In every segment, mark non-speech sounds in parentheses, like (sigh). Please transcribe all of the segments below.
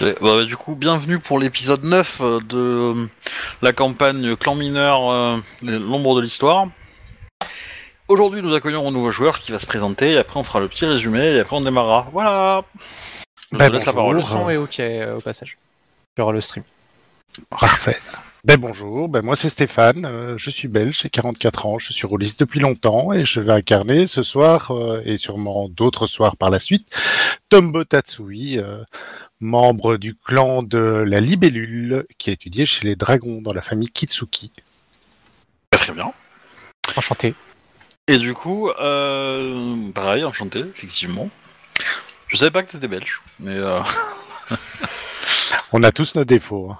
Ok, bah, du coup, bienvenue pour l'épisode 9 euh, de euh, la campagne Clan Mineur, euh, l'ombre de l'histoire. Aujourd'hui, nous accueillons un nouveau joueur qui va se présenter, et après on fera le petit résumé, et après on démarrera. Voilà Je Bah, te laisse la bonjour. parole. Le son est ok euh, au passage. Sur le stream. Parfait. Ben bonjour, ben moi c'est Stéphane, euh, je suis belge, j'ai 44 ans, je suis rôliste depuis longtemps et je vais incarner ce soir euh, et sûrement d'autres soirs par la suite Tombo Tatsui, euh, membre du clan de la libellule qui a étudié chez les dragons dans la famille Kitsuki. Très bien. Enchanté. Et du coup, euh, pareil, enchanté, effectivement. Je savais pas que t'étais belge, mais euh, (laughs) On a tous nos défauts. hein.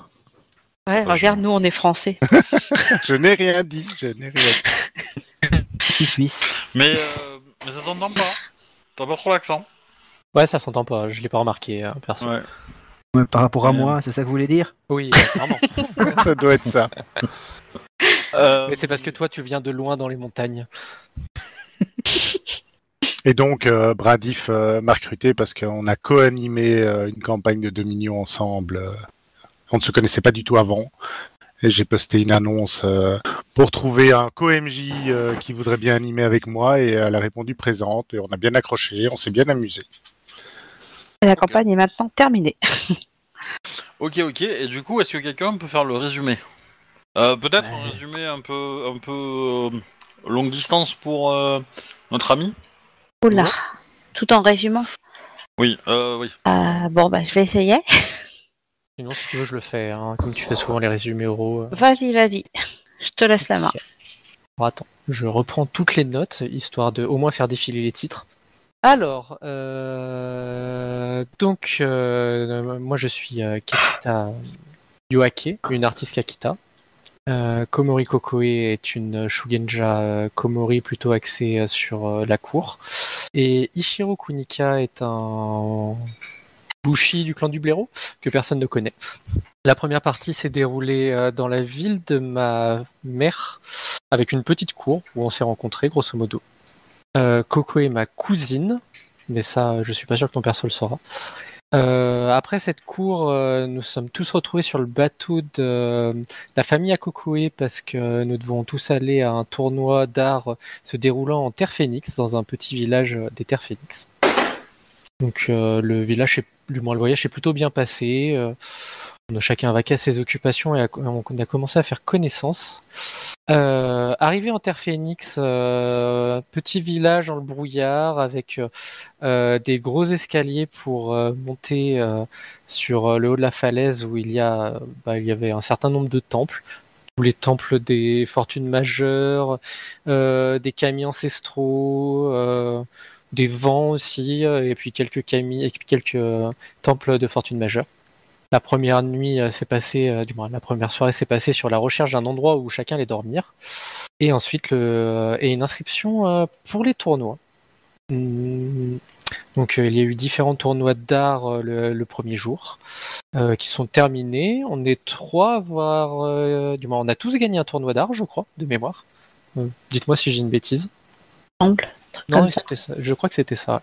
Ouais, Bah, regarde, je- nous on est français. (laughs) Je n'ai rien dit, je n'ai rien dit. Je suis suisse. mais, euh, mais ça s'entend pas. T'as pas trop l'accent. Ouais, ça s'entend pas, je l'ai pas remarqué, hein, perso. Ouais. Ouais, par rapport à Euh. moi, c'est ça que vous voulez dire? Oui, euh, clairement. (laughs) Ça doit être ça. Euh, Mais c'est parce que toi, tu viens de loin dans les montagnes. Et donc, euh, Bradif euh, m'a recruté parce qu'on a co-animé euh, une campagne de Dominion ensemble. on ne se connaissait pas du tout avant. Et j'ai posté une annonce euh, pour trouver un co-MJ euh, qui voudrait bien animer avec moi. Et elle a répondu présente. Et on a bien accroché, on s'est bien amusé. La campagne est maintenant terminée. (laughs) Ok, ok. Et du coup, est-ce que quelqu'un peut faire le résumé Euh, Peut-être un résumé un peu, un peu euh, longue distance pour euh, notre ami. Oula. Tout en résumant. Oui, euh, oui. Euh, bon, bah, je vais essayer. Sinon, si tu veux, je le fais, hein, comme tu fais souvent les résumés oraux. euh. Vas-y, vas-y. Je te laisse la main. Bon, attends, je reprends toutes les notes, histoire de au moins faire défiler les titres. Alors, euh, donc, euh, moi je suis euh, Kakita Yoake, une artiste Kakita. Euh, Komori Kokoe est une Shugenja Komori plutôt axée sur la cour. Et Ishiro Kunika est un Bushi du clan du blaireau que personne ne connaît. La première partie s'est déroulée dans la ville de ma mère, avec une petite cour où on s'est rencontrés, grosso modo. Euh, Coco est ma cousine, mais ça, je suis pas sûr que ton perso le saura. Euh, après cette cour, euh, nous sommes tous retrouvés sur le bateau de la famille à Cocoé parce que nous devons tous aller à un tournoi d'art se déroulant en Terre Phoenix, dans un petit village des Terres Phoenix. Donc le village, est, du moins le voyage est plutôt bien passé. Chacun vaqué à ses occupations et on a commencé à faire connaissance. Euh, arrivé en Terre Phoenix, euh, petit village dans le brouillard avec euh, des gros escaliers pour monter sur le haut de la falaise où il y a, bah, avait un certain nombre de temples. Tous les temples des fortunes majeures, des kami ancestraux, des vents aussi, et puis quelques quelques temples de fortune majeure. La première nuit euh, s'est passée, euh, du moins la première soirée s'est passée sur la recherche d'un endroit où chacun allait dormir, et ensuite le et une inscription euh, pour les tournois. Hum, Donc euh, il y a eu différents tournois d'art euh, le, le premier jour euh, qui sont terminés. On est trois euh, du moins on a tous gagné un tournoi d'art, je crois, de mémoire. Euh, Dites-moi si j'ai une bêtise. Semble. Non, ça. Je crois que c'était ça.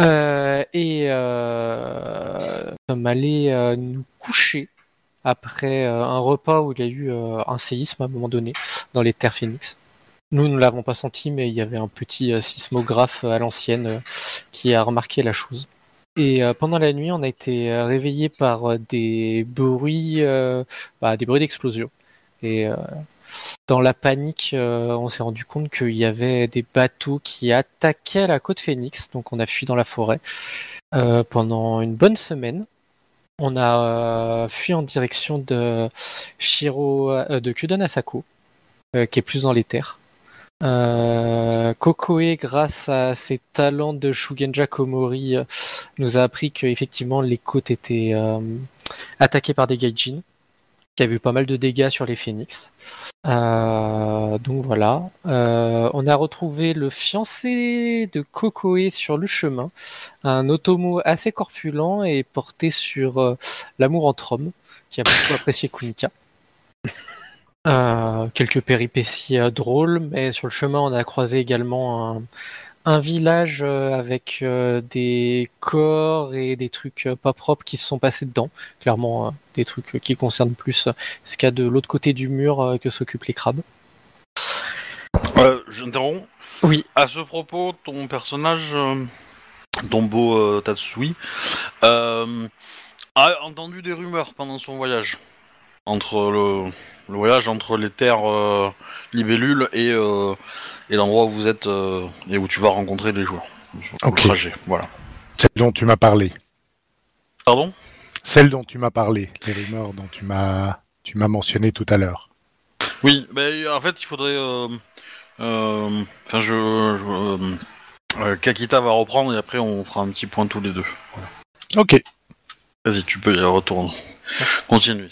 Euh, et euh, nous sommes allés euh, nous coucher après un repas où il y a eu un séisme à un moment donné dans les terres phoenix. Nous ne l'avons pas senti, mais il y avait un petit sismographe à l'ancienne qui a remarqué la chose. Et pendant la nuit, on a été réveillés par des bruits, bah, des bruits d'explosion. Dans la panique, euh, on s'est rendu compte qu'il y avait des bateaux qui attaquaient la côte Phoenix, donc on a fui dans la forêt euh, pendant une bonne semaine. On a euh, fui en direction de Shiro, de Kudon Asako, qui est plus dans les terres. Kokoe, grâce à ses talents de Shugenja Komori, nous a appris qu'effectivement les côtes étaient attaquées par des gaijin qui pas mal de dégâts sur les phénix. Euh, donc voilà. Euh, on a retrouvé le fiancé de Kokoe sur le chemin, un Otomo assez corpulent et porté sur euh, l'amour entre hommes, qui a beaucoup apprécié Kunika. Quelques péripéties drôles, mais sur le chemin, on a croisé également un, un village euh, avec euh, des corps et des trucs euh, pas propres qui se sont passés dedans. Clairement, des trucs qui concernent plus ce qu'il y a de l'autre côté du mur que s'occupent les crabes. Euh, J'interromps. Oui. À ce propos, ton personnage, Tombo Tatsui, a entendu des rumeurs pendant son voyage. Entre le, le voyage entre les terres euh, libellules et, euh, et l'endroit où vous êtes euh, et où tu vas rencontrer les joueurs. Sur le Ok. trajet, voilà. Celle dont tu m'as parlé. Pardon? Celle dont tu m'as parlé. Les rumeurs dont tu m'as tu m'as mentionné tout à l'heure. Oui, ben en fait, il faudrait. euh, euh, Enfin, je. je, euh, euh, Kakita va reprendre et après on fera un petit point tous les deux. Ok. Vas-y, tu peux y retourner. Continue.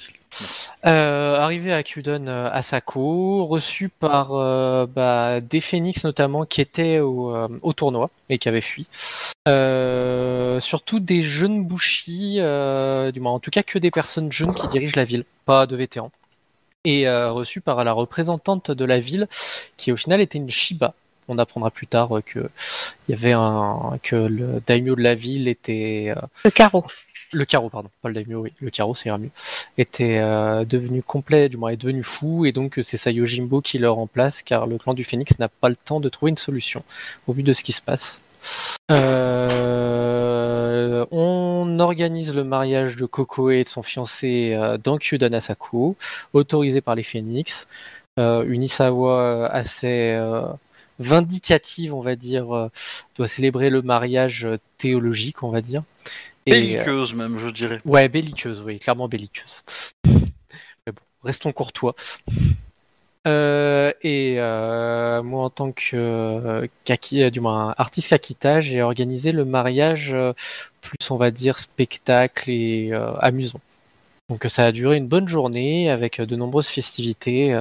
Euh, arrivé à Kudon euh, Asako, reçu par euh, bah, des phénix notamment qui étaient au, euh, tournoi et qui avaient fui. Surtout des jeunes euh, du moins en tout cas que des personnes jeunes qui dirigent la ville, pas de vétérans. Et reçu par la représentante de la ville qui au final était une Shiba. On apprendra plus tard que y avait un que le daimyo de la ville était Le carreau. Le carreau, pardon, pas le daimyo, oui, le carreau, ça ira mieux, était euh, devenu complet, du moins est devenu fou, et donc euh, c'est sa Yojimbo qui le remplace, car le clan du Phénix n'a pas le temps de trouver une solution, au vu de ce qui se passe. Euh, on organise le mariage de Kokoe et de son fiancé euh, dans autorisé par les Phénix. Une Isawa assez vindicative, on va dire, doit célébrer le mariage théologique, on va dire. Et, euh, Belliqueuse même, je dirais. Ouais, belliqueuse, oui, clairement belliqueuse. (laughs) Mais bon, restons courtois. Euh, et euh, moi, en tant que euh, kaki, du moins artiste Kakita, j'ai organisé le mariage plus, on va dire, spectacle et amusant. Donc ça a duré une bonne journée avec de nombreuses festivités.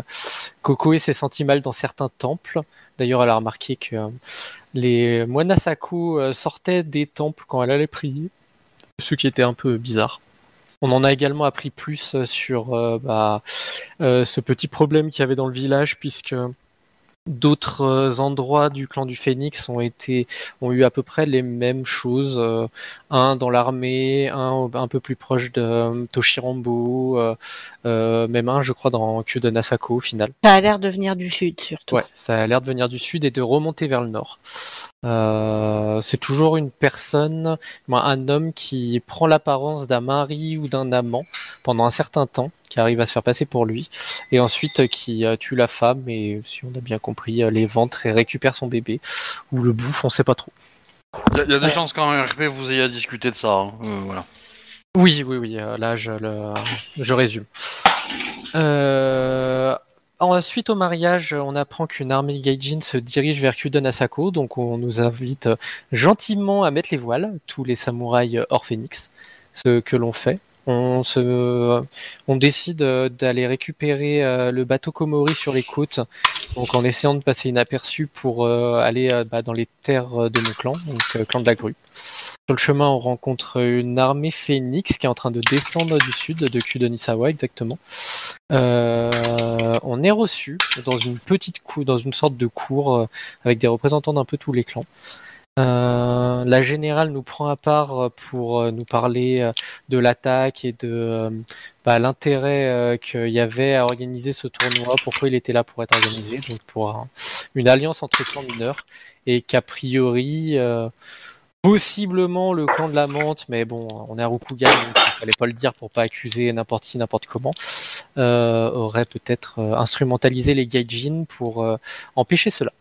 Kokoe s'est senti mal dans certains temples. D'ailleurs, elle a remarqué que les moines Asako sortaient des temples quand elle allait prier, ce qui était un peu bizarre. On en a également appris plus sur euh, bah, euh, ce petit problème qu'il y avait dans le village, puisque d'autres euh, endroits du clan du Phénix ont été ont eu à peu près les mêmes choses. euh, un dans l'armée, un un peu plus proche de euh, Toshirambo, euh, même un, je crois, dans Kyudon Asako au final. Ça a l'air de venir du sud, surtout. Ouais, ça a l'air de venir du sud et de remonter vers le nord. Euh, c'est toujours une personne, un homme qui prend l'apparence d'un mari ou d'un amant pendant un certain temps, qui arrive à se faire passer pour lui, et ensuite euh, qui euh, tue la femme et, si on a bien compris, euh, les ventre et récupère son bébé ou le bouffe, on sait pas trop. Il y, a- y a des Ouais. chances qu'en RP vous ayez à discuter de ça. hein. Euh, voilà. Oui, oui, oui. euh, Là, je, le, je résume. Euh, ensuite, au mariage, on apprend qu'une armée gaijin se dirige vers Kyudon Asako, donc on nous invite gentiment à mettre les voiles, tous les samouraïs hors phénix, ce que l'on fait. On, décide euh, d'aller récupérer euh, le bateau Komori sur les côtes, donc en essayant de passer inaperçu pour euh, aller bah, dans les terres de mon clan, donc clan de la grue. Sur le chemin, on rencontre une armée phénix qui est en train de descendre du sud, de Kudonisawa exactement. On est reçu dans une petite cour, dans une sorte de cour avec des représentants d'un peu tous les clans. Euh, la générale nous prend à part euh, pour euh, nous parler de l'attaque et de bah, l'intérêt qu'il y avait à organiser ce tournoi, pourquoi il était là pour être organisé, donc pour un- une alliance entre clans mineurs, et qu'a priori, possiblement le clan de la menthe, mais bon, on est à Rokugan, donc il fallait pas le dire pour pas accuser n'importe qui, n'importe comment, aurait peut-être instrumentalisé les gaijin pour empêcher cela.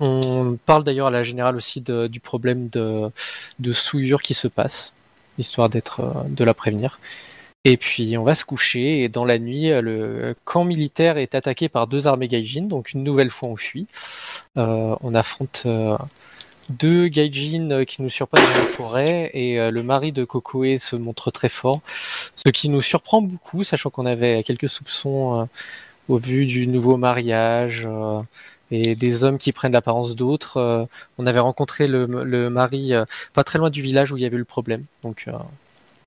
On parle d'ailleurs à la générale aussi du problème de, souillure qui se passe, histoire d'être, euh, de la prévenir. Et puis on va se coucher et dans la nuit, le camp militaire est attaqué par deux armées gaijin, donc une nouvelle fois on fuit. Euh, on affronte euh, deux gaijin qui nous surprennent dans la forêt et le mari de Kokoe se montre très fort, ce qui nous surprend beaucoup, sachant qu'on avait quelques soupçons au vu du nouveau mariage et des hommes qui prennent l'apparence d'autres. Euh, on avait rencontré le, le mari euh, pas très loin du village où il y avait eu le problème. Donc, euh,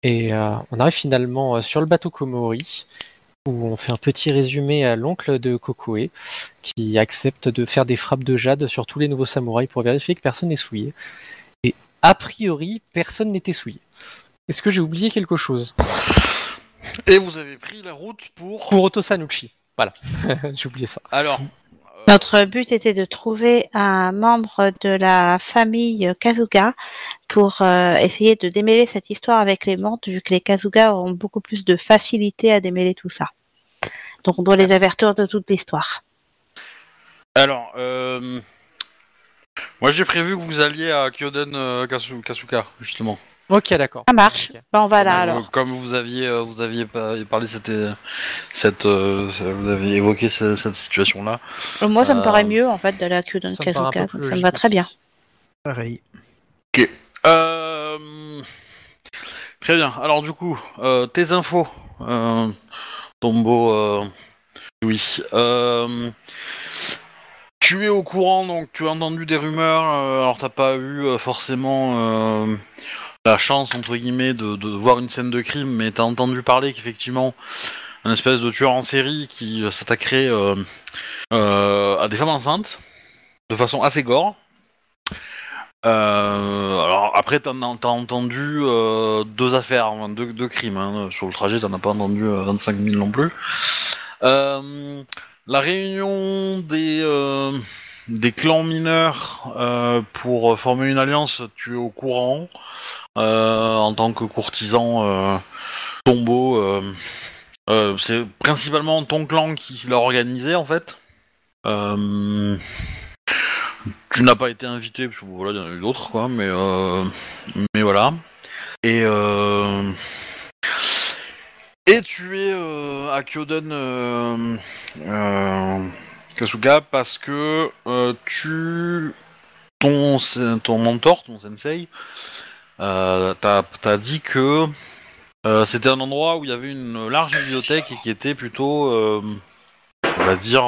et on arrive finalement sur le bateau Komori. où on fait un petit résumé à l'oncle de Kokoe qui accepte de faire des frappes de jade sur tous les nouveaux samouraïs pour vérifier que personne n'est souillé. Et a priori, personne n'était souillé. Est-ce que j'ai oublié quelque chose? Et vous avez pris la route pour. Pour Otosanuchi. Voilà, (laughs) j'ai oublié ça. Alors. Notre but était de trouver un membre de la famille Kazuga pour euh, essayer de démêler cette histoire avec les montes, vu que les Kazuga ont beaucoup plus de facilité à démêler tout ça. Donc on doit les avertir de toute l'histoire. Alors, euh... moi j'ai prévu que vous alliez à Kyoden euh, Kasu- Kasuka, justement. Ok, d'accord. Ça marche. Ok. Ben, on va là Comme, alors. euh, Comme vous aviez, euh, vous aviez pa- parlé, c'était cette, euh, vous avez évoqué ce- cette situation-là. Euh, Moi, ça me euh, paraît mieux en fait de la Kyudon ça me paraît un plus Ça me logique va très bien. Pareil. Euh... Très bien. Alors du coup, euh, tes infos, euh, Tombo, euh, oui. Euh, tu es au courant, donc tu as entendu des rumeurs. euh, alors t'as pas eu euh, forcément euh, la chance entre guillemets de, voir une scène de crime, mais t'as entendu parler qu'effectivement un espèce de tueur en série qui euh, s'attaquerait euh, euh, à des femmes enceintes de façon assez gore. Alors après, t'as entendu deux affaires, deux, deux crimes. hein. Sur le trajet, t'en as pas entendu euh, 25 000 non plus. La réunion des, des clans mineurs euh, pour former une alliance, tu es au courant. Euh, en tant que courtisan euh, tombeau, c'est principalement ton clan qui l'a organisé en fait. Tu n'as pas été invité, parce que voilà, il y en a eu d'autres, quoi, mais, mais voilà. Et, et tu es à Kyoden Kasuga parce que euh, tu. Ton, ton mentor, ton sensei, euh, t'as dit que euh, c'était un endroit où il y avait une large bibliothèque et qui était plutôt, euh, on va dire,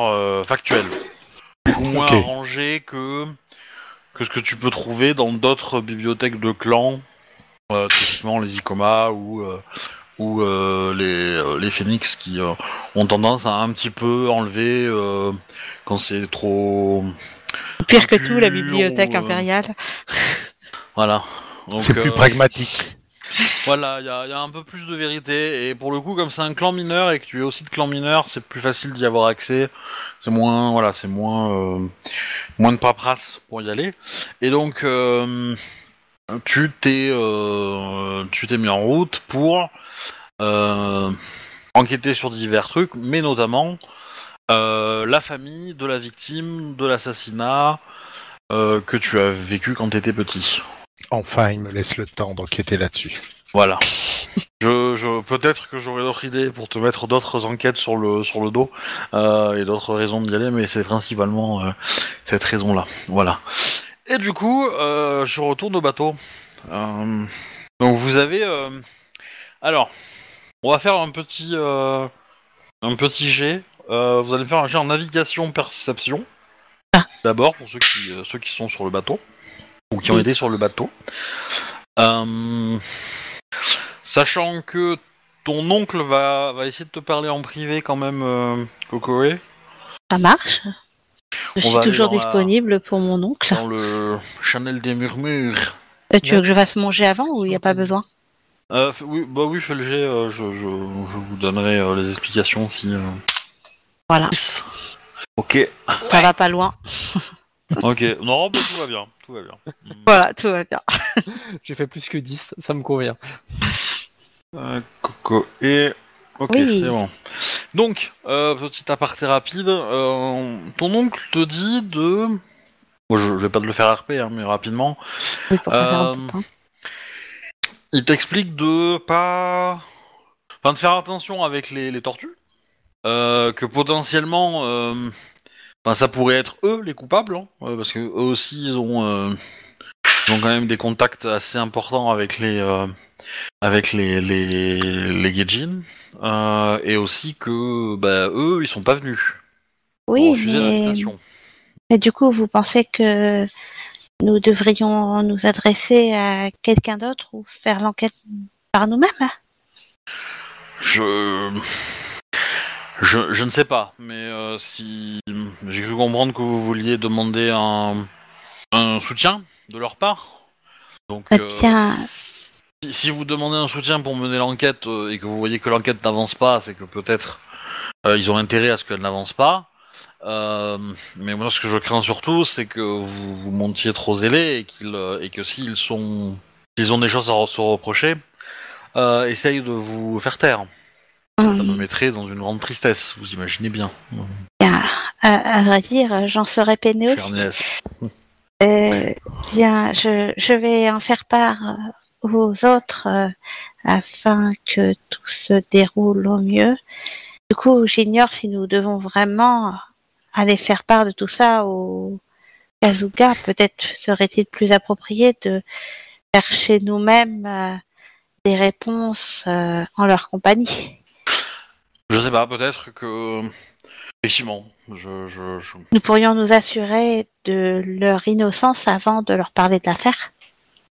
factuelle beaucoup moins Ok. arrangé que que ce que tu peux trouver dans d'autres bibliothèques de clans, typiquement les Ikoma ou ou euh, les euh, les Phoenix qui euh, ont tendance à un petit peu enlever euh, quand c'est trop Pire que tout, la bibliothèque ou, euh, impériale. voilà. C'est plus euh, pragmatique. Voilà, il y, a- y a un peu plus de vérité, et pour le coup, comme c'est un clan mineur et que tu es aussi de clan mineur, c'est plus facile d'y avoir accès. C'est moins, voilà, c'est moins, euh, moins de paperasse pour y aller. Et donc, euh, tu t'es, euh, tu t'es mis en route pour euh, enquêter sur divers trucs, mais notamment euh, la famille de la victime de l'assassinat euh, que tu as vécu quand tu étais petit. Enfin, il me laisse le temps d'enquêter là-dessus. Voilà. (laughs) Je, je peut-être que j'aurai d'autres idées pour te mettre d'autres enquêtes sur le sur le dos euh, et d'autres raisons d'y aller, mais c'est principalement euh, cette raison-là. Voilà. Et du coup, euh, je retourne au bateau. Euh, donc vous avez, euh, alors, on va faire un petit euh, un petit jet. Euh, vous allez faire un jet en navigation perception. Ah. D'abord pour ceux qui euh, ceux qui sont sur le bateau ou qui ont été sur le bateau. Euh, Sachant que ton oncle va, va essayer de te parler en privé quand même, euh, Kokoe, Ça marche. Je On suis toujours la- disponible pour mon oncle. dans le Chanel des murmures. Euh, tu veux que je fasse manger avant ou il n'y a pas besoin? Euh, oui, bah oui, fais le jet, euh, je, je, je vous donnerai euh, les explications si... euh, Voilà, Ok, ça va pas loin. (laughs) ok, non, bah, tout va bien, tout va bien. (laughs) Voilà, tout va bien. (laughs) J'ai fait plus que 10, ça me convient. Euh, Coco et... Ok, Oui. c'est bon. Donc, euh, petit aparté rapide, euh, ton oncle te dit de... Bon, je vais pas te le faire RP, hein, mais rapidement. Oui, pour pas Euh, temps. Il t'explique de pas... Enfin, de faire attention avec les, les tortues. Euh, que potentiellement... Enfin, ça pourrait être eux les coupables, hein, parce que eux aussi ils ont, ils ont quand même des contacts assez importants avec les, avec les les les Gaijin, euh, et aussi que bah, eux ils sont pas venus. Oui, mais... mais du coup, vous pensez que nous devrions nous adresser à quelqu'un d'autre ou faire l'enquête par nous-mêmes Je Je, je ne sais pas, mais euh, si j'ai cru comprendre que vous vouliez demander un, un soutien de leur part. Donc, Eh bien- si, si vous demandez un soutien pour mener l'enquête euh, et que vous voyez que l'enquête n'avance pas, c'est que peut-être euh, ils ont intérêt à ce qu'elle n'avance pas. Euh, mais moi, ce que je crains surtout, c'est que vous vous montiez trop zélé et, qu'ils, et que s'ils sont, s'ils ont des choses à se reprocher, essayent de vous faire taire. Ça me Hum, mettrait dans une grande tristesse, vous imaginez bien. bien, à, à vrai dire, j'en serais peiné aussi. Bien, je, je vais en faire part aux autres euh, afin que tout se déroule au mieux. Du coup, j'ignore si nous devons vraiment aller faire part de tout ça au Kazuga. Peut-être serait-il plus approprié de chercher nous-mêmes euh, des réponses euh, en leur compagnie. Je sais pas, peut-être que. Effectivement, je, je, je- Nous pourrions nous assurer de leur innocence avant de leur parler de l'affaire.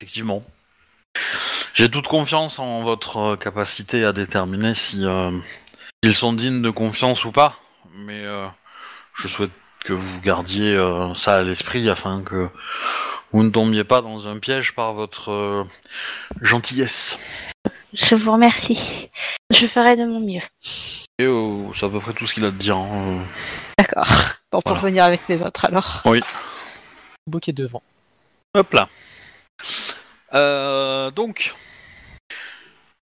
Effectivement. J'ai toute confiance en votre euh, capacité à déterminer si euh, ils sont dignes de confiance ou pas, mais euh, je souhaite que vous gardiez euh, ça à l'esprit afin que vous ne tombiez pas dans un piège par votre euh, gentillesse. Je vous remercie. Je ferai de mon mieux. Et euh, c'est à peu près tout ce qu'il a à te dire. hein, D'accord. Bon, pour Voilà. venir avec les autres alors. Oui. Bouquet devant. Hop là. Euh, donc,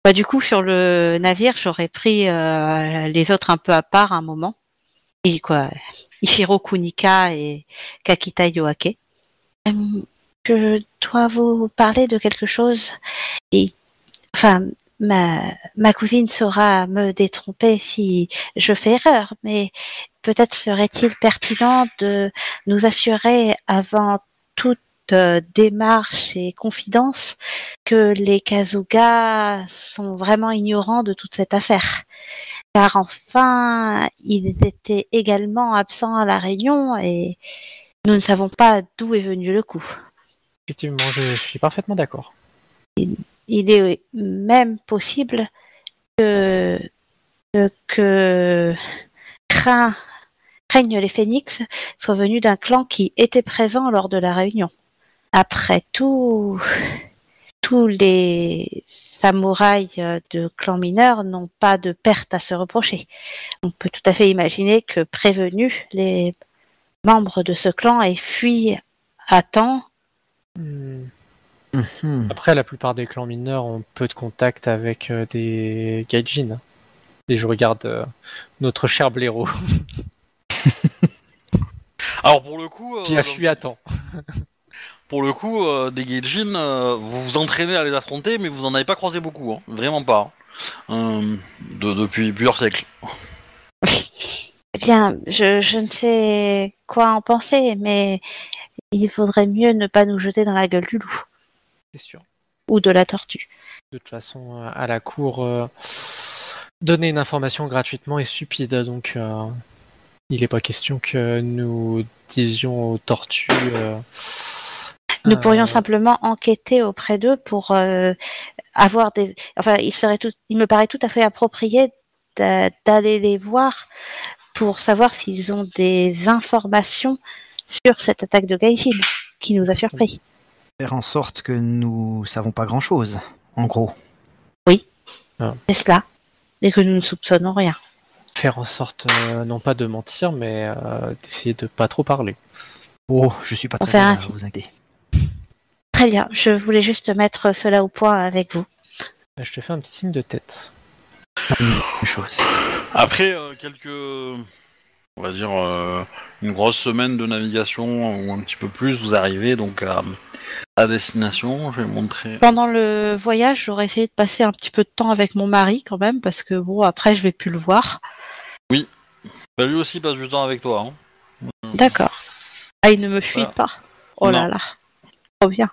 Bah, du coup, sur le navire, j'aurais pris euh, les autres un peu à part un moment. Quoi, Ishiro Kunika et Kakita Yoake. Euh, je dois vous parler de quelque chose. Et, enfin, ma, ma cousine saura me détromper si je fais erreur, mais peut-être serait-il pertinent de nous assurer avant toute euh, démarche et confidence que les Kazuga sont vraiment ignorants de toute cette affaire. Car enfin, ils étaient également absents à la réunion et nous ne savons pas d'où est venu le coup. Effectivement, je suis parfaitement d'accord. Il est même possible que, que, que craint- craignent les phénix soit venu d'un clan qui était présent lors de la réunion. Après tout, tous les samouraïs euh, de clan mineur n'ont pas de perte à se reprocher. On peut tout à fait imaginer que prévenus, les membres de ce clan aient fui à temps. Hmm. Mhm. Après, la plupart des clans mineurs ont peu de contact avec euh, des gaijin. Et je regarde euh, notre cher blaireau (laughs) alors pour le coup, euh, qui a fui à temps. (laughs) pour le coup, euh, des Gaijin, euh, vous vous entraînez à les affronter, mais vous en avez pas croisé beaucoup, hein. vraiment pas, hein. Euh, de- depuis plusieurs siècles. (laughs) Eh bien, je, je ne sais quoi en penser, mais il faudrait mieux ne pas nous jeter dans la gueule du loup C'est sûr. ou de la tortue. De toute façon, euh, à la cour, euh, donner une information gratuitement est stupide, donc euh, il n'est pas question que nous disions aux tortues. Nous euh, pourrions simplement enquêter auprès d'eux pour euh, avoir des. Enfin, il serait tout. Il me paraît tout à fait approprié d'a- d'aller les voir pour savoir s'ils ont des informations sur cette attaque de Gaijin qui nous a surpris. Faire en sorte que nous savons pas grand chose, en gros. C'est cela. Et que nous ne soupçonnons rien. faire en sorte, euh, non pas de mentir, mais euh, d'essayer de pas trop parler. Oh, je suis pas On très bien, vous inquiétez. Très bien. Je voulais juste mettre cela au point avec vous. Là, Je te fais un petit signe de tête. Chose. Après euh, quelques, on va dire euh, une grosse semaine de navigation ou un petit peu plus, vous arrivez donc à, à destination. Je vais montrer. Pendant le voyage, j'aurais essayé de passer un petit peu de temps avec mon mari quand même, parce que bon, après, je vais plus le voir. Bah, lui aussi passe du temps avec toi. Hein. D'accord. Ah, il ne me fuit Voilà. pas. Oh là là. Trop bien.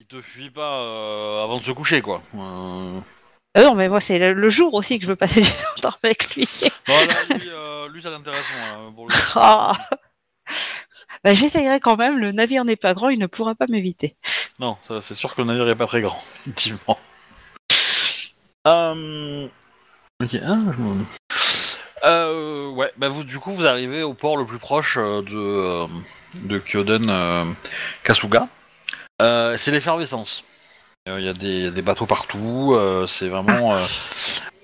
Il te fuit pas euh, avant de se coucher quoi. Euh, Euh, non, mais moi, c'est le, le jour aussi que je veux passer du temps (laughs) avec lui. Voilà, lui, euh, lui ça l'intéresse moins. hein, pour le coup. Ah. Bah, J'essayerai quand même, le navire n'est pas grand, il ne pourra pas m'éviter. Non, ça, c'est sûr que le navire est pas très grand, (laughs) effectivement. Euh... Ok, ah, je Euh, ouais, bah vous, du coup, vous arrivez au port le plus proche euh, de, euh, de Kyoden euh, Kasuga. Euh, c'est l'effervescence. Euh, Il y a des, bateaux partout. euh, c'est vraiment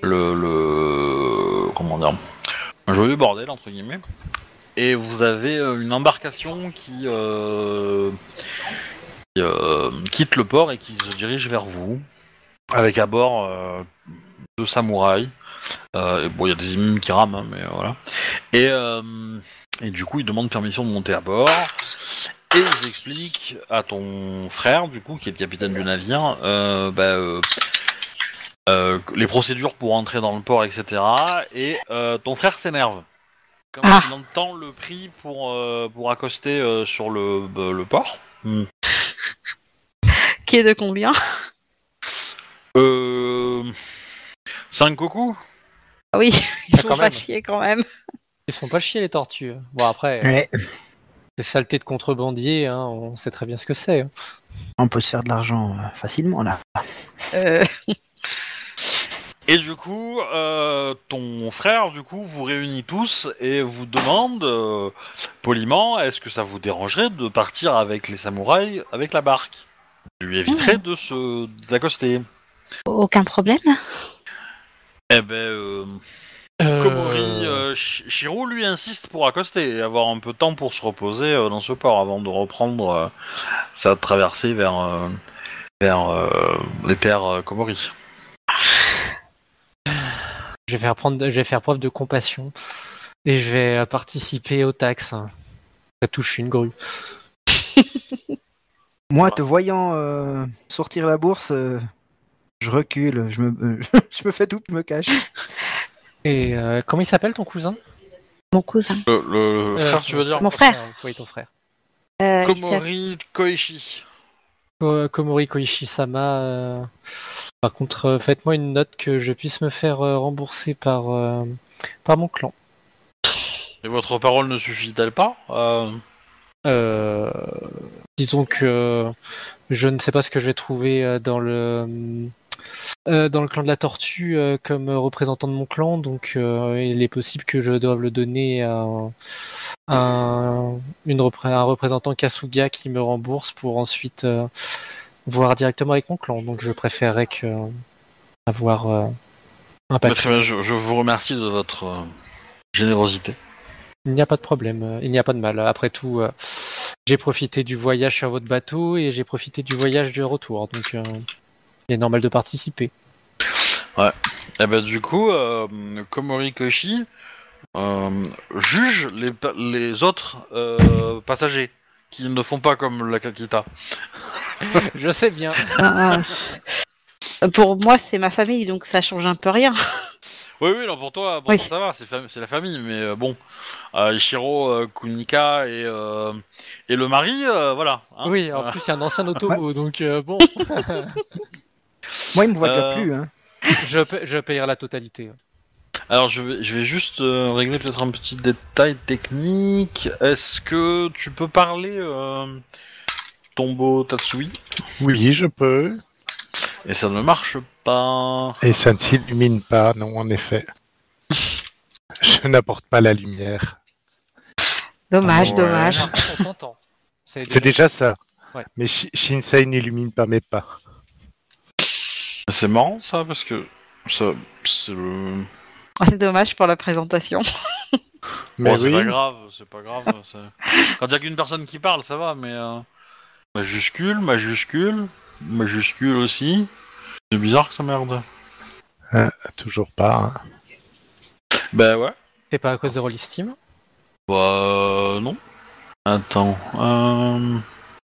le, le. Comment dire Un joyeux bordel, entre guillemets. Et vous avez une embarcation qui, qui, quitte le port et qui se dirige vers vous. Avec à bord deux samouraïs. Bon, il y a des imams qui rament, hein, mais voilà. Et, du coup, il demande permission de monter à bord. Et ils expliquent à ton frère, du coup, qui est le capitaine du navire, euh, bah, euh, euh, les procédures pour entrer dans le port, etc. Et euh, ton frère s'énerve. Quand Ah. il entend le prix pour, euh, pour accoster euh, sur le, bah, le port. Hmm. (laughs) Qui est de combien? Euh, 5 coucous Ah Oui, (laughs) ils Ah, font quand pas même. chier quand même. Ils se font pas chier les tortues. Bon après, Ouais, ces saletés de contrebandier, hein, on sait très bien ce que c'est. hein. on peut se faire de l'argent euh, facilement là. Euh, Et du coup, euh, ton frère, du coup, vous réunit tous et vous demande euh, poliment est-ce que ça vous dérangerait de partir avec les samouraïs avec la barque? Lui éviterait de se d'accoster. aucun problème. Eh ben, Euh, Komori euh, Shi- Shiro lui insiste pour accoster et avoir un peu de temps pour se reposer euh, dans ce port avant de reprendre euh, sa traversée vers euh, vers euh, les terres euh, Komori. Je vais faire prendre, je vais faire preuve de compassion et je vais euh, participer aux taxes. Ça touche une grue. (laughs) Moi, te voyant euh, sortir la bourse, euh, je recule, je me, euh, (laughs) je me fais tout, je me cache. Et euh, comment il s'appelle ton cousin? Mon cousin. Le, le Euh, frère, tu veux dire? Mon frère. Oui, ton frère. Euh, il s'appelle- Komori Koichi. Ko- Komori Koichi-sama. euh, Par contre, euh, faites-moi une note que je puisse me faire euh, rembourser par, euh, par mon clan. Et votre parole ne suffit-elle pas Euh, Euh, disons que je ne sais pas ce que je vais trouver euh, dans le euh, dans le clan de la tortue euh, comme représentant de mon clan, donc euh, il est possible que je doive le donner à un, une repré- un représentant Kasuga qui me rembourse pour ensuite voir directement avec mon clan. Donc je préférerais que avoir un bah, bien, je, je vous remercie de votre générosité. Il n'y a pas de problème, il n'y a pas de mal. Après tout, j'ai profité du voyage sur votre bateau et j'ai profité du voyage du retour, donc il est normal de participer. Et ben du coup, euh, Komori Koichi euh, juge les, autres euh, passagers qui ne font pas comme la Kakita. (laughs) Je sais bien. Ah, ah. Pour moi, c'est ma famille, donc ça change un peu rien. (laughs) Oui, oui, non, pour toi, pour Oui. toi, ça va, c'est fam- la famille, mais euh, bon, euh, Ichiro, euh, Kunika et, euh, et le mari, euh, voilà. hein. Oui, en plus il y a un ancien (laughs) autobo, donc euh, bon, Moi, il me voit Euh, déjà plus. Hein. (laughs) je, je payerai la totalité. Alors, je vais, je vais juste euh, régler peut-être un petit détail technique. Est-ce que tu peux parler euh, Tombo Tatsui? Oui, je peux. Et ça ne marche pas. Et ça ne s'illumine pas, non, en effet. Je n'apporte pas la lumière. Dommage, Ouais. dommage. T'entend. C'est déjà ça. Ouais. Mais Shi- Shinsei n'illumine pas mes pas. C'est marrant ça, parce que ça, c'est le. (laughs) C'est dommage pour la présentation. (laughs) Mais Bon, c'est pas grave, c'est pas grave. (laughs) c'est- Quand il y a qu'une personne qui parle, ça va, mais. euh, Majuscule, majuscule, majuscule aussi. C'est bizarre que ça merde. toujours pas. hein. Bah ouais. C'est pas à cause de Rollistim Bah euh, non. Attends. Euh...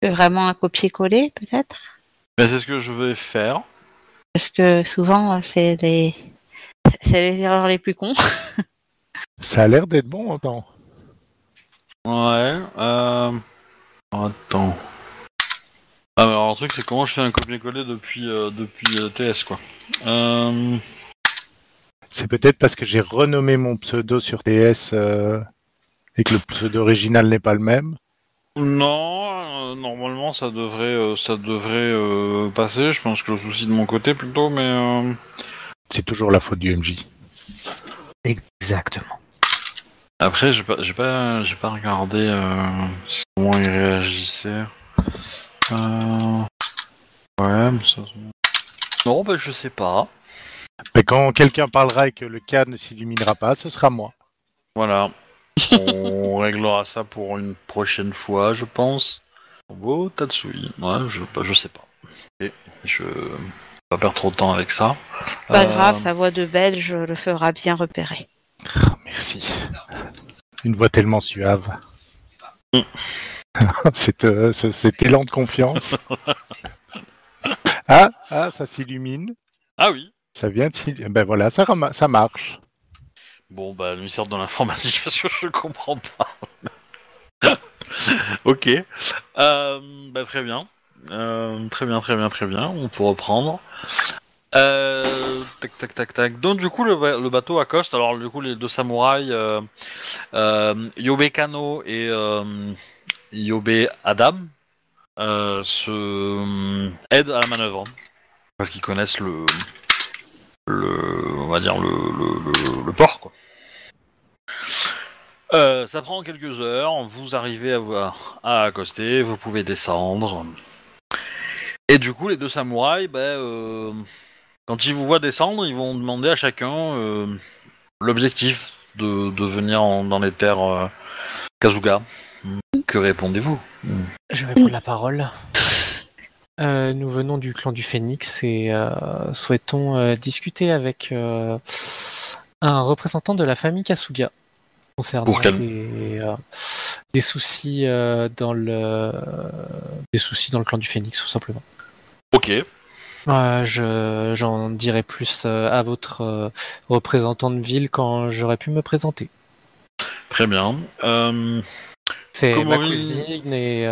C'est vraiment un copier-coller, peut-être? Mais c'est ce que je vais faire. Parce que souvent, c'est les... c'est les erreurs les plus cons. (laughs) Ça a l'air d'être bon autant. Ouais. Euh... Attends. Ah mais alors le truc c'est comment je fais un copier-coller depuis euh, depuis euh, TS quoi. Euh... C'est peut-être parce que j'ai renommé mon pseudo sur TS euh, et que le pseudo original n'est pas le même. Non, euh, normalement ça devrait euh, ça devrait euh, passer. Je pense que le souci de mon côté plutôt, mais euh... C'est toujours la faute du MJ. Exactement. Après, j'ai pas, j'ai pas, j'ai pas regardé euh, comment il réagissait. Euh... Ouais, mais ça. Non, bah je sais pas. Mais quand quelqu'un parlera et que le cas ne s'illuminera pas, ce sera moi. Voilà. On réglera ça pour une prochaine fois, je pense. Beau Tatsui. Ouais, je, bah, je sais pas. Et je vais pas perdre trop de temps avec ça. Pas Euh, grave, sa voix de belge le fera bien repérer. Ah, merci. Une voix tellement suave. Mm. (laughs) cet, euh, ce- cet élan de confiance. ah, ah, ça s'illumine. Ah oui. Ça vient de s'illuminer. Ben voilà, ça marche. Bon, bah, le ministère de l'informatique, (laughs) parce que je comprends pas. (laughs) ok. Euh, bah, très bien. Euh, très bien, très bien, très bien. On peut reprendre. Euh, tac, tac, tac, tac. Donc, du coup, le, le bateau accoste. Alors, du coup, les deux samouraïs, Yobe Kano et Yobe Adam, se aident à la manœuvre. Parce qu'ils connaissent le, le, on va dire le, le, le- le port, quoi. Euh, ça prend quelques heures, vous arrivez à, voir- à accoster, vous pouvez descendre. Et du coup, les deux samouraïs, ben, euh, quand ils vous voient descendre, ils vont demander à chacun euh, l'objectif de, de venir en- dans les terres euh, Kazuga. Que répondez-vous? Je vais prendre la parole. Euh, nous venons du clan du Phénix et euh, souhaitons euh, discuter avec un représentant de la famille Kasuga concernant des, des soucis dans le des soucis dans le clan du Phénix tout simplement. Ok. Je j'en dirai plus à votre représentant de ville quand j'aurai pu me présenter. Très bien. C'est ma cousine et,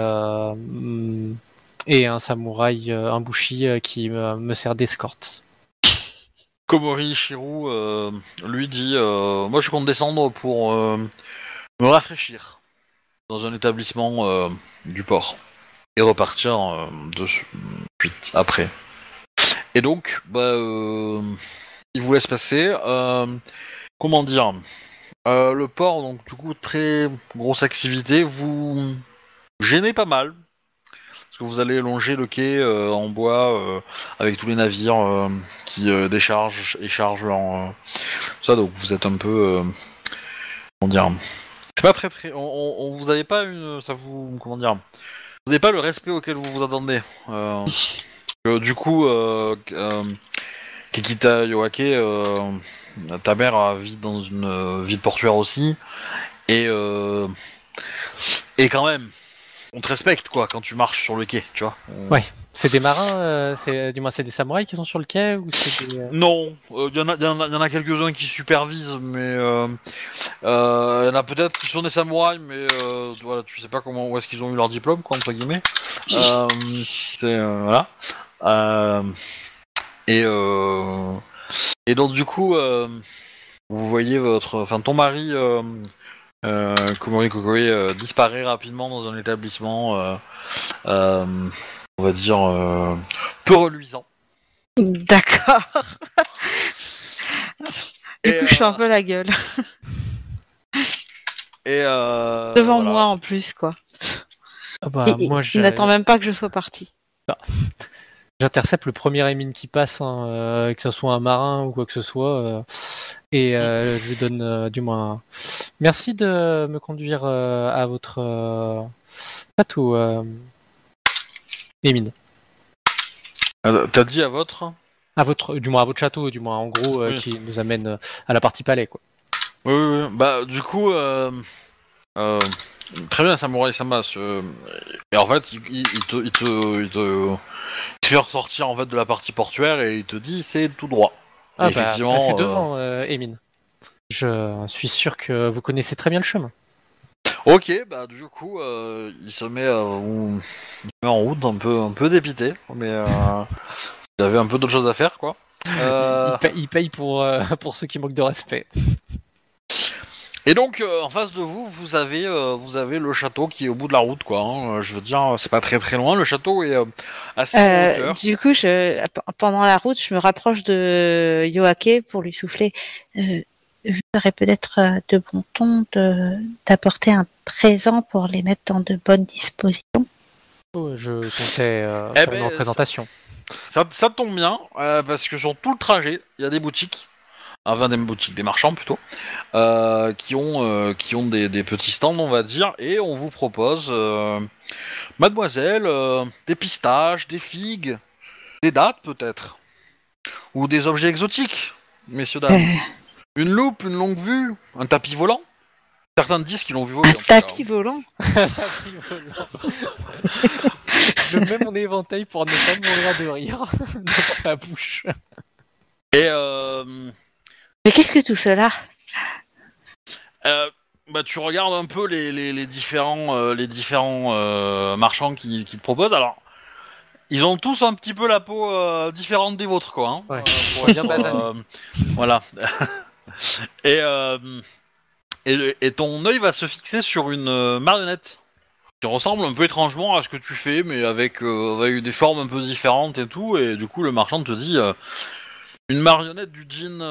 et un samouraï, euh, un bushi euh, qui me, me sert d'escorte. Komori Shiru euh, lui dit euh, Moi je compte descendre pour euh, me rafraîchir dans un établissement euh, du port et repartir euh, de suite après. Et donc, bah, euh, il vous laisse passer. euh, comment dire Euh, Le port, donc du coup, très grosse activité, vous gênez pas mal. Que vous allez longer le quai euh, en bois euh, avec tous les navires euh, qui déchargent et chargent leur euh, ça. Donc vous êtes un peu comment dire c'est pas très très on, vous avez pas une ça vous comment dire vous n'avez pas le respect auquel vous vous attendez du coup Kikita Yoake ta mère vit dans une ville portuaire aussi. Et et quand même on te respecte quoi quand tu marches sur le quai tu vois On- Ouais. C'est des marins, euh, c'est du moins c'est des samouraïs qui sont sur le quai ou c'est des. euh, Non, il y en a, y en a, quelques-uns qui supervisent, mais euh, euh, y en a peut-être qui sont des samouraïs, mais euh, voilà, tu sais pas comment où est-ce qu'ils ont eu leur diplôme, quoi, entre guillemets. Euh, c'est euh, voilà. Euh, et euh, et donc du coup, euh, vous voyez votre, enfin ton mari. Euh, Komori Kokoi euh, disparaît rapidement dans un établissement, euh, euh, on va dire, euh, peu reluisant. D'accord. (laughs) Du Et, coup, je euh, un peu la gueule. (laughs) Et euh, Devant voilà. moi en plus, quoi. ah bah, Et- moi, je- n'attend même pas que je sois partie. J'intercepte le premier émine qui passe, hein, euh, que ce soit un marin ou quoi que ce soit, euh, et euh, je lui donne du moins. Merci de me conduire à votre bateau, Émine. Euh, T'as dit à votre? À votre, du moins à votre château, du moins en gros, euh, Oui. qui nous amène euh, à la partie palais, quoi. Oui, oui, oui. Bah, du coup, euh, euh, très bien, Samurai Sama. ce- Et en fait, il, il- il te, il, te, il, te, il te fait ressortir en fait de la partie portuaire et il te dit c'est tout droit. Ah Et bah, passez euh, devant, euh, Émine. Je suis sûr que vous connaissez très bien le chemin. Ok, bah du coup, euh, il se met, euh, on- il se met en route un peu, un peu dépité, mais euh, (laughs) il avait un peu d'autres choses à faire, quoi. Euh, Il, paye, il paye pour, euh, (laughs) pour ceux qui manquent de respect. Et donc euh, en face de vous, vous avez euh, vous avez le château qui est au bout de la route, quoi. hein. Euh, Je veux dire, c'est pas très très loin. Le château est euh, assez en Euh, hauteur. du coup, je, pendant la route, je me rapproche de Yoake pour lui souffler. Euh, il serait peut-être euh, de bon ton de d'apporter un présent pour les mettre dans de bonnes dispositions. Oh, je comptais euh, Eh faire ben, une représentation. Ça, ça tombe bien, euh, parce que sur tout le trajet, il y a des boutiques, enfin des boutiques, des marchands plutôt, euh, qui ont, euh, qui ont des, des petits stands, on va dire, et on vous propose, euh, mademoiselle, euh, des pistaches, des figues, des dates peut-être, ou des objets exotiques, messieurs dames. Euh, Une loupe, une longue vue, un tapis volant. Certains disent qu'ils l'ont vu voler. un tout cas. (laughs) tapis volant. je mets mon éventail pour ne pas mourir de rire (laughs) dans la bouche. Et euh, Mais qu'est-ce que tout cela? Euh, bah, tu regardes un peu les, les, les différents, euh, les différents euh, marchands qui, qui te proposent. Alors, ils ont tous un petit peu la peau euh, différente des vôtres, quoi. Hein, Ouais. Euh, pour (laughs) être, euh, voilà. (laughs) et, euh, et, et ton œil va se fixer sur une euh, marionnette qui ressemble un peu étrangement à ce que tu fais, mais avec, euh, avec des formes un peu différentes et tout. Et du coup, le marchand te dit euh, une marionnette du djinn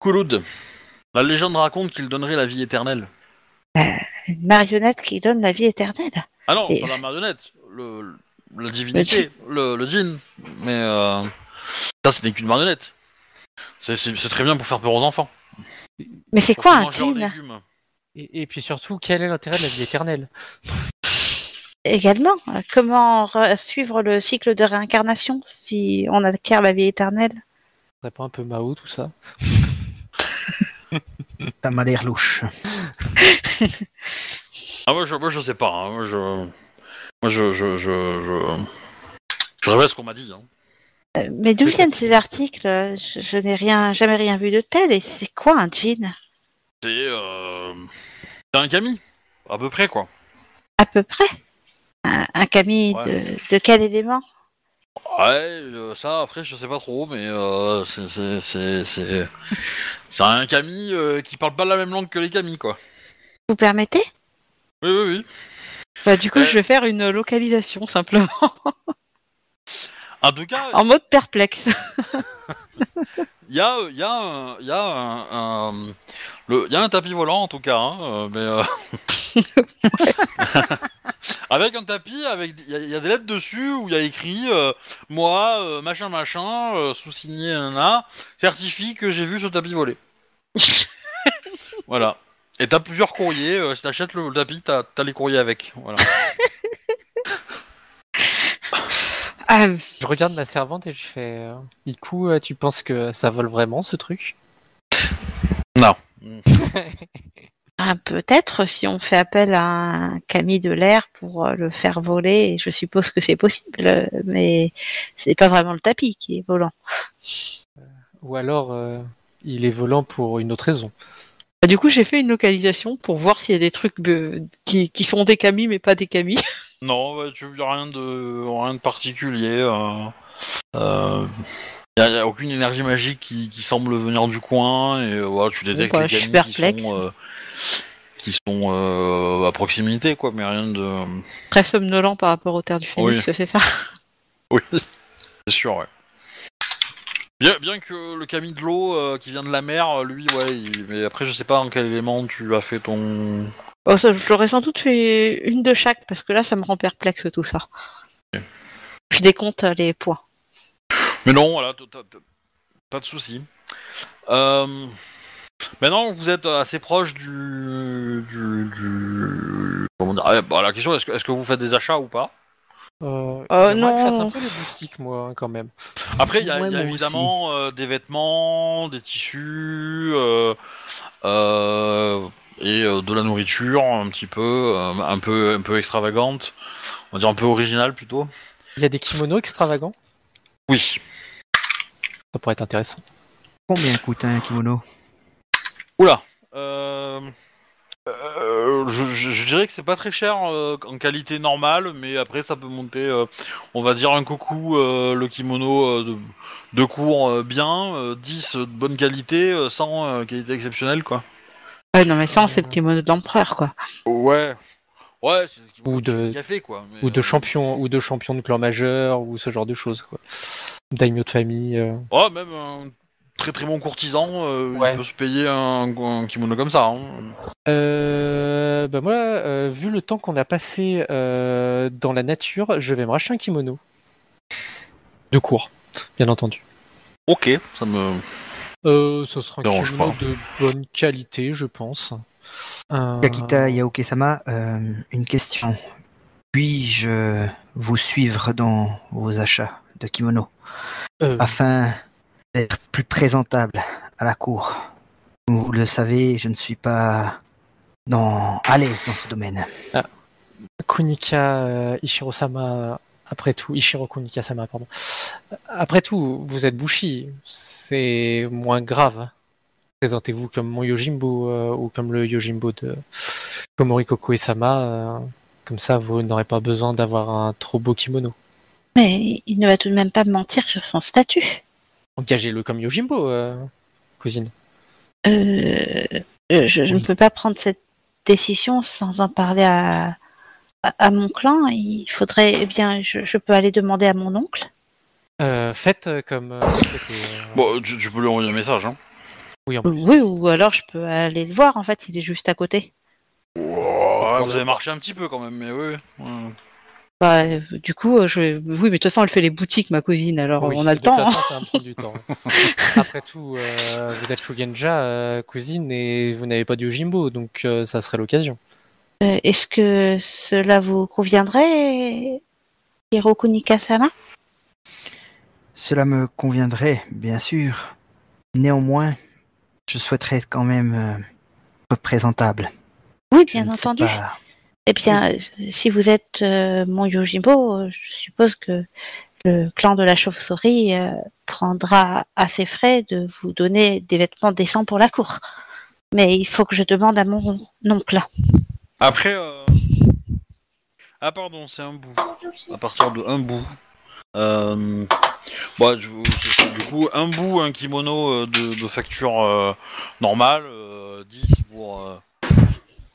euh, Khulud. La légende raconte qu'il donnerait la vie éternelle. Une marionnette qui donne la vie éternelle. Ah non, Et- pas la marionnette, le, le- la divinité, le, le djinn. Mais euh, ça, ce n'est qu'une marionnette. C'est- C'est c'est très bien pour faire peur aux enfants. Mais c'est quoi un djinn. Et, et puis surtout, quel est l'intérêt de la vie éternelle? Également, euh, comment re- suivre le cycle de réincarnation si on acquiert la vie éternelle? Ce serait pas un peu Mao tout ça (laughs) Ça m'a l'air louche. (laughs) Ah moi je, moi, je sais pas. hein. Moi je, moi je, je, je, je, je répète ce qu'on m'a dit. Hein. Euh, Mais d'où viennent ces articles? Je, je n'ai rien, jamais rien vu de tel. Et c'est quoi un C'est euh, c'est un Camille, à peu près quoi. À peu près? Un, un Camille Ouais. de, de quel élément? Ouais, euh, ça après je sais pas trop, mais euh, c'est c'est c'est c'est c'est un Camille euh, qui parle pas la même langue que les Camille quoi. Vous permettez? Oui oui oui. bah, Du coup, Euh. je vais faire une localisation simplement, En tout cas, en mode perplexe. Il y a y a un- y a un, un- le il y a un tapis volant en tout cas, hein, euh, mais euh, (laughs) avec un tapis avec il y, a- il y a des lettres dessus où il y a écrit euh, moi euh, machin machin euh, sous-signé nana certifie que j'ai vu ce tapis voler. voilà. Et t'as plusieurs courriers. si t'achètes le, le tapis, t'as as les courriers avec. Voilà. (laughs) Je regarde ma servante et je fais euh, Iku, euh, tu penses que ça vole vraiment ce truc? Non. (laughs) ah, Peut-être si on fait appel à un Camille de l'air pour euh, le faire voler, je suppose que c'est possible, euh, mais c'est pas vraiment le tapis qui est volant. Ou alors euh, il est volant pour une autre raison Bah, Du coup, j'ai fait une localisation pour voir s'il y a des trucs euh, qui, qui sont des Camille mais pas des Camille. (laughs) Non, bah, tu y a rien de rien de particulier. Euh, euh, y, a, y a aucune énergie magique qui, qui semble venir du coin et euh, voilà, tu détectes les gamins qui sont euh, qui sont euh, à proximité quoi, mais rien de. Très somnolent par rapport aux terres du Phénix, c'est (laughs) ça Oui, c'est sûr, ouais. Bien, bien que le Camille de l'eau euh, qui vient de la mer, lui, ouais, il- mais après je sais pas en quel élément tu as fait ton. Oh, l'aurais sans doute fait une de chaque, parce que là, ça me rend perplexe tout ça. Je décompte euh, les points. Mais non, voilà, pas de souci. Euh, maintenant, vous êtes assez proche du, du, du- comment dire ah, bah, La question, est-ce que, est-ce que vous faites des achats ou pas? Euh, Euh, que je fasse non. un peu les boutiques, moi, quand même. Après, il y a, Ouais, il y a moi évidemment euh, des vêtements, des tissus euh, euh, et euh, de la nourriture, un petit peu, euh, un peu, un peu extravagante, on va dire un peu originale plutôt. Il y a des kimonos extravagants? Oui. Ça pourrait être intéressant. Combien coûte un kimono? Oula. Euh, euh, je, je- je dirais que c'est pas très cher euh, en qualité normale, mais après ça peut monter. euh, on va dire un coucou euh, le kimono euh, de, de cours euh, bien, euh, 10 de bonne qualité, euh, 100 euh, qualité exceptionnelle quoi. Ouais, non, mais ça, c'est le kimono de l'empereur, quoi. Ouais. Ouais, c'est ce kimono Ou de- café quoi. mais, Ou de euh, champions, ou de champions de clan majeur, ou ce genre de choses, quoi. Daimyo de famille. euh. Oh, même un très très bon courtisan, euh, Ouais. il peut se payer un, un kimono comme ça. hein. Euh, bah moi, euh, vu le temps qu'on a passé euh, dans la nature, je vais me racheter un kimono. De cours, bien entendu. Ok, ça me. Euh, ce sera un kimono de bonne qualité, je pense. Euh, Kakita Yaoke-sama, euh, une question. Puis-je vous suivre dans vos achats de kimono euh, afin d'être plus présentable à la cour? Comme vous le savez, je ne suis pas dans... à l'aise dans ce domaine. Kunika euh, Ishiro-sama, après tout, Ishiro Kunika-sama, pardon. Après tout, vous êtes Bushi, c'est moins grave. Présentez-vous comme mon Yojimbo euh, ou comme le Yojimbo de Komori Kokoe-sama. euh, comme ça, vous n'aurez pas besoin d'avoir un trop beau kimono. Mais il ne va tout de même pas mentir sur son statut. Engagez-le comme Yojimbo, euh, cousine. Je, ne peux pas prendre cette décision sans en parler à, à, mon clan. Il faudrait, eh bien, je, je peux aller demander à mon oncle. Euh, faites euh, comme euh, Bon, tu, tu peux lui envoyer un message. Hein. Oui, en plus. Oui, ou alors je peux aller le voir. En fait, il est juste à côté. Ouais, vous avez marché un petit peu quand même, mais oui. Ouais. Bah, du coup, je... oui, mais de toute façon, elle fait les boutiques, ma cousine. Alors, Oui, on a le temps. hein. du temps. (laughs) Après tout, euh, vous êtes Shugenja, euh, cousine, et vous n'avez pas de Yojimbo, donc euh, ça serait l'occasion. Euh, Est-ce que cela vous conviendrait, Hiroko Nikasama? Cela me conviendrait, bien sûr. Néanmoins, je souhaiterais quand même euh, être présentable. Oui, bien entendu. pas- Eh bien, euh, si vous êtes euh, mon Yojimbo, je suppose que le clan de la chauve-souris euh, prendra à ses frais de vous donner des vêtements décents pour la cour. Mais il faut que je demande à mon oncle. Après. Euh... Ah, pardon, c'est un bout. À partir de un bout. Euh... Bah, je- c'est- c'est du coup, un bout, un kimono euh, de, de facture euh, normale, euh, 10 pour euh,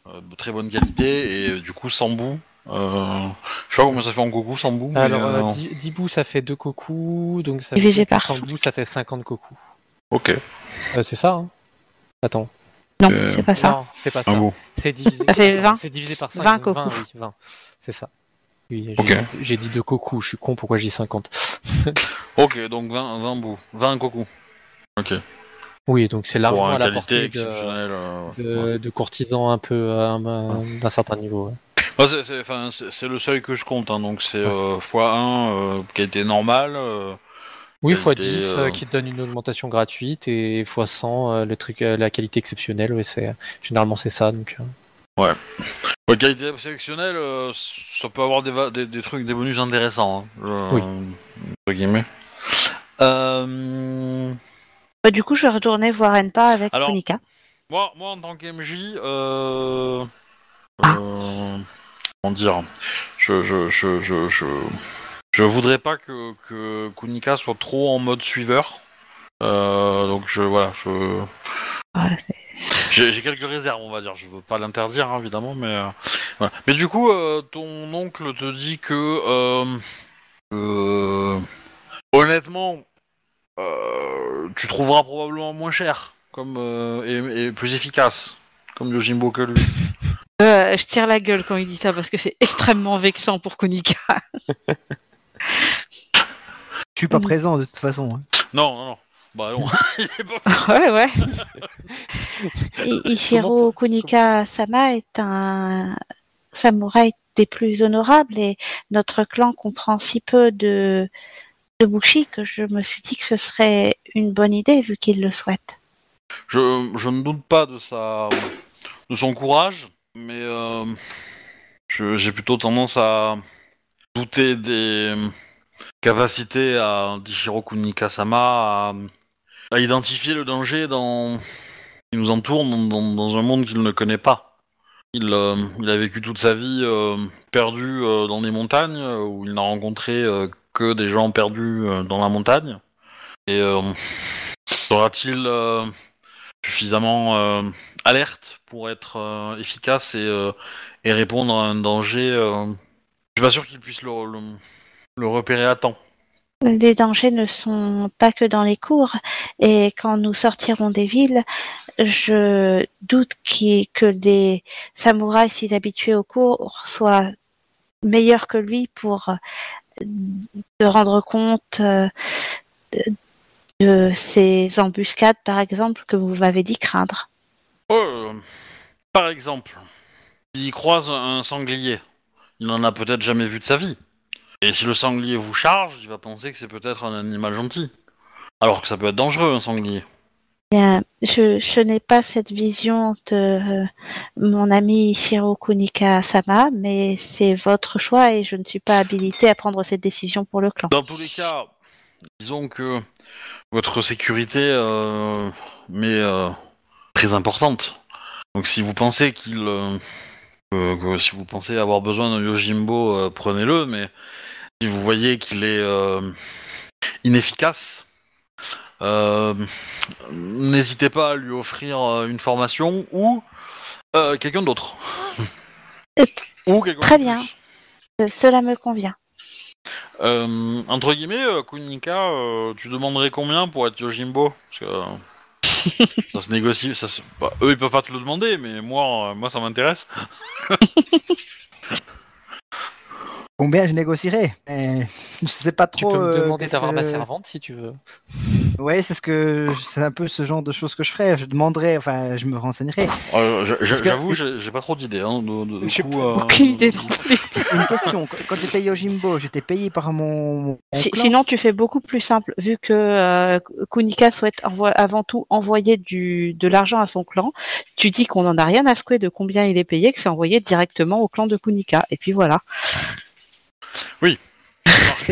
euh, de très bonne qualité, et euh, du coup 100 bouts. Euh, je sais pas combien ça fait en goku, 100 bouts. mais, Alors, euh, euh, 10, 10 bouts, ça fait 2 koku, donc ça Divisé fait par 100 bouts, ça fait 50 koku. Ok, Euh, c'est ça, hein Attends. Non, Euh, c'est pas ça. Non, c'est pas un ça. C'est divisé, Ça fait 20. C'est divisé par 5. 20 koku. 20, oui, 20. C'est ça. Oui, j'ai Ok. dit, j'ai dit 2 koku, je suis con, pourquoi je dis 50 Ok, donc 20, 20 bouts. 20 goku. Ok. Oui, donc c'est largement à la portée de, euh, ouais. de, de courtisans un peu euh, un- d'un certain niveau. ouais. Moi, c'est- le seuil que je compte, hein, donc c'est Ouais. euh, x1, euh, qualité normale. euh, Oui, Qualité, x10 euh, euh, qui te donne une augmentation gratuite et x100 euh, le truc, la qualité exceptionnelle. Ouais, c'est généralement c'est ça. Donc ouais, qualité exceptionnelle, euh, ça peut avoir des, va- des, des trucs, des bonus intéressants. Hein, Oui. entre guillemets. Euh, Bah, du coup, je vais retourner voir Enpa avec Alors- moi, moi, en tant qu'MJ, euh, euh, comment dire, je, je, je, je, je, je voudrais pas que, que Kunika soit trop en mode suiveur. Euh, donc je voilà, je Ouais, j'ai quelques réserves, on va dire. Je veux pas l'interdire, hein, évidemment, mais euh, voilà. Mais du coup, euh, ton oncle te dit que euh, euh, honnêtement, euh, tu trouveras probablement moins cher, comme euh, et, et plus efficace, comme Yojimbo que lui. Euh, je tire la gueule quand il dit ça parce que c'est (laughs) extrêmement vexant pour Kunika. (laughs) Je suis pas Mm. présent de toute façon. hein. Non, non, non. Bah non. (laughs) Ouais, ouais. I- Ichiro Kunika Sama est un samouraï des plus honorables et notre clan comprend si peu de, de Bushi que je me suis dit que ce serait une bonne idée vu qu'il le souhaite. je, je ne doute pas de sa de son courage, mais euh, j'ai plutôt tendance à douter des capacités à d'Ichiro Kunika-sama à, à identifier le danger dans qui nous entoure dans, un monde qu'il ne connaît pas. Il, euh, a vécu toute sa vie euh, perdu euh, dans des montagnes euh, où il n'a rencontré euh, que des gens perdus euh, dans la montagne. Et euh, sera-t-il euh, suffisamment euh, alerte pour être euh, efficace euh, et répondre à un danger. Je suis pas sûr qu'il puisse le, le- le repérer à temps. Les dangers ne sont pas que dans les cours, et quand nous sortirons des villes, je doute que les samouraïs si habitués aux cours soient meilleurs que lui pour euh, se rendre compte euh, de, de ces embuscades, par exemple, que vous m'avez dit craindre. Oh, euh, par exemple, s'il croise un sanglier, il n'en a peut-être jamais vu de sa vie. Et si le sanglier vous charge, il va penser que c'est peut-être un animal gentil. Alors que ça peut être dangereux, un sanglier. Bien, je, je n'ai pas cette vision de euh, mon ami Shiro Kunika-sama, mais c'est votre choix et je ne suis pas habilitée à prendre cette décision pour le clan. Dans tous les cas, disons que votre sécurité euh, m'est euh, très importante. Donc si vous pensez qu'il... que- que si vous pensez avoir besoin d'un Yojimbo, euh, prenez-le, mais si vous voyez qu'il est euh, inefficace, euh, n'hésitez pas à lui offrir une formation ou quelqu'un d'autre. (laughs) Ou quelqu'un très bien. Cela me convient. Entre guillemets, Kunika, tu demanderais combien pour être Yojimbo? Parce que (laughs) ça se négocie. Ça se... bah, eux, ils peuvent pas te le demander, mais moi, euh, moi, ça m'intéresse. (laughs) Combien je négocierai Eh, (laughs) Je sais pas Tu trop. peux me euh, demander d'avoir ma que- servante si tu veux. Ouais, c'est ce que c'est un peu ce genre de choses que je ferais. Je demanderais, enfin, je me renseignerai. Euh, je- je- Parce que- J'avoue, j'ai pas trop d'idées. Hein, de, de- de J'ai coup, euh, Aucune idée de- non plus. (laughs) Une question. Quand- j'étais Yojimbo, j'étais payé par mon. mon Si- clan sinon, tu fais beaucoup plus simple, vu que euh, Kunika souhaite avant tout envoyer du, de l'argent à son clan. Tu dis qu'on en a rien à secouer de combien il est payé, que c'est envoyé directement au clan de Kunika. Et puis voilà. Oui. (laughs)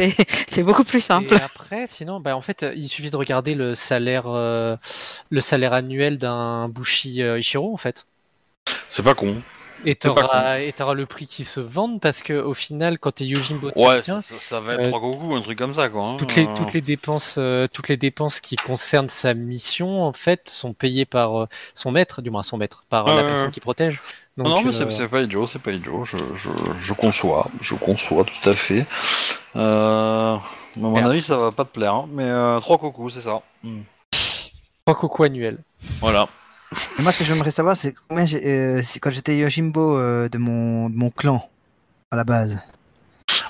C'est beaucoup plus simple. Et après, sinon, bah, en fait, il suffit de regarder le salaire, euh, le salaire annuel d'un Bushi euh, Ichiro, en fait. C'est pas con. Et t'auras le prix qui se vendent parce que au final, quand t'es Yojimbo Ouais, quelqu'un, ça, ça- ça va être euh, trois coucous, un truc comme ça, quoi. hein. toutes les Euh, toutes les dépenses euh, toutes les dépenses qui concernent sa mission en fait sont payées par euh, son maître, du moins son maître, par euh, la personne qui protège. Donc, non, mais euh, c'est- c'est pas idiot, c'est pas idiot. Je, je, je conçois, je conçois tout à fait. Euh, à mon Merde. avis, ça va pas te plaire, hein, mais euh, trois coucous, c'est ça. trois cocos annuels. Voilà. Et moi, ce que j'aimerais savoir, c'est combien j'ai, euh, si- quand j'étais Yojimbo euh, de mon de mon clan à la base.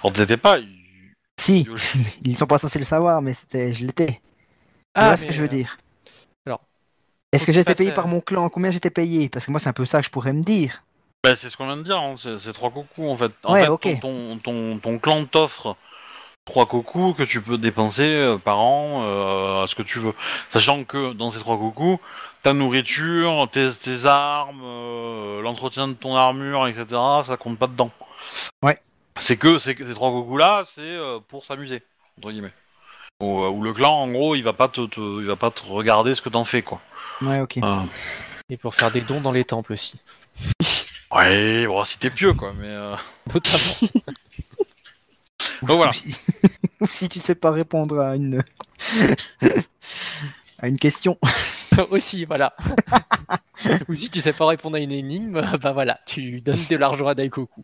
Alors t'étais pas. Si, (laughs) ils sont pas censés le savoir, mais c'était, je l'étais. Ah, vois ce que je veux dire? Est-ce que j'étais payé euh, par mon clan? Combien j'étais payé? Parce que moi, c'est un peu ça que je pourrais me dire. Bah, c'est ce qu'on vient de dire, hein, c'est trois coucous en fait. En Ouais, fait, ok. ton, ton, ton, ton clan t'offre trois coucous que tu peux dépenser euh, par an euh, à ce que tu veux. Sachant que dans ces trois coucous, ta nourriture, tes, tes armes, euh, l'entretien de ton armure, etc., ça compte pas dedans. Ouais. C'est que, c'est que ces trois coucous là, c'est euh, pour s'amuser, entre guillemets. Ou, ou le clan, en gros, il va pas te, te- il va pas te regarder ce que t'en fais, quoi. Ouais, ok. Euh, Et pour faire des dons dans les temples aussi, ouais, bon, si t'es pieux, quoi, mais. euh, notamment. (laughs) Donc voilà. Ou si... (laughs) ou si tu sais pas répondre à une (laughs) à une question. aussi, voilà. Ou si tu sais pas répondre à une énigme, bah voilà, tu donnes de l'argent à Daikoku.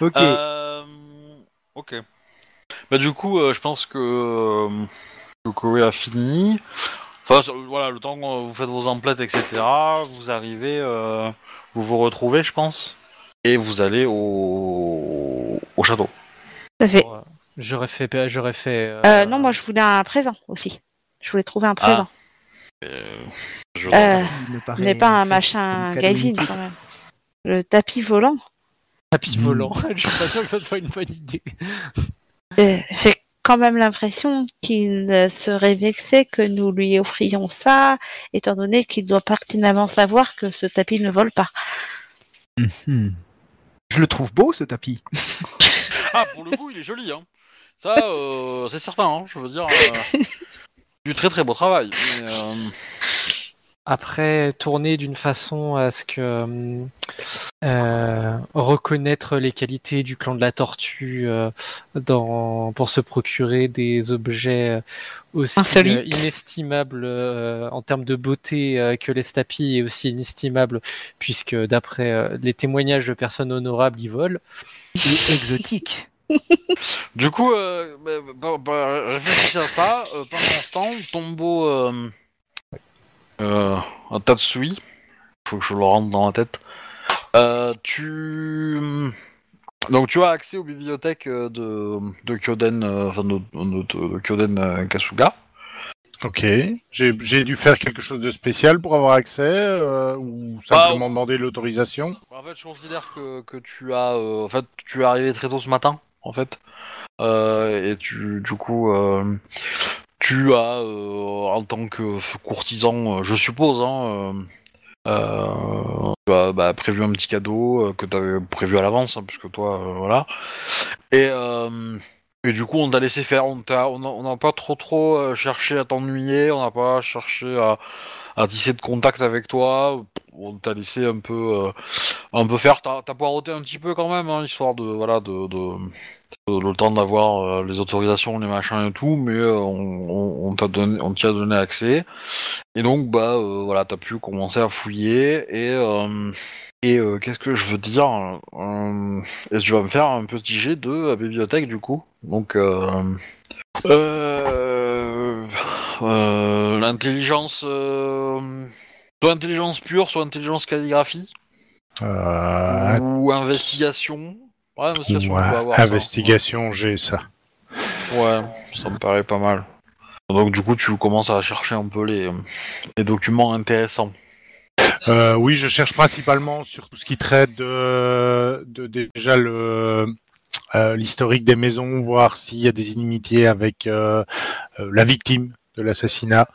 Ok. Euh, ok. Bah du coup, euh, je pense que, euh, que Koé a fini. Enfin, voilà, le temps que vous faites vos emplettes, etc., vous arrivez, euh, vous vous retrouvez, je pense, et vous allez au, au château. Ça fait. Bon, J'aurais fait, j'aurais fait. euh, Euh, non, moi je voulais un présent aussi. Je voulais trouver un présent. Euh, je- Euh, Il pas un machin gaijin quand même. Le tapis volant. tapis Hmm. volant. (laughs) Je suis pas sûr que ça soit une bonne idée. Euh, J'ai quand même l'impression qu'il serait vexé que nous lui offrions ça, étant donné qu'il doit pertinemment savoir que ce tapis ne vole pas. Mhm. Je le trouve beau ce tapis. (laughs) Ah, pour le coup, il est joli, hein. Ça, euh, c'est certain, hein. Je veux dire, euh, du très très beau travail. mais, euh, Après, tourner d'une façon à ce que euh, reconnaître les qualités du clan de la tortue euh, dans, pour se procurer des objets euh, aussi euh, inestimables euh, en termes de beauté euh, que les stapis et aussi inestimables puisque d'après euh, les témoignages de personnes honorables, ils volent. Et exotique. (laughs) Du coup, euh, bah, bah, bah, réfléchis à ça. Euh, pendant ce temps, Tombo euh, euh, Tatsui, faut que je le rentre dans la tête. Euh, tu donc tu as accès aux bibliothèques euh, de, de Kyoden, euh, enfin de, de- de- de Kyoden euh, Kasuga. Ok. J'ai j'ai dû faire quelque chose de spécial pour avoir accès euh, ou simplement demander l'autorisation? En fait, je considère que, que tu as, euh, en fait, tu es arrivé très tôt ce matin, en fait, Euh, et tu, du coup, tu as, en tant que courtisan, je suppose, hein, euh, euh, tu as bah, prévu un petit cadeau euh, que tu avais prévu à l'avance, hein, puisque toi, euh, voilà, et et du coup, on t'a laissé faire, on t'a, on n'a pas trop trop cherché à t'ennuyer, on n'a pas cherché à, à tisser de contact avec toi, on t'a laissé un peu, euh, un peu faire. T'as, poireauté un petit peu quand même, hein, histoire de, voilà, de, de, le temps d'avoir euh, les autorisations, les machins et tout, mais euh, on, t'a donné, on t'y a donné accès. Et donc, bah, voilà, t'as pu commencer à fouiller et. et qu'est-ce que je veux dire euh, Et tu vas me faire un petit jet de la bibliothèque du coup? Donc, l'intelligence, euh, soit intelligence pure, soit intelligence calligraphie Euh, ou investigation. Ouais, investigation, ouais, on peut avoir investigation, j'ai ça. Ouais, ça me paraît pas mal. Donc du coup, tu commences à chercher un peu les, les documents intéressants. Euh, oui, je cherche principalement sur tout ce qui traite de, de déjà le euh, l'historique des maisons, voir s'il y a des inimitiés avec euh, euh, la victime de l'assassinat.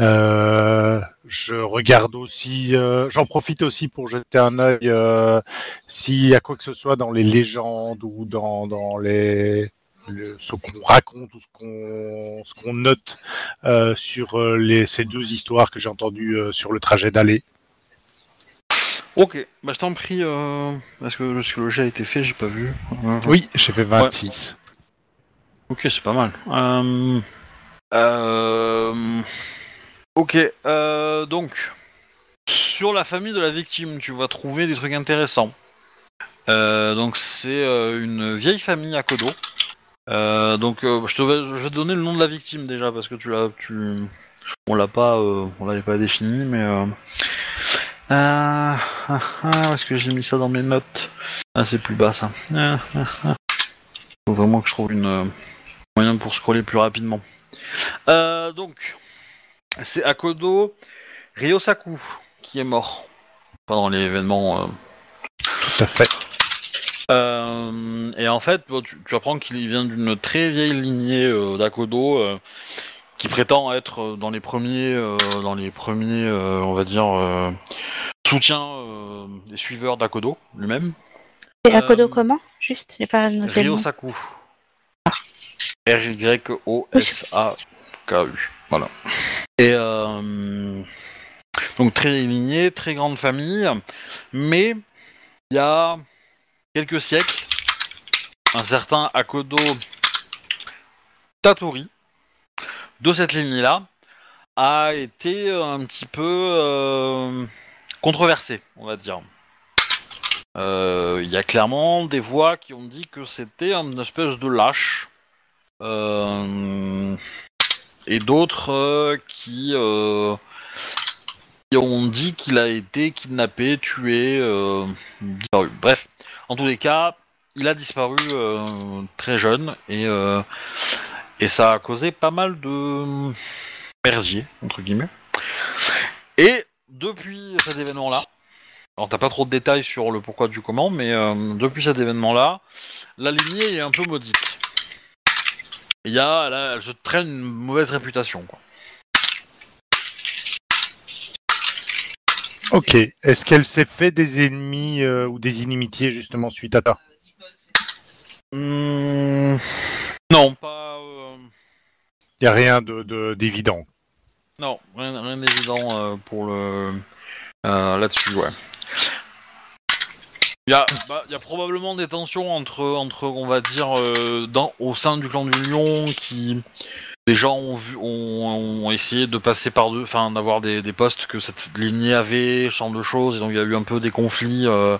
Euh, je regarde aussi, euh, j'en profite aussi pour jeter un œil euh, s'il y a quoi que ce soit dans les légendes ou dans, dans les le- ce qu'on raconte ou ce qu'on ce qu'on note euh, sur les, ces deux histoires que j'ai entendues sur le trajet d'aller. Ok, bah je t'en prie, parce que le, jet a été fait, j'ai pas vu. Oui, j'ai fait 26. Ok, c'est pas mal. Euh, ok, euh, donc sur la famille de la victime, tu vas trouver des trucs intéressants. Euh, donc c'est euh, une vieille famille à Kodo. Euh, donc euh, je, vais, te donner le nom de la victime déjà parce que tu l'as, tu, on l'a pas, on l'avait pas défini, mais ah, ah, ah, est-ce que j'ai mis ça dans mes notes? Ah, c'est plus bas ça. Ah, ah, ah. Faut vraiment que je trouve une moyen pour scroller plus rapidement. Euh, donc, c'est Akodo Ryosaku qui est mort pendant l'événement. euh. Tout à fait. Euh, et en fait, bon, tu, tu apprends qu'il vient d'une très vieille lignée euh, d'Akodo euh, qui prétend être dans les premiers, euh, dans les premiers, euh, on va dire, euh, soutiens euh, des suiveurs d'Akodo lui-même. Et Akodo Euh, comment Juste, j'ai pas noté le nom. Ryosaku. Voilà. Et euh, donc très lignée, très grande famille, mais il y a quelques siècles, un certain Akodo Tatori de cette lignée-là a été un petit peu euh, controversé, on va dire. Euh, Il y a clairement des voix qui ont dit que c'était une espèce de lâche. Euh, et d'autres euh, qui, euh, qui ont dit qu'il a été kidnappé, tué, disparu. Bref, en tous les cas, il a disparu très jeune et, et ça a causé pas mal de merdier, entre guillemets. Et depuis cet événement-là, alors t'as pas trop de détails sur le pourquoi du comment, mais depuis cet événement-là, la lignée est un peu maudite. Il y a, là, elle se traîne une mauvaise réputation. Quoi. Ok. Est-ce qu'elle s'est fait des ennemis euh, ou des inimitiés justement suite à ça? Hmm, Non, pas. euh, Il n'y a rien de de- d'évident. Non, rien, rien d'évident euh, pour le euh, là-dessus, ouais. Il y a, bah, il y a probablement des tensions entre, entre on va dire, euh, dans, au sein du clan du Lion, qui des gens ont vu, ont, ont essayé de passer par deux, enfin d'avoir des, des postes que cette lignée avait, ce genre de choses, et donc il y a eu un peu des conflits, euh,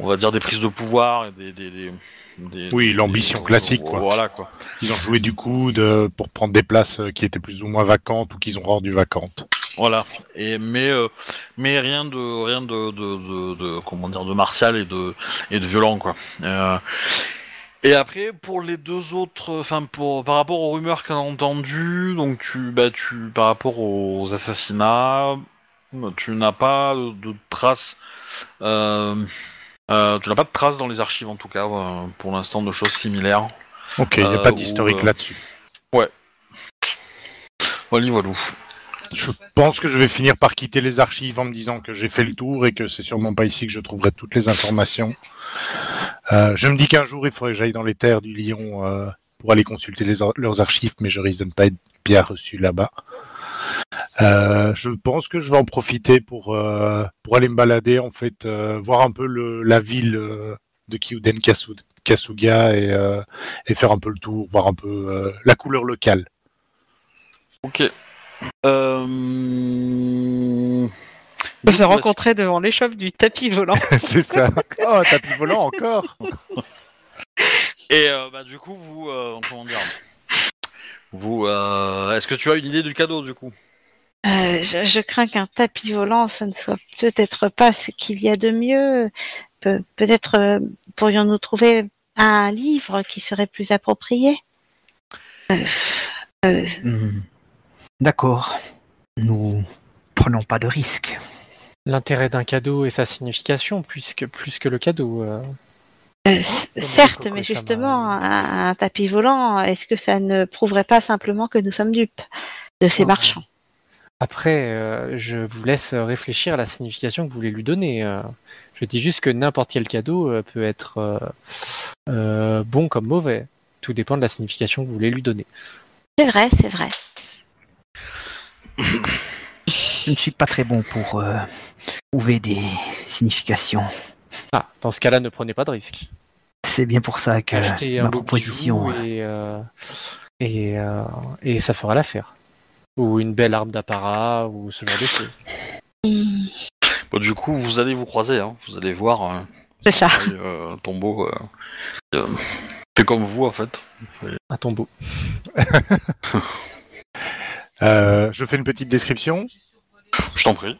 on va dire des prises de pouvoir et des, des, des, des- Oui, l'ambition classique, quoi. Voilà quoi. Ils ont joué du coude euh, pour prendre des places qui étaient plus ou moins vacantes ou qu'ils ont rendues vacantes. Voilà. Et mais euh, mais rien de rien de, de, de, de- comment dire de martial et de et de violent quoi. Euh, et après pour les deux autres, enfin pour par rapport aux rumeurs qu'on a entendues, donc tu bah tu par rapport aux assassinats, tu n'as pas de, traces. Euh, tu n'as pas de traces dans les archives en tout cas pour l'instant de choses similaires. Ok, il n'y a pas d'historique là-dessus. Voilà, voilà. Je pense que je vais finir par quitter les archives en me disant que j'ai fait le tour et que c'est sûrement pas ici que je trouverai toutes les informations. Euh, je me dis qu'un jour il faudrait que j'aille dans les terres du Lion euh, pour aller consulter leurs archives, mais je risque de ne pas être bien reçu là-bas. Euh, je pense que je vais en profiter pour euh, pour aller me balader en fait, euh, voir un peu le, la ville euh, de Kyuden Kasu- Kasuga et, et faire un peu le tour, voir un peu la couleur locale. Ok. Euh... On se rencontrer devant l'échoppe du tapis volant. (laughs) c'est ça. (laughs) Oh, tapis volant encore. (laughs) Et euh, bah du coup vous euh, comment dire vous euh, est-ce que tu as une idée du cadeau du coup? Euh, je, je crains qu'un tapis volant, ça ne soit peut-être pas ce qu'il y a de mieux. Pe- peut-être euh, pourrions-nous trouver un livre qui serait plus approprié? Euh, euh, Hmm. D'accord. Nous prenons pas de risques. L'intérêt d'un cadeau et sa signification, puisque plus que le cadeau. euh. euh, certes, mais justement, un, un tapis volant, est-ce que ça ne prouverait pas simplement que nous sommes dupes de ces marchands? Après, euh, je vous laisse réfléchir à la signification que vous voulez lui donner. euh. Je dis juste que n'importe quel cadeau euh, peut être euh, euh, bon comme mauvais. Tout dépend de la signification que vous voulez lui donner. C'est vrai, c'est vrai. Je ne suis pas très bon pour euh, trouver des significations. Ah, dans ce cas-là, ne prenez pas de risque. C'est bien pour ça que Achetez un ma proposition. et, euh, et, euh, et ça fera l'affaire. Ou une belle arme d'apparat, ou ce genre de choses. Bon, du coup vous allez vous croiser hein. vous allez voir euh, C'est ça. euh, tombeau euh, euh, fait comme vous en fait Un tombeau. (laughs) Euh, je fais une petite description. je t'en prie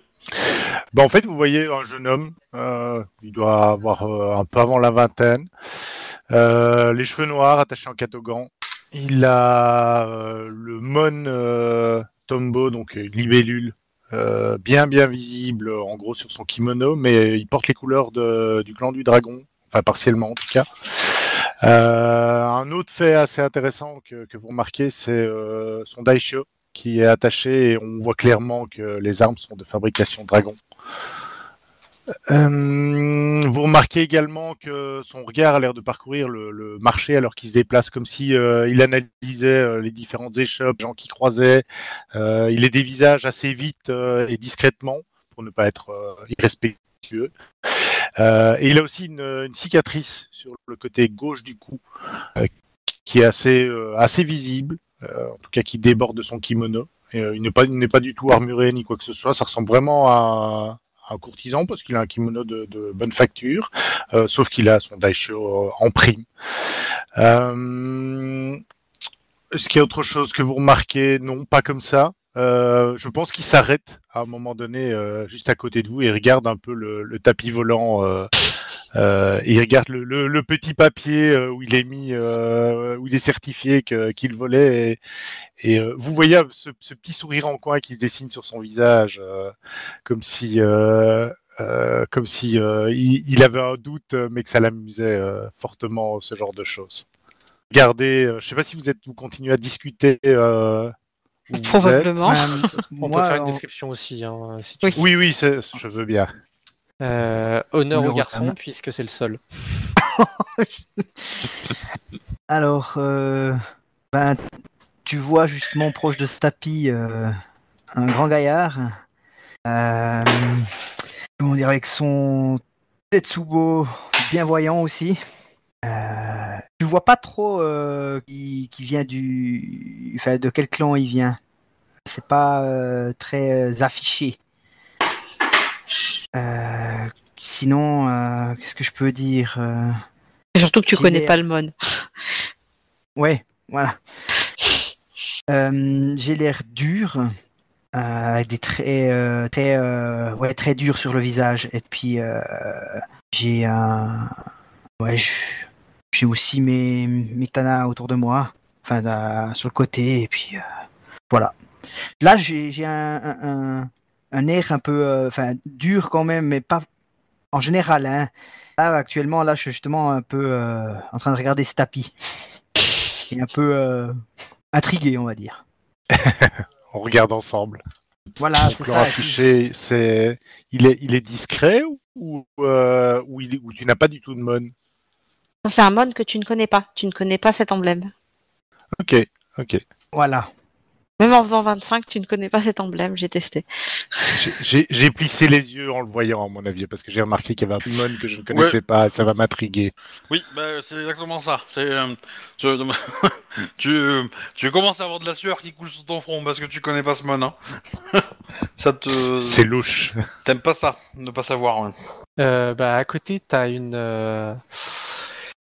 Bah, en fait, vous voyez un jeune homme. euh, il doit avoir euh, un peu avant la vingtaine. Euh, les cheveux noirs attachés en catogan. Il a euh, le mon euh, tombo, donc libellule, euh, bien bien visible en gros sur son kimono, mais il porte les couleurs de- du clan du dragon, enfin partiellement en tout cas. Euh, un autre fait assez intéressant que, que vous remarquez, c'est euh, son daisho qui est attaché et on voit clairement que les armes sont de fabrication dragon. Euh, vous remarquez également que son regard a l'air de parcourir le, marché alors qu'il se déplace comme si euh, il analysait euh, les différentes échoppes, les gens qui croisaient. Il est des visages assez vite et discrètement pour ne pas être irrespectueux. Et il a aussi une, cicatrice sur le côté gauche du cou qui est assez, visible, en tout cas qui déborde de son kimono. Euh, il n'est pas, il n'est pas du tout armuré ni quoi que ce soit. Ça ressemble vraiment à, un courtisan parce qu'il a un kimono de, de bonne facture, euh, sauf qu'il a son daisho euh, en prime. Euh, Est-ce qu'il y a autre chose que vous remarquez? Non, pas comme ça. Euh, je pense qu'il s'arrête à un moment donné euh, juste à côté de vous et regarde un peu le, le tapis volant. Euh, il regarde le, le- le petit papier euh, où il est mis, euh, où il est certifié qu'il volait. Et, et, euh, vous voyez ce, ce petit sourire en coin qui se dessine sur son visage, euh, comme si, euh, euh, comme si euh, il, il avait un doute, mais que ça l'amusait euh, fortement ce genre de choses. Regardez, euh, je sais pas si vous êtes, vous continuez à discuter. Euh. Probablement. Euh, On moi, peut faire une description aussi, hein, si tu Oui. Oui, je veux bien. Euh, honneur Le au garçon, Rotama. puisque c'est le seul. (laughs) Alors, euh, ben, tu vois justement proche de ce tapis euh, un grand gaillard. Euh, comment dire, avec son Tetsubo bien voyant aussi. Euh, tu vois pas trop euh, qui, qui vient du. Enfin, de quel clan il vient. C'est pas euh, très euh, affiché. Euh, sinon, euh, qu'est-ce que je peux dire Euh, Surtout que tu connais pas le mon. (laughs) Ouais, voilà. Euh, j'ai l'air dur, euh, avec des traits euh, très, ouais, très durs sur le visage. Et puis, j'ai un. Ouais, j'ai aussi mes, mes katanas autour de moi, enfin, sur le côté. Et puis, voilà. Là, j'ai j'ai un, un, un, air un peu. euh, Enfin, dur quand même, mais pas. En général, hein. Là, actuellement, là, je suis justement un peu euh, en train de regarder ce tapis. Et un peu euh, intrigué, on va dire. (laughs) On regarde ensemble. Voilà, c'est ça. affiché, c'est, il est, il est discret ou, euh, ou, il est- ou tu n'as pas du tout de mon? C'est un mon que tu ne connais pas. Tu ne connais pas cet emblème. Ok, ok. Voilà. Même en faisant 25, tu ne connais pas cet emblème. J'ai testé. J'ai- plissé les yeux en le voyant, à mon avis, parce que j'ai remarqué qu'il y avait un mon que je ne connaissais pas. Ça va m'intriguer. Oui, bah, c'est exactement ça. C'est euh, tu, (laughs) tu, tu commences à avoir de la sueur qui coule sur ton front parce que tu connais pas ce mon. Hein. (laughs) ça te C'est louche. t'aimes pas ça, ne pas savoir. Euh, bah, à côté, tu as une, euh,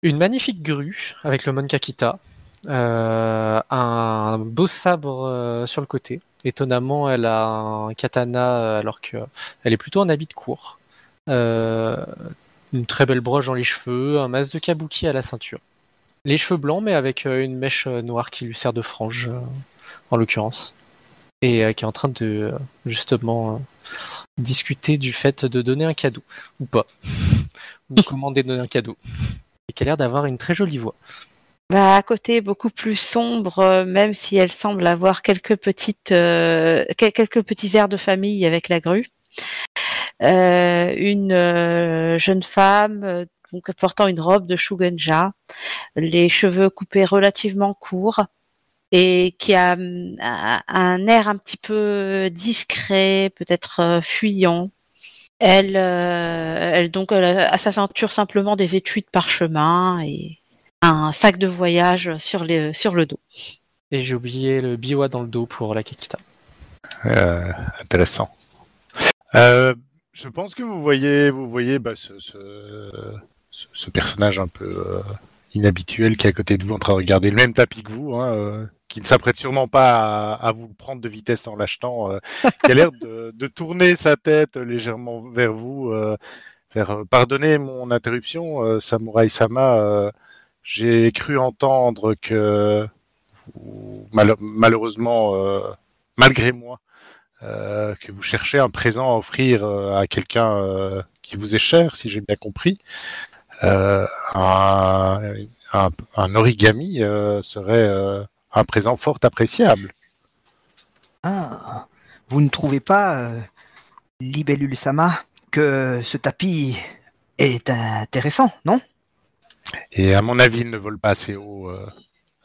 une magnifique grue avec le Mon Kakita, euh, un beau sabre euh, sur le côté. Étonnamment, elle a un katana euh, alors qu'elle est plutôt en habit de cours. Euh, une très belle broche dans les cheveux, un masque de kabuki à la ceinture. Les cheveux blancs, mais avec une mèche noire qui lui sert de frange, en l'occurrence. Et qui est en train de, justement, discuter du fait de donner un cadeau ou pas, (laughs) ou commander de donner un cadeau, et qui a l'air d'avoir une très jolie voix. Bah, à côté, beaucoup plus sombre, euh, même si elle semble avoir quelques petites, euh, quel- quelques petits airs de famille avec la grue. Euh, une jeune femme, portant une robe de shugenja, les cheveux coupés relativement courts et qui a hum, un, air un petit peu discret, peut-être fuyant. Elle, elle donc à sa ceinture simplement des étuis de parchemin et un sac de voyage sur, les, sur le dos. Et j'ai oublié le biwa dans le dos pour la Kakita. Euh, intéressant. Euh, je pense que vous voyez, vous voyez bah, ce, ce, ce- ce personnage un peu euh, inhabituel qui est à côté de vous en train de regarder le même tapis que vous, hein, euh, qui ne s'apprête sûrement pas à, à vous prendre de vitesse en l'achetant, euh, qui a l'air de, de tourner sa tête légèrement vers vous. Euh, euh, pardonnez mon interruption, euh, Samurai Sama. J'ai cru entendre que mal- malheureusement, euh, malgré moi, euh, que vous cherchez un présent à offrir euh, à quelqu'un qui vous est cher, si j'ai bien compris. Un, origami serait un présent fort appréciable. Ah, vous ne trouvez pas, euh, Sama, que ce tapis est intéressant, non? Et à mon avis, il ne vole pas assez haut, euh,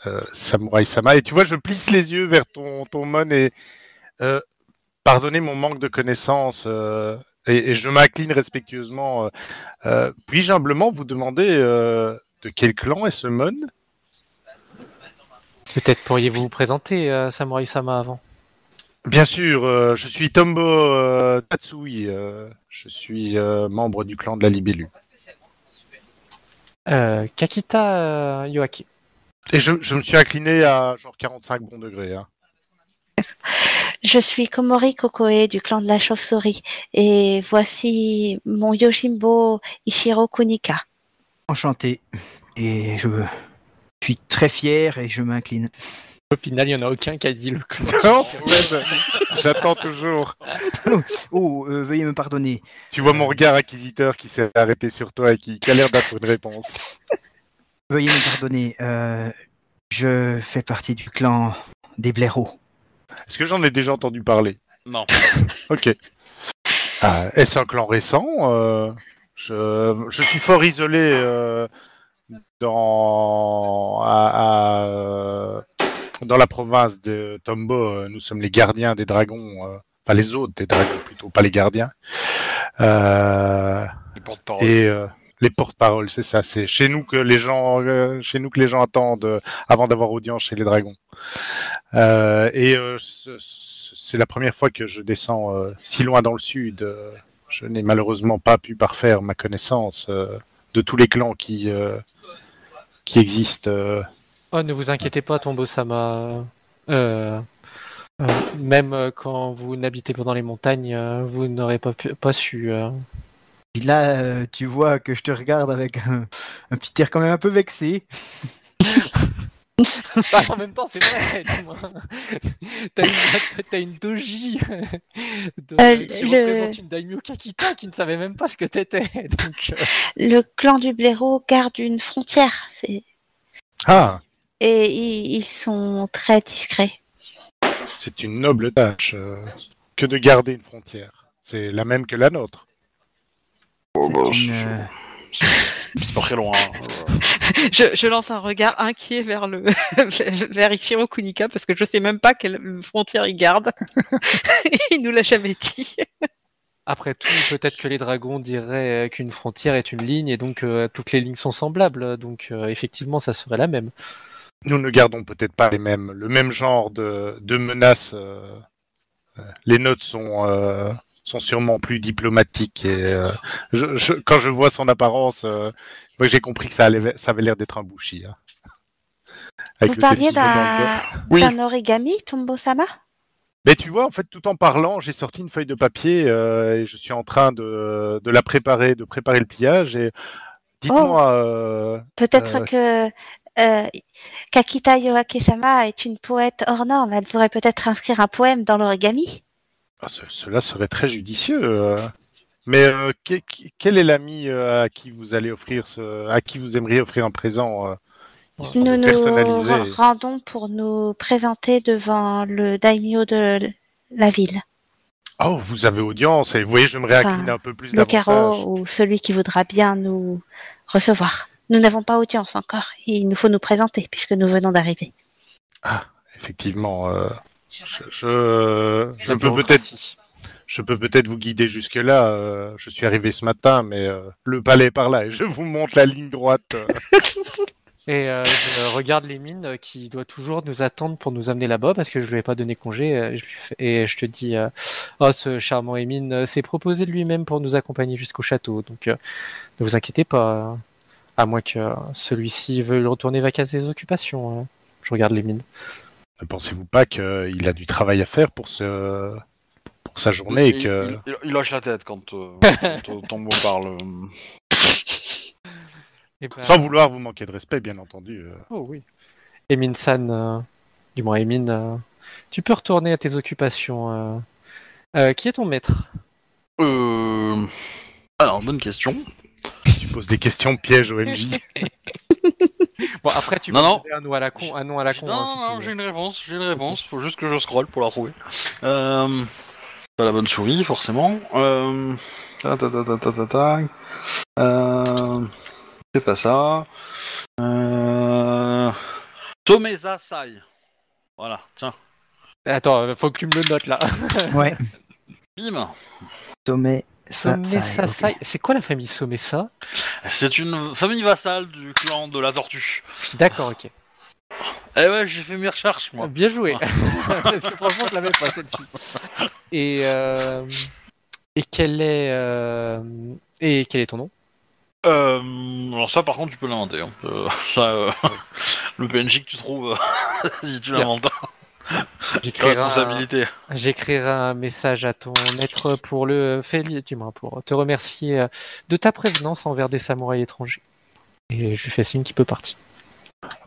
euh, Samurai Sama. Et tu vois, je plisse les yeux vers ton, ton mon et euh, pardonnez mon manque de connaissances. euh, et, et je m'incline respectueusement. euh, Puis-je humblement vous demander de quel clan est ce mon? Peut-être pourriez-vous vous présenter, Samurai Sama, avant Bien sûr, euh, je suis Tombo euh, Tatsui. euh, je suis membre du clan de la Libellule. Euh, Kakita euh, Yoake. Et je, je me suis incliné à genre 45 bons degrés. Hein. (laughs) Je suis Komori Kokoe du clan de la chauve-souris et voici mon Yojimbo Ishiro Kunika. Enchanté. Et je suis très fier et je m'incline. Au final, il n'y en a aucun qui a dit le clan. (laughs) Non, J'attends toujours. Oh, euh, veuillez me pardonner. Tu vois mon regard acquisiteur qui s'est arrêté sur toi et qui, qui a l'air d'attendre une réponse. Veuillez me pardonner. euh, je fais partie du clan des blaireaux. Est-ce que j'en ai déjà entendu parler? Non. Ok. Ah, Est-ce un clan récent? Euh, je, je suis fort isolé euh, dans, à- à, euh, dans la province de Tombo. Euh, Nous sommes les gardiens des dragons. euh, Enfin, les hôtes des dragons plutôt, pas les gardiens. Euh, Les porte-parole. et euh, les porte-paroles, c'est ça. C'est chez nous que les gens, chez nous que les gens attendent avant d'avoir audience chez les dragons. Et ce- ce- c'est la première fois que je descends si loin dans le sud. Je n'ai malheureusement pas pu parfaire ma connaissance, de tous les clans qui, qui existent. Oh, ne vous inquiétez pas, Tombo-sama. Euh, euh, même euh, quand vous n'habitez pas dans les montagnes, vous n'aurez pas, pu- pas su. euh. Puis là, tu vois que je te regarde avec un, un petit air quand même un peu vexé. Bah, (laughs) en même temps, c'est vrai. (laughs) T'as une, doji de- Euh, qui le- représente une daimyo Kakita qui ne savait même pas ce que t'étais. (laughs) Donc, euh, Le clan du blaireau garde une frontière Ah, et ils, ils sont très discrets. c'est une noble tâche euh, que de garder une frontière. C'est la même que la nôtre. Oh, C'est bah, une, c'est- euh, C'est pas très loin. hein. (laughs) Je, je lance un regard inquiet vers le (laughs) vers Ichiro Kunika parce que je sais même pas quelle frontière il garde. (laughs) il nous l'a jamais dit. après tout, peut-être que les dragons diraient qu'une frontière est une ligne et donc euh, toutes les lignes sont semblables. Donc, euh, effectivement, ça serait la même. Nous ne gardons peut-être pas les mêmes, le même genre de, de menaces. euh, euh, les nôtres sont, euh, sont sûrement plus diplomatiques. Et, euh, je, je- quand je vois son apparence, euh, j'ai compris que ça, allait, ça avait l'air d'être un bouchi. hein. Vous parliez d'un Oui. origami, Tombo-sama Mais tu vois, en fait, tout en parlant, j'ai sorti une feuille de papier euh, et je suis en train de, de la préparer, de préparer le pliage. Et dites-moi, euh, Peut-être que euh, Kakita Yoake-sama est une poète hors norme. Elle pourrait peut-être inscrire un poème dans l'origami. ah, ce- cela serait très judicieux. euh. Mais euh, que- que- quel est l'ami euh, à qui vous allez offrir ce, à qui vous aimeriez offrir un présent Nous nous rendons pour nous présenter devant le daimyo de la ville, Oh, vous avez audience et vous voyez, je me Enfin, un peu plus le carreau ou celui qui voudra bien nous recevoir. Nous n'avons pas audience encore. Il nous faut nous présenter puisque nous venons d'arriver. Effectivement, euh, je, je, je La peux peut-être bureaucratie. Je peux peut-être vous guider jusque-là. euh, je suis arrivé ce matin, mais euh, le palais est par là et je vous montre la ligne droite. (laughs) Et euh, je regarde les mines qui doit toujours nous attendre pour nous amener là-bas parce que je lui ai pas donné congé. Et je te dis, euh, oh ce charmant Émine s'est proposé de lui-même pour nous accompagner jusqu'au château. Donc euh, ne vous inquiétez pas, euh, à moins que celui-ci veuille retourner à ses occupations. hein. Je regarde les mines. Ne pensez-vous pas qu'il a du travail à faire pour, ce, pour sa journée et il, que... il- il- il hoche la tête quand, euh, quand euh, Tombo parle. euh. Et ben, Sans vouloir vous manquer de respect, bien entendu. euh. Oh oui. Émine San, euh, du moins euh, tu peux retourner à tes occupations. euh. Euh, qui est ton maître? Euh, Alors, bonne question. Tu poses des questions pièges au MJ. (laughs) Bon, après, tu Non, peux non. donner un nom à la con. Un nom à la con non, hein, si non, j'ai une réponse, j'ai une réponse. Faut juste que je scrolle pour la trouver. Euh, pas la bonne souris, forcément. Euh, ta, ta, ta, ta, ta, ta, ta. Euh, c'est pas ça. Euh, Tomeza Sai. Voilà, tiens. Attends, faut que tu me le notes là. Ouais. Bim. Sommet, ok. C'est quoi la famille Somessa C'est une famille vassale du clan de la tortue. D'accord, ok. Eh ouais, j'ai fait mes recherches, moi. Bien joué. (laughs) Parce que franchement, je l'avais pas celle-ci. Et euh, et quel est euh, et quel est ton nom? Euh, alors ça, par contre, tu peux l'inventer. hein. Euh, (laughs) ça, euh, le PNJ que tu trouves, (laughs) si tu l'inventes. J'écrirai un, Responsabilité. j'écrirai un message à ton maître pour le du moins, pour te remercier euh, de ta prévenance envers des samouraïs étrangers. Et je lui fais signe qu'il peut partir.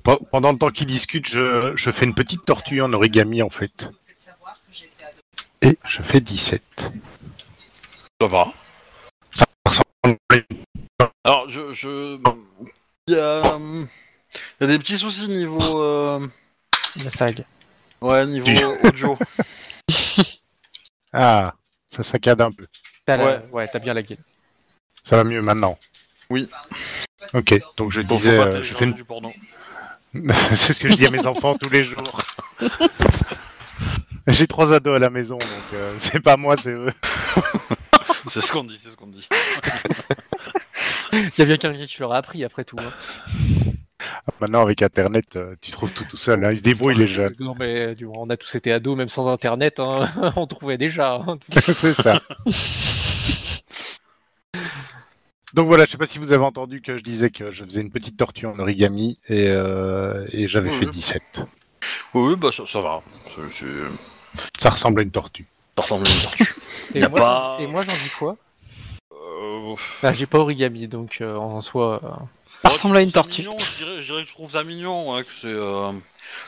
Pe- Pendant le temps qu'ils discutent, je, je fais une petite tortue en origami, en fait. Et je fais 17. Ça va. Ça ressemble Alors, je, je, il y a, il y a des petits soucis niveau, euh, La saga. Ouais, niveau audio. (laughs) Ah, ça saccade un peu. T'as la- Ouais. ouais, t'as bien la gueule. Ça va mieux maintenant. Oui. Ok, donc je Bon, faut disais, pas euh, je télécharger fais une... du porno. (laughs) c'est ce que je dis à mes enfants tous les jours. (laughs) J'ai trois ados à la maison, donc euh, c'est pas moi, c'est eux. C'est ce qu'on dit, c'est ce qu'on dit. Il y a bien quelqu'un qui leur a appris après tout. hein. Maintenant, avec Internet, euh, tu trouves tout tout seul. Hein. Ils se débrouillent, les jeunes. Non mais du moins, on a tous été ados, même sans internet, hein, (laughs) on trouvait déjà. hein. (laughs) c'est ça. Donc voilà, je sais pas si vous avez entendu que je disais que je faisais une petite tortue en origami et, euh, et j'avais Oui, fait oui. 17. Oui, oui, bah ça, ça va. Ça ressemble à une tortue. Ça ressemble à une tortue. (laughs) Et moi, pas- et moi j'en dis quoi? Euh, Bah, j'ai pas origami, donc euh, en soi. Ça ressemble à une tortue. mignon, je, dirais, je dirais que je trouve ça mignon. ouais, que c'est. euh,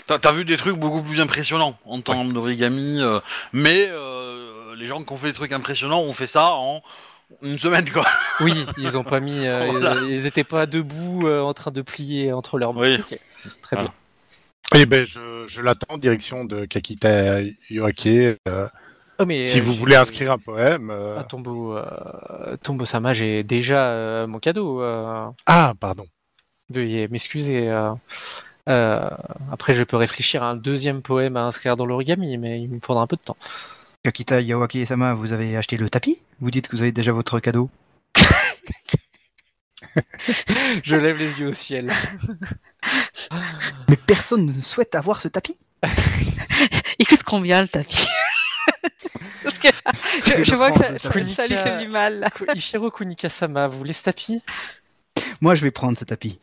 T'as t'as vu des trucs beaucoup plus impressionnants en termes d'origami, euh, mais euh, les gens qui ont fait des trucs impressionnants ont fait ça en une semaine quoi. (laughs) Oui, ils ont pas mis. euh, (laughs) Voilà. ils, ils étaient pas debout euh, en train de plier entre leurs mains. Oui. Ok, Très Voilà. bien. Eh ben, je, je l'attends en direction de Kakita Yoake. euh, Oh, mais, si euh, vous voulez inscrire un poème. euh, Ah, Tombo, euh, Tombo Sama, j'ai déjà euh, mon cadeau. euh, Ah, pardon. veuillez m'excuser. euh, euh, après, je peux réfléchir à un deuxième poème à inscrire dans l'origami, mais il me faudra un peu de temps. Kakita Yawaki-sama, vous avez acheté le tapis? Vous dites que vous avez déjà votre cadeau (laughs) Je lève les yeux au ciel. Mais personne ne souhaite avoir ce tapis (laughs) Il coûte combien le tapis? (laughs) Parce que je, vois que ça, lui fait du mal. Ichiro Kunikasama, vous voulez ce tapis Moi, je vais prendre ce tapis.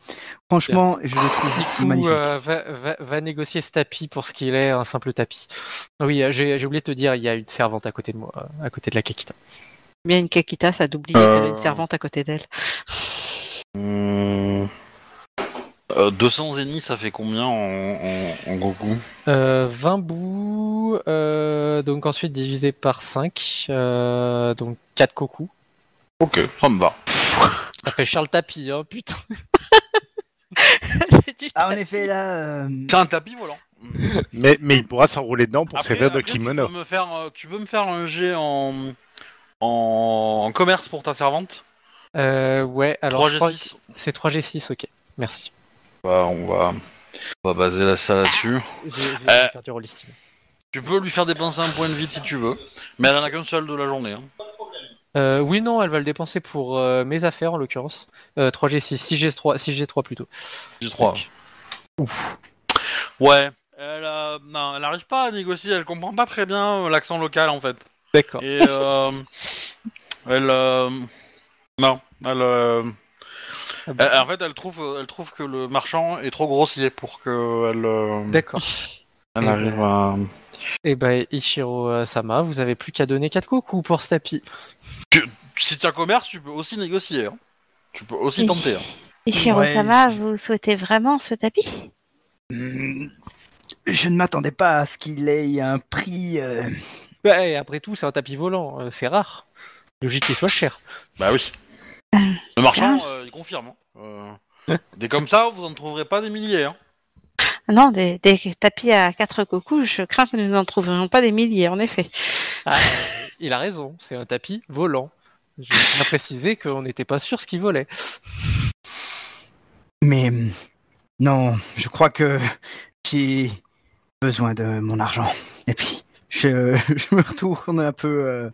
Franchement, je le trouve Du coup, magnifique. euh, va, va- va négocier ce tapis pour ce qu'il est, un simple tapis. Oui, euh, j'ai oublié de te dire, il y a une servante à côté de moi, euh, à côté de la Kakita. Bien une Kakita, ça d'oublier Euh. qu'elle a une servante à côté d'elle. Hum, euh, 200 zéniths, ça fait combien en, en, en Goku Euh, 20 bouts, euh, donc ensuite divisé par 5, euh, donc 4 koku. Ok, ça me va. Ça fait cher le tapis, hein, putain. (laughs) Ah, en effet, là... euh, C'est un tapis volant. Mais, mais il pourra s'enrouler dedans pour servir de kimono. Tu peux, me faire, euh, tu peux me faire un jet en, en, en commerce pour ta servante? Euh, ouais, alors je crois que 3G6. c'est 3G6, ok. Merci. On, va, on va baser la- ça là-dessus. J'ai j'ai Euh. perdu Rollistim. Tu peux lui faire dépenser un point de vie si tu veux, mais elle en a qu'un seul de la journée. hein. Euh, oui, non, elle va le dépenser pour euh, mes affaires en l'occurrence. Euh, 3G6, 6G3, 6G3 plutôt. J'ai trois. Donc, Ouf. Ouais. Elle, euh, non, elle arrive pas à négocier, elle comprend pas très bien euh, l'accent local en fait. D'accord. Et euh, elle, euh, non, elle, euh, Ah elle- en fait, elle trouve, elle trouve que le marchand est trop grossier pour que elle, euh, D'accord. elle Eh arrive à. Et ben, Ichiro euh, Sama, vous avez plus qu'à donner 4 coups pour ce tapis. Si tu as commerce, tu peux aussi négocier. hein. Tu peux aussi tenter. hein. Ishiro-sama, Ouais, je- vous souhaitez vraiment ce tapis? Hmm, Je ne m'attendais pas à ce qu'il ait un prix... euh, Ouais, après tout, c'est un tapis volant, euh, c'est rare. Logique qu'il soit cher. Bah oui. Le marchand, euh, il confirme. hein. Euh, (laughs) des comme ça, vous en trouverez pas des milliers. Hein. Non, des, des tapis à quatre coucous, je crains que nous n'en trouverions pas des milliers, en effet. Ah, euh, il a raison, c'est un tapis volant. J'ai bien précisé qu'on n'était pas sûr ce qu'il volait. Mais non, je crois que j'ai besoin de mon argent. Et puis, je, (laughs) je me retourne un peu, euh,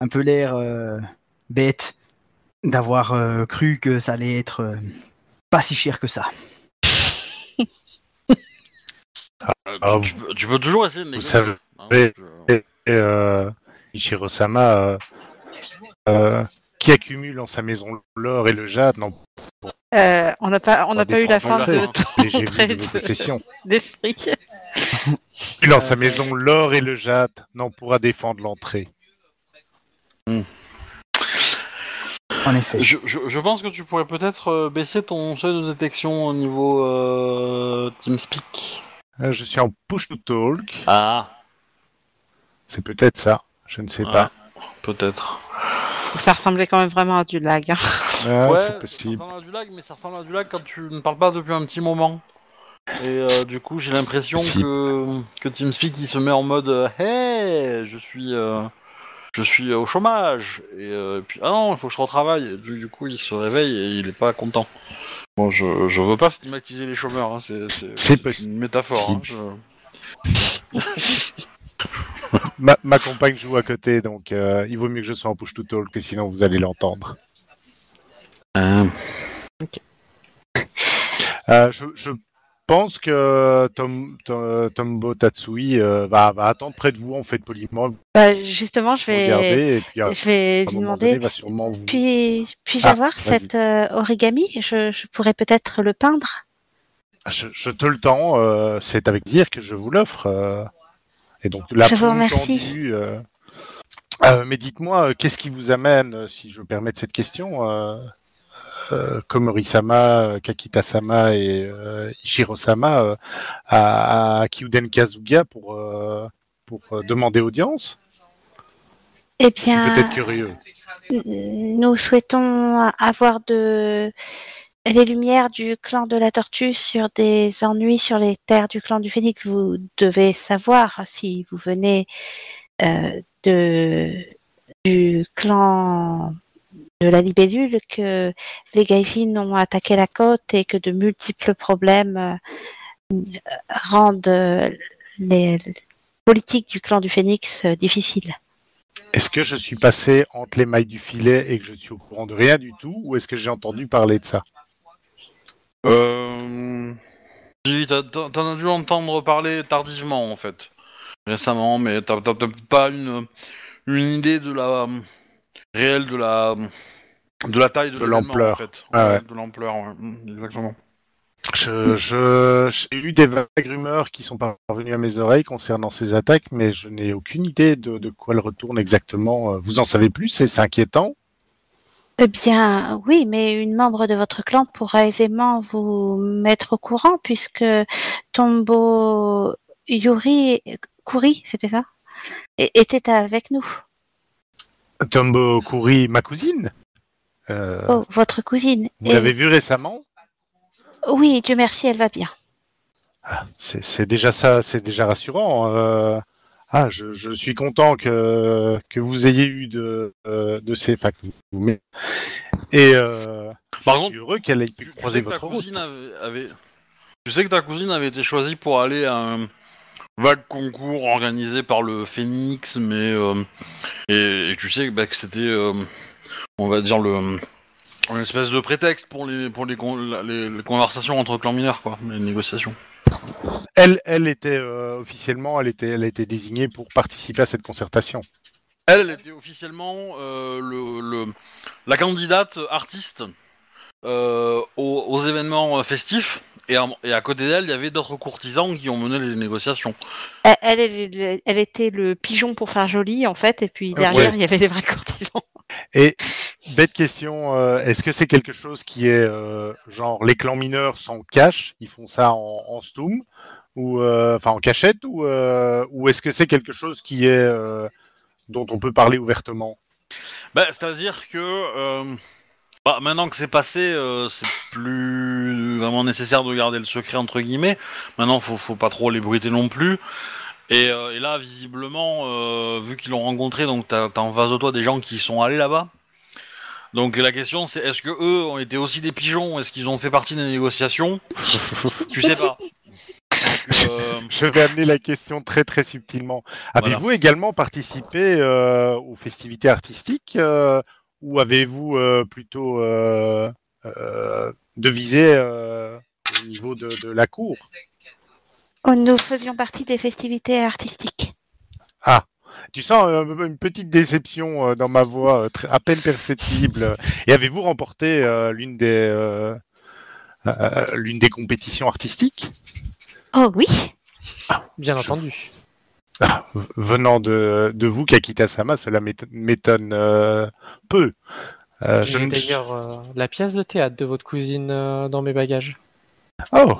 un peu l'air euh, bête d'avoir euh, cru que ça allait être euh, pas si cher que ça. Euh, Ah, tu, peux, tu peux toujours essayer de Vous négocier. savez, hein, Et, euh, Ichiro-sama, euh, euh, qui accumule en sa maison l'or et le jade, non Euh, on n'a pas, on n'a Pas eu la fin de ton j'ai vu de vos de- possessions. (laughs) des frics. Il en Euh, sa maison l'or et le jade, n'en pourra défendre l'entrée. En effet. Je, je- je pense que tu pourrais peut-être euh, baisser ton seuil de détection au niveau euh, TeamSpeak. Euh, Je suis en push to talk, Ah, c'est peut-être ça, je ne sais pas. peut-être. Ça ressemblait quand même vraiment à du lag. hein. Ah, ouais, c'est possible. ça ressemble à du lag, mais ça ressemble à du lag quand tu ne parles pas depuis un petit moment. Et euh, du coup, j'ai l'impression que, que TeamSpeak il se met en mode Hey, je suis, euh, je suis au chômage. Et, euh, puis, ah non, il faut que je retravaille. Et du, du coup, il se réveille et il est pas content. Bon, je, je veux pas stigmatiser les chômeurs, hein, c'est, c'est, une métaphore. hein, je- (laughs) Ma, ma compagne joue à côté, donc euh, il vaut mieux que je sois en push to talk, que sinon vous allez l'entendre. Euh, je, je pense que Tom, Tom- Tombo Tatsui euh, va, va attendre près de vous en fait poliment, Bah, justement, je vais, regardez et puis à, je vais lui demander. donné, il va sûrement vous. Puis, puis-je Ah, avoir cet euh, origami? Je, je pourrais peut-être le peindre. Je, je te le tends, euh, c'est avec dire que je vous l'offre. euh. Et donc la Je vous remercie. tendue, euh. Euh, mais dites-moi, euh, qu'est-ce qui vous amène, euh, si je me permets de cette question, euh, Komori-sama, Kakita-sama et euh, Ishiro-sama euh, à, à Kyuden Kazuga pour, euh, pour euh, demander audience Eh bien, peut-être curieux. nous souhaitons avoir de les lumières du clan de la Tortue sur des ennuis sur les terres du clan du Phénix. Vous devez savoir si vous venez euh, de du clan de la libellule que les Gaijin ont attaqué la côte et que de multiples problèmes euh, rendent euh, les politiques du clan du Phénix euh, difficiles. Est-ce que je suis passé entre les mailles du filet et que je suis au courant de rien du tout, ou est-ce que j'ai entendu parler de ça? Euh... t'en as dû entendre parler tardivement en fait, récemment, mais t'as pas une, une idée de la réelle de la de la taille de, l'ampleur. en fait. Ah ouais. De l'ampleur, ouais. Mm, exactement. Je, je- j'ai eu des vagues rumeurs qui sont parvenues à mes oreilles concernant ces attaques, mais je n'ai aucune idée de, de quoi elles retournent exactement. Vous en savez plus? C'est inquiétant? Eh bien, oui, mais une membre de votre clan pourra aisément vous mettre au courant puisque Tombo Yuri Kuri, c'était ça, Et- était avec nous. Tombo Kuri, ma cousine? Euh, Oh, votre cousine. Vous Et- l'avez vue récemment? Oui, Dieu merci, elle va bien. Ah, c'est déjà ça, c'est déjà rassurant. euh. Ah, je, je suis content que, que vous ayez eu de, euh, de ces... Enfin, que vous- mais- Et euh, Par je contre, suis heureux qu'elle ait pu Tu, tu croiser votre route. cousine avait, avait- Tu sais que ta cousine avait été choisie pour aller à un vague concours organisé par le Phoenix, mais euh, et, et tu sais bah, que c'était, euh, on va dire le, une espèce de prétexte pour les pour les, con- la- les, les conversations entre clans mineurs, quoi, les négociations. Elle, elle était euh, officiellement, elle était, elle a été désignée pour participer à cette concertation. Elle, elle était officiellement euh, le, le- la candidate artiste euh, aux, aux événements festifs. Et à, et à côté d'elle, il y avait d'autres courtisans qui ont mené les négociations. Elle, elle, elle- elle était le pigeon pour faire joli en fait, et puis derrière Ouais. il y avait les vrais courtisans. Et bête question, euh, est-ce que c'est quelque chose qui est euh, genre les clans mineurs s'en cachent, ils font ça en, en stoom ou euh, enfin en cachette ou euh, ou est-ce que c'est quelque chose qui est euh, dont on peut parler ouvertement? Bah, c'est-à-dire que bah, maintenant que c'est passé, euh, c'est plus vraiment nécessaire de garder le secret entre guillemets. Maintenant, faut, faut pas trop l'ébruiter non plus. Et, euh, et là, visiblement, euh, vu qu'ils l'ont rencontré, donc t'as t'as en face de toi des gens qui sont allés là-bas. Donc la question, c'est est-ce que eux ont été aussi des pigeons? Est-ce qu'ils ont fait partie des négociations? (laughs) Tu sais pas. Donc, euh, Je vais amener la question très très subtilement. Avez-vous également participé euh, aux festivités artistiques euh, ou avez-vous euh, plutôt euh, euh, devisé euh, au niveau de, de la cour? Nous faisions partie des festivités artistiques. Tu sens euh, une petite déception euh, dans ma voix, euh, très- à peine perceptible. Et avez-vous remporté euh, l'une des l'une des compétitions artistiques? Oh oui, Bien Je- entendu. Ah, Venant de, de vous, Kakita-sama, cela m'éton- m'étonne euh, peu. Euh, je J'ai ne- d'ailleurs euh, la pièce de théâtre de votre cousine euh, dans mes bagages. Oh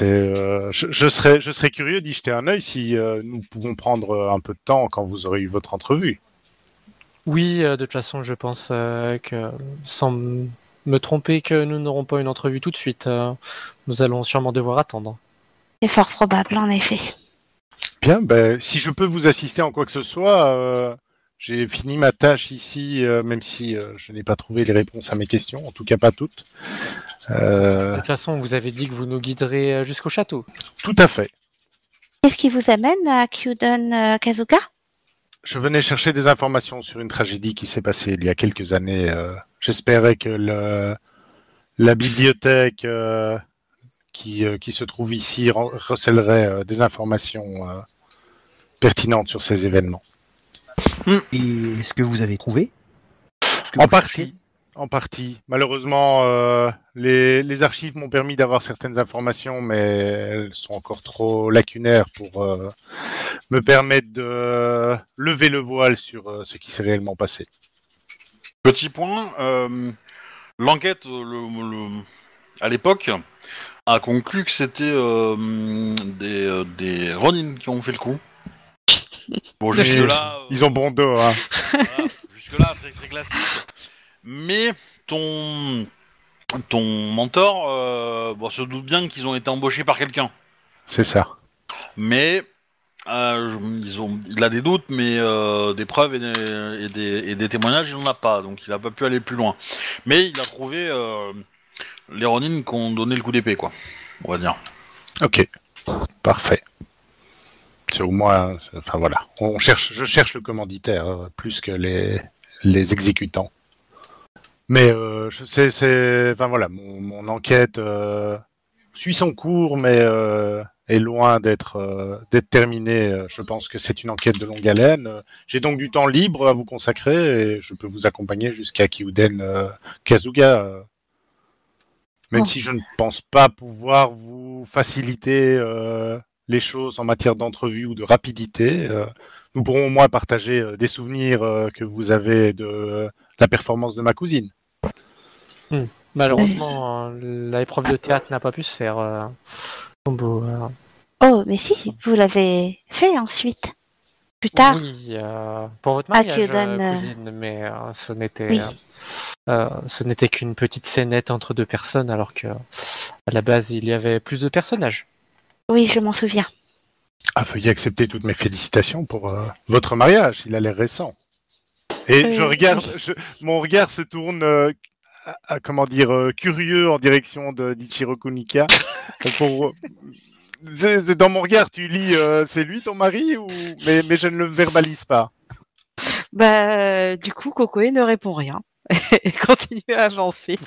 euh, je, je serais, je serais curieux d'y jeter un œil si euh, nous pouvons prendre euh, un peu de temps quand vous aurez eu votre entrevue. Oui, euh, de toute façon, je pense euh, que, sans me tromper, que nous n'aurons pas une entrevue tout de suite. euh, nous allons sûrement devoir attendre. c'est fort probable en effet. Bien, ben, si je peux vous assister en quoi que ce soit, euh, j'ai fini ma tâche ici, euh, même si euh, je n'ai pas trouvé les réponses à mes questions, en tout cas pas toutes. Euh, De toute façon, vous avez dit que vous nous guiderez euh, jusqu'au château. tout à fait. Qu'est-ce qui vous amène à Kyuden euh, Kazuga Je venais chercher des informations sur une tragédie qui s'est passée il y a quelques années. euh, J'espérais que le, la bibliothèque euh, qui, euh, qui se trouve ici re- recèlerait euh, des informations euh, pertinentes sur ces événements. Et est-ce que vous avez trouvé? En partie. En partie. Malheureusement, euh, les, les archives m'ont permis d'avoir certaines informations, mais elles sont encore trop lacunaires pour euh, me permettre de lever le voile sur euh, ce qui s'est réellement passé. Petit point, l'enquête le, le- à l'époque a conclu que c'était des, des Ronin qui ont fait le coup. Bon, Mais jusque-là, Ils ont bon dos, hein. voilà, jusque-là, très, très classique. Mais ton, ton mentor euh, bon, se doute bien qu'ils ont été embauchés par quelqu'un. c'est ça. Mais euh, je- ils ont, il a des doutes, mais euh, des preuves et des, et des- et des témoignages, il n'en a pas, donc il n'a pas pu aller plus loin. Mais il a trouvé euh, les Ronin qui ont donné le coup d'épée, quoi. On va dire. Ok, parfait. C'est au moins, enfin voilà, on cherche, je cherche le commanditaire plus que les, les exécutants. Mais euh, je sais, c'est, enfin voilà, mon, mon enquête euh, suit son cours, mais euh, est loin d'être euh, d'être terminée. Je pense que c'est une enquête de longue haleine. J'ai donc du temps libre à vous consacrer et je peux vous accompagner jusqu'à Kyuden euh, Kazuga. Même Bon. si je ne pense pas pouvoir vous faciliter euh, les choses en matière d'entrevue ou de rapidité, euh, nous pourrons au moins partager euh, des souvenirs euh, que vous avez de euh, la performance de ma cousine. Malheureusement, euh, l'épreuve de théâtre n'a pas pu se faire. euh, euh, Oh, mais si, vous l'avez fait ensuite. Plus tard. Oui, euh, pour votre Ah, mariage, cousine, mais euh, ce n'était Oui. euh, euh, ce n'était qu'une petite scénette entre deux personnes, alors que à la base il y avait plus de personnages. Oui, je m'en souviens. Ah, veuillez accepter toutes mes félicitations pour euh, votre mariage. Il a l'air récent. Et je regarde, je- mon regard se tourne, euh, à, à- comment dire, euh, curieux en direction de d'Ichiro Kunika. pour, c'est- c'est dans mon regard, tu lis, euh, c'est lui ton mari ou mais, mais je ne le verbalise pas. Bah, du coup, Kokoe ne répond rien (laughs) et continue à avancer.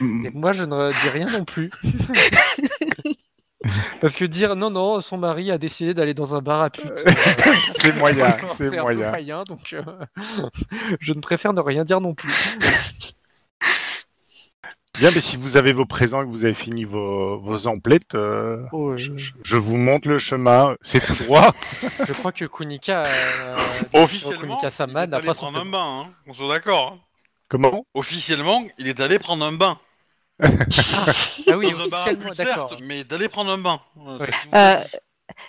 Et moi je ne dis rien non plus. (laughs) (laughs) Parce que dire non, non, son mari a décidé d'aller dans un bar à pute. euh, (laughs) C'est moyen, (laughs) c'est moyen. moyen, donc euh, je ne préfère ne rien dire non plus. Bien, mais si vous avez vos présents et que vous avez fini vos, vos emplettes, euh, Oh, je, je, je vous montre le chemin. C'est tout droit. je crois que Kunika, euh, Officiellement, Kunika il Sama est n'a allé pas son prendre un bain, hein. on soit d'accord. hein. Comment? Officiellement, il est allé prendre un bain. Ah oui, d'accord. certes, mais d'aller prendre un bain. Euh, Ouais. Euh,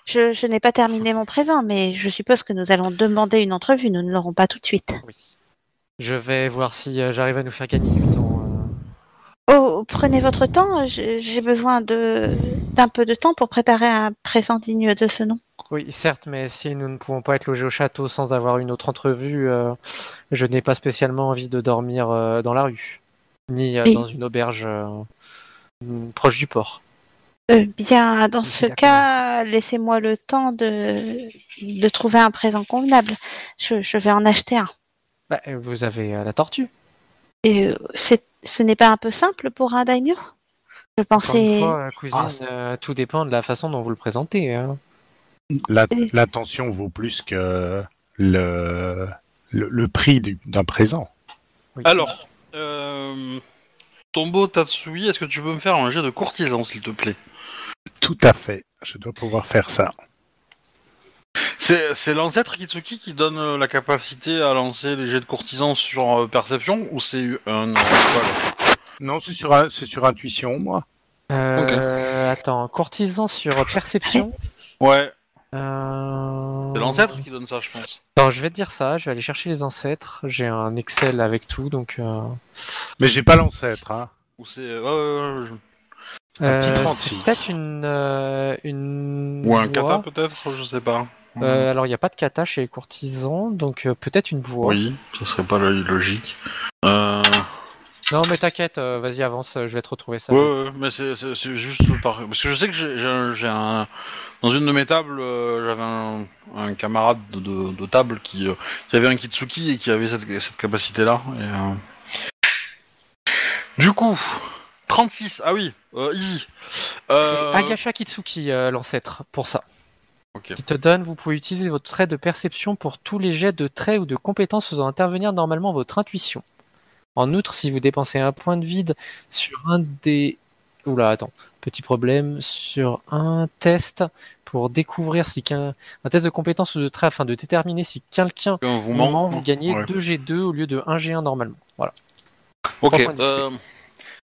je je n'ai pas terminé mon présent, mais je suppose que nous allons demander une entrevue. Nous ne l'aurons pas tout de suite. Oui. Je vais voir si euh, j'arrive à nous faire gagner du temps. euh. Oh, prenez votre temps. J'ai besoin de d'un peu de temps pour préparer un présent digne de ce nom. Oui, certes, mais si nous ne pouvons pas être logés au château sans avoir une autre entrevue, euh, je n'ai pas spécialement envie de dormir euh, dans la rue, ni euh, dans une auberge euh, proche du port. Euh, bien, dans ce cas, laissez-moi le temps de de trouver un présent convenable. Je, je vais en acheter un. Bah, vous avez la tortue. Et ce n'est pas un peu simple pour un daimyo? Je une pensais. fois, cousine, Ah, euh, tout dépend de la façon dont vous le présentez. hein. La- Et- L'intention vaut plus que le, le, le prix du- d'un présent. Oui. Alors, euh, Tombo Tatsui, est-ce que tu peux me faire un jet de courtisan, s'il te plaît? Tout à fait. Je dois pouvoir faire ça. C'est c'est l'ancêtre Kitsuki qui donne euh, la capacité à lancer les jets de courtisan sur euh, perception ou c'est un. euh, voilà. Non, c'est sur, un- sur intuition, moi. Euh, Attends, courtisan sur perception? Ouais, Euh... c'est l'ancêtre qui donne ça, je pense. Attends, je vais te dire ça. Je vais aller chercher les ancêtres. J'ai un Excel avec tout, donc. Euh... Mais j'ai pas l'ancêtre. Hein. Ou c'est. ouais, ouais, ouais, je- Un petit euh, 36. c'est peut-être une euh, une. Ou un voix. kata peut-être, je sais pas. Euh, alors, il n'y a pas de kata chez les courtisans, donc euh, peut-être une voix. Oui, ce serait pas logique. Euh... Non, mais t'inquiète, euh, vas-y, avance, euh, je vais te retrouver ça. Ouais, ouais, mais c'est juste par... Parce que je sais que j'ai j'ai un, j'ai un- Dans une de mes tables, euh, j'avais un, un camarade de, de- de table qui, euh, qui avait un Kitsuki et qui avait cette, cette capacité-là. euh, Du coup, 36, ah oui, easy. C'est Agasha Kitsuki, l'ancêtre, pour ça. Ok. Qui te donne, vous pouvez utiliser votre trait de perception pour tous les jets de traits ou de compétences faisant intervenir normalement votre intuition. En outre, si vous dépensez un point de vide sur un des... Oula, attends, petit problème, sur un test pour découvrir si qu'un... Un test de compétences ou de traits afin de déterminer si quelqu'un Vous vous ment- vous gagnez Ouais. 2G2 au lieu de 1G1 normalement. Voilà. Ok, Trois points de euh,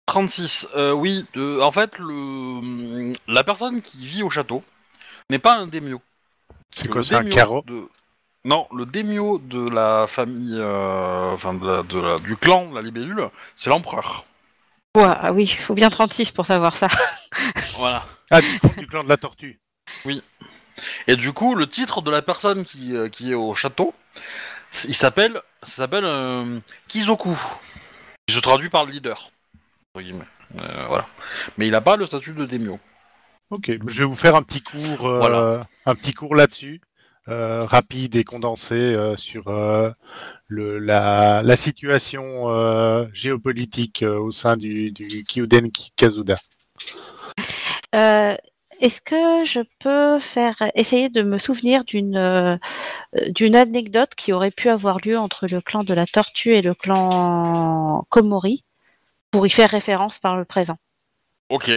36. euh, oui, de- en fait, le, la personne qui vit au château n'est pas un démio. C'est quoi, c'est un carreau de... Non, le démio de la famille, euh, enfin de la- de la- du clan de la libellule, c'est l'empereur. Ouais, ah oui, il faut bien 36 pour savoir ça. (laughs) Voilà. Ah, du, du clan de la tortue. Et du coup, le titre de la personne qui, euh, qui est au château, il s'appelle, ça s'appelle euh, Kizoku. Qui se traduit par le leader. entre guillemets. Euh, voilà. Mais il n'a pas le statut de démio. Ok, je vais vous faire un petit cours, euh, Voilà. un petit cours là-dessus, rapide et condensé euh, sur euh, le, la, la situation euh, géopolitique euh, au sein du, du Kyuden Kazuda. Euh, Est-ce que je peux faire essayer de me souvenir d'une euh, d'une anecdote qui aurait pu avoir lieu entre le clan de la tortue et le clan Komori pour y faire référence par le présent? Ok.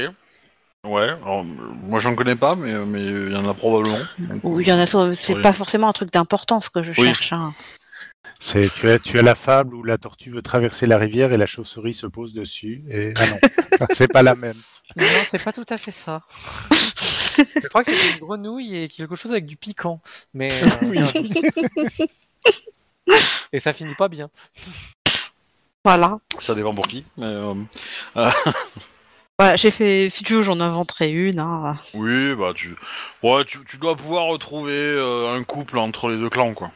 Ouais. Alors, euh, moi, j'en connais pas, mais mais il y en a probablement. Ou il y en a c'est Oui. pas forcément un truc d'importance que je Oui. cherche. hein. C'est tu as tu as la fable où la tortue veut traverser la rivière et la chauve-souris se pose dessus. Et ah non, (laughs) c'est pas la même. Non, c'est pas tout à fait ça. (laughs) Je crois que c'était une grenouille et quelque chose avec du piquant. Mais. euh, (laughs) et ça finit pas bien. Voilà. Ça dépend pour qui. Mais, euh, Voilà, j'ai fait, si tu veux, j'en inventerai une. Hein. oui, bah tu, ouais, tu, tu dois pouvoir retrouver euh, un couple entre les deux clans, quoi.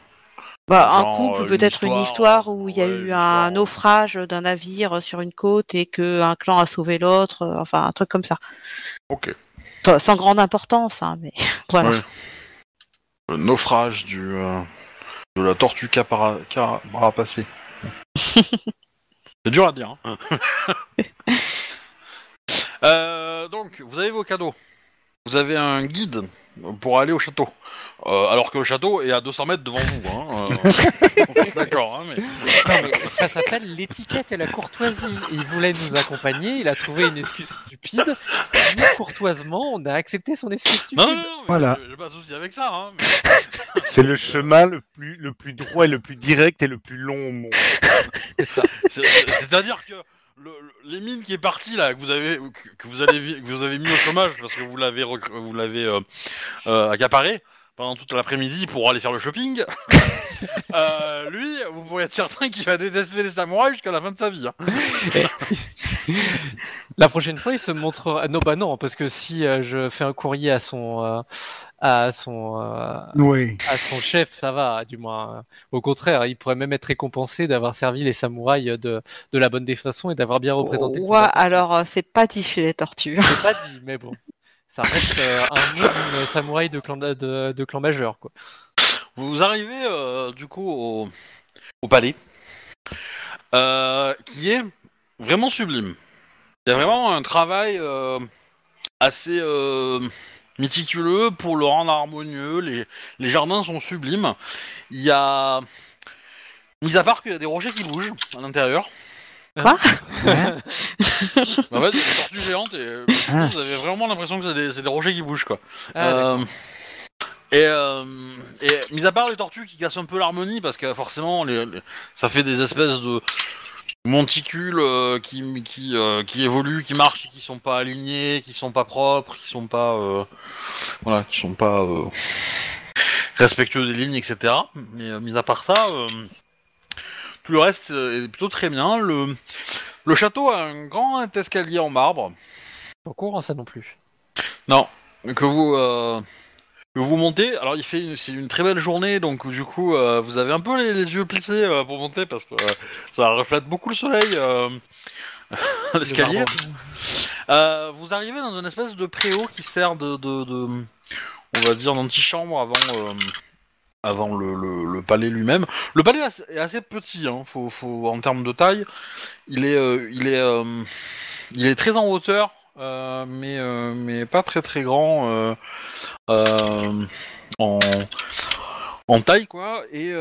Bah, un couple, euh, peut-être une histoire, où il y a ouais, eu un naufrage d'un navire sur une côte et que un clan a sauvé l'autre, euh, enfin un truc comme ça. Ok. Enfin, sans grande importance, hein, mais (laughs) voilà. Ouais. Le naufrage du de la tortue capara, carapacée. (laughs) C'est dur à dire. Hein. (laughs) Euh, donc, vous avez vos cadeaux. Vous avez un guide pour aller au château. Euh, alors que le château est à 200 mètres devant vous. Hein. Euh, (laughs) D'accord, hein, mais... Non, mais ça s'appelle l'étiquette et la courtoisie. Il voulait nous accompagner, il a trouvé une excuse stupide. Nous, courtoisement, on a accepté son excuse stupide. Non, non, non, Voilà. j'ai- pas de souci avec ça. Hein, mais- (laughs) C'est le chemin le plus le plus droit et le plus direct et le plus long au monde. C'est ça. C'est- c'est- C'est-à-dire que le, le- les mines qui est parti là, que vous avez que, que vous avez vi- que vous avez mis au chômage parce que vous l'avez vous l'avez euh, euh, accaparé pendant toute l'après-midi pour aller faire le shopping. (laughs) euh, lui, vous pourrez être certain qu'il va détester les samouraïs jusqu'à la fin de sa vie. hein. La prochaine fois, il se montrera. Non, bah non, parce que si euh, je fais un courrier à son, euh, à son, euh, Oui. à son chef, ça va, du moins. Au contraire, il pourrait même être récompensé d'avoir servi les samouraïs de, de la bonne des façons et d'avoir bien représenté. le Ouais, alors c'est pas dit chez les tortues. C'est pas dit, mais bon. Ça reste euh, un mot d'une samouraï de clan, de, clan majeur, quoi. Vous arrivez euh, du coup au, palais, euh, qui est vraiment sublime. Il y a vraiment un travail assez méticuleux pour le rendre harmonieux. Les, les jardins sont sublimes. Il y a, mis à part qu'il y a des rochers qui bougent à l'intérieur. Hein En fait, des tortues géantes et euh, Ah. vous avez vraiment l'impression que c'est des, c'est des rochers qui bougent quoi. Ah. Euh, et, euh, et mis à part les tortues qui cassent un peu l'harmonie parce que forcément les, les- ça fait des espèces de monticules euh, qui qui, euh, qui évoluent, qui marchent, et qui sont pas alignés, qui sont pas propres, qui sont pas euh, voilà, qui sont pas euh, respectueux des lignes, etc. Mais euh, mis à part ça, euh, tout le reste est plutôt très bien. Le le château a un grand escalier en marbre. Pas courant, ça non plus. Non, que vous euh, que vous montez. Alors il fait une, c'est une très belle journée, donc du coup euh, vous avez un peu les, les yeux plissés euh, pour monter parce que ça reflète beaucoup le soleil (laughs) l'escalier. Le vous arrivez dans une espèce de préau qui sert de, de, de- on va dire d'antichambre avant avant le, palais lui-même. Le palais est assez- petit, hein, faut, en termes de taille. Il est euh, euh, très en hauteur, euh, mais pas très très grand en taille quoi. Et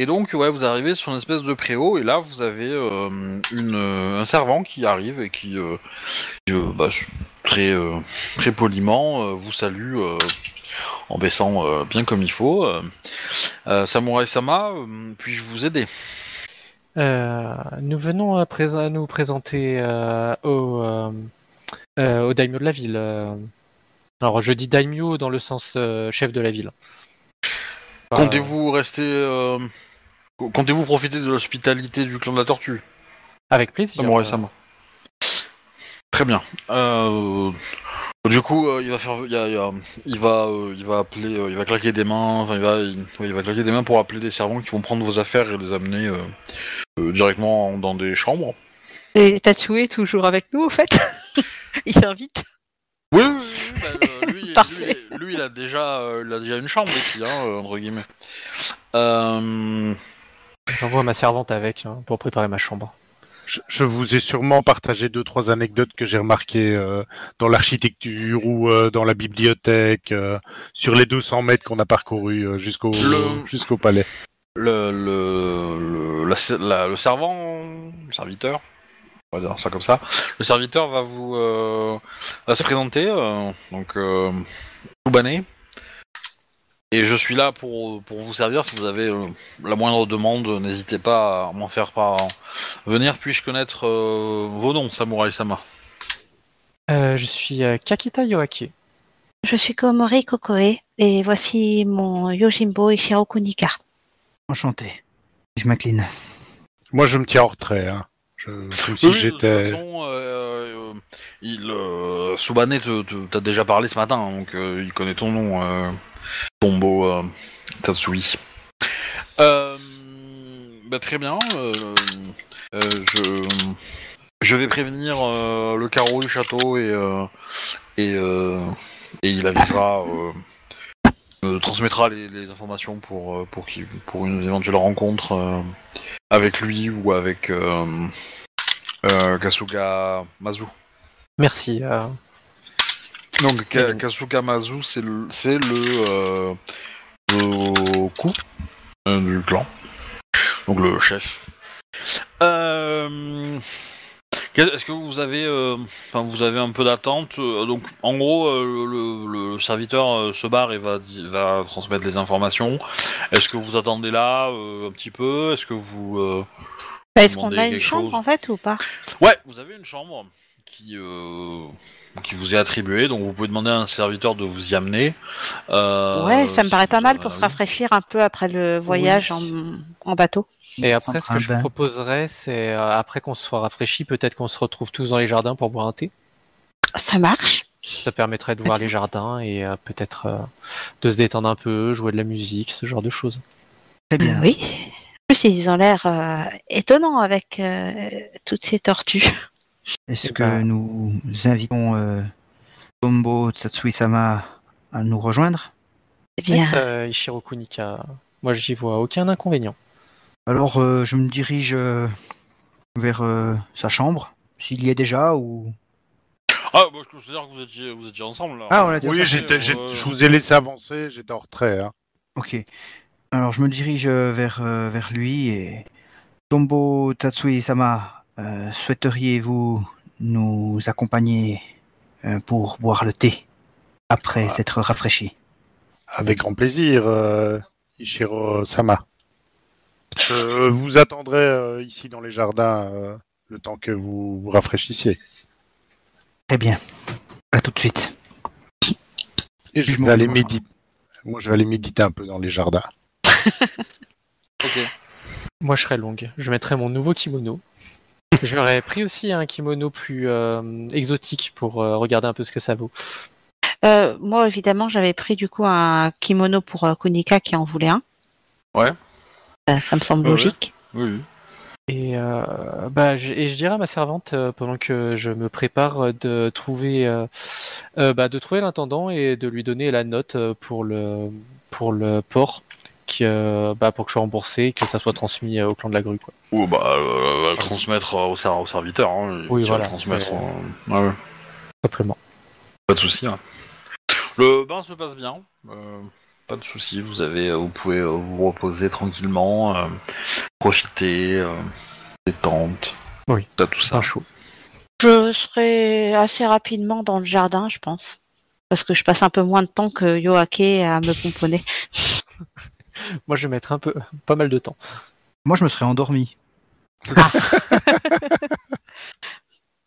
et donc ouais, vous arrivez sur une espèce de préau et là vous avez euh, une un servant qui arrive et qui, euh, qui, euh, bah, très euh, très poliment euh, vous salue. euh, en baissant euh, bien comme il faut. Euh, euh, Samurai Sama, euh, puis-je vous aider? Euh, nous venons à, prés- à nous présenter euh, au, euh, euh, au daimyo de la ville. euh. Alors, je dis daimyo dans le sens euh, chef de la ville. Comptez-vous rester. euh, Comptez-vous profiter de l'hospitalité du clan de la tortue? Avec plaisir. Sama. Très bien. Euh, Du coup, euh, il va faire, il, y a- il y a- il va, euh, il va appeler, euh, il va claquer des mains, enfin, il va, il, ouais, il va claquer des mains pour appeler des servants qui vont prendre vos affaires et les amener euh, euh, directement dans des chambres. Et Tatsue est toujours avec nous, au fait (laughs) Il invite Oui, oui, oui, bah, euh, lui, (laughs) Parfait. lui, lui, il a déjà, euh, il a déjà une chambre ici, hein, entre guillemets. Euh, J'envoie ma servante avec hein, pour préparer ma chambre. Je, je vous ai sûrement partagé deux trois anecdotes que j'ai remarquées euh, dans l'architecture ou euh, dans la bibliothèque euh, sur les 200 mètres qu'on a parcouru euh, jusqu'au Le- jusqu'au palais. le, le, le, la- la- le servant, le serviteur, on va dire ça comme ça, le serviteur va vous euh, va se présenter, euh, donc euh, Soubané. Et je suis là pour, pour vous servir. Si vous avez euh, la moindre demande, n'hésitez pas à m'en faire part. Venir, puis-je connaître euh, vos noms, Samurai Sama? Euh, je suis euh, Kakita Yoake. Je suis Komori Kokoe et voici mon Yojimbo Ishiro Kunika. Enchanté. Je m'incline. Moi, je me tiens en retrait. Hein. Je, comme si Oui, j'étais. euh, euh, il, euh, Subane t'a déjà parlé ce matin, donc euh, il connaît ton nom, euh, Tombo euh, Tatsui. Euh, bah, très bien. euh, euh, je, je vais prévenir euh, le carreau du château et euh, et, euh, et il avisera. Euh, euh, transmettra les, les informations pour pour qui pour une éventuelle rencontre euh, avec lui ou avec euh, euh, Kasuga Mazu. Merci. Donc Ka- Mhm. Kasuga Mazu, c'est le, c'est le, euh, le coup euh, du clan, donc le chef. Euh, Est-ce que vous avez, euh, enfin vous avez un peu d'attente euh, Donc en gros, euh, le, le serviteur se barre et va, di- va transmettre les informations. Est-ce que vous attendez là un petit peu? Est-ce que vous euh, Bah, Est-ce qu'on a une quelque chambre chose? en fait ou pas? Ouais, vous avez une chambre qui, euh, qui vous est attribuée, donc vous pouvez demander à un serviteur de vous y amener. Euh, Ouais, ça me si paraît pas mal pour se rafraîchir un peu après le voyage en, en bateau. Et après, ce que je proposerais, c'est euh, après qu'on se soit rafraîchi, peut-être qu'on se retrouve tous dans les jardins pour boire un thé. Ça marche. Ça permettrait de voir les jardins et euh, peut-être euh, de se détendre un peu, jouer de la musique, ce genre de choses. Très bien. Oui. En plus, ils ont l'air euh, étonnants avec euh, toutes ces tortues. Est-ce Eh que ben- nous invitons euh, Tombo Tsatsui-sama à nous rejoindre? Eh bien, euh, Ishiro Kunika, moi j'y vois aucun inconvénient. Alors, euh, je me dirige euh, vers euh, sa chambre, s'il y est déjà, ou... Ah, bah, je considère que vous étiez, vous étiez ensemble là. Ah, on déjà Oui, j'étais, j'ai- euh, je vous ai laissé avancer. J'étais en retrait. Hein. Ok. Alors, je me dirige vers, vers lui et... Tombo Tatsui-sama, euh, souhaiteriez-vous nous accompagner euh, pour boire le thé après Ah. s'être rafraîchi? Avec grand plaisir, euh, Ishiro Sama. Je vous attendrai euh, ici dans les jardins euh, le temps que vous vous rafraîchissiez. Très bien. À tout de suite. Et je Je vais aller méditer. Moi, je vais aller méditer un peu dans les jardins. (laughs) Ok. Moi je serais longue. Je mettrais mon nouveau kimono. J'aurais pris aussi un kimono plus euh, exotique pour euh, regarder un peu ce que ça vaut. euh, moi évidemment, j'avais pris du coup un kimono pour euh, Kunika qui en voulait un. Ouais. Euh, ça me semble Ouais, logique. Oui. oui. Et, euh, bah, je, et je dirais à ma servante, euh, pendant que je me prépare, de trouver, euh, euh, bah, de trouver l'intendant et de lui donner la note pour le, pour le port que, euh, bah, pour que je sois remboursé et que ça soit transmis euh, au clan de la grue. Quoi. Ou bah, euh, le transmettre au, ser- au serviteur. Hein, Oui, voilà, le transmettre. euh, ouais. Simplement. Pas de souci. hein. Le bain se passe bien. euh, pas de souci. Vous avez, euh, vous pouvez euh, vous reposer tranquillement, euh, profiter, euh, détente. Oui. T'as tout ça. Un chaud. Je serai assez rapidement dans le jardin, je pense. Parce que je passe un peu moins de temps que Yoake à me pomponner. (laughs) Moi, je vais mettre un peu, pas mal de temps. Moi, je me serais endormi. (laughs)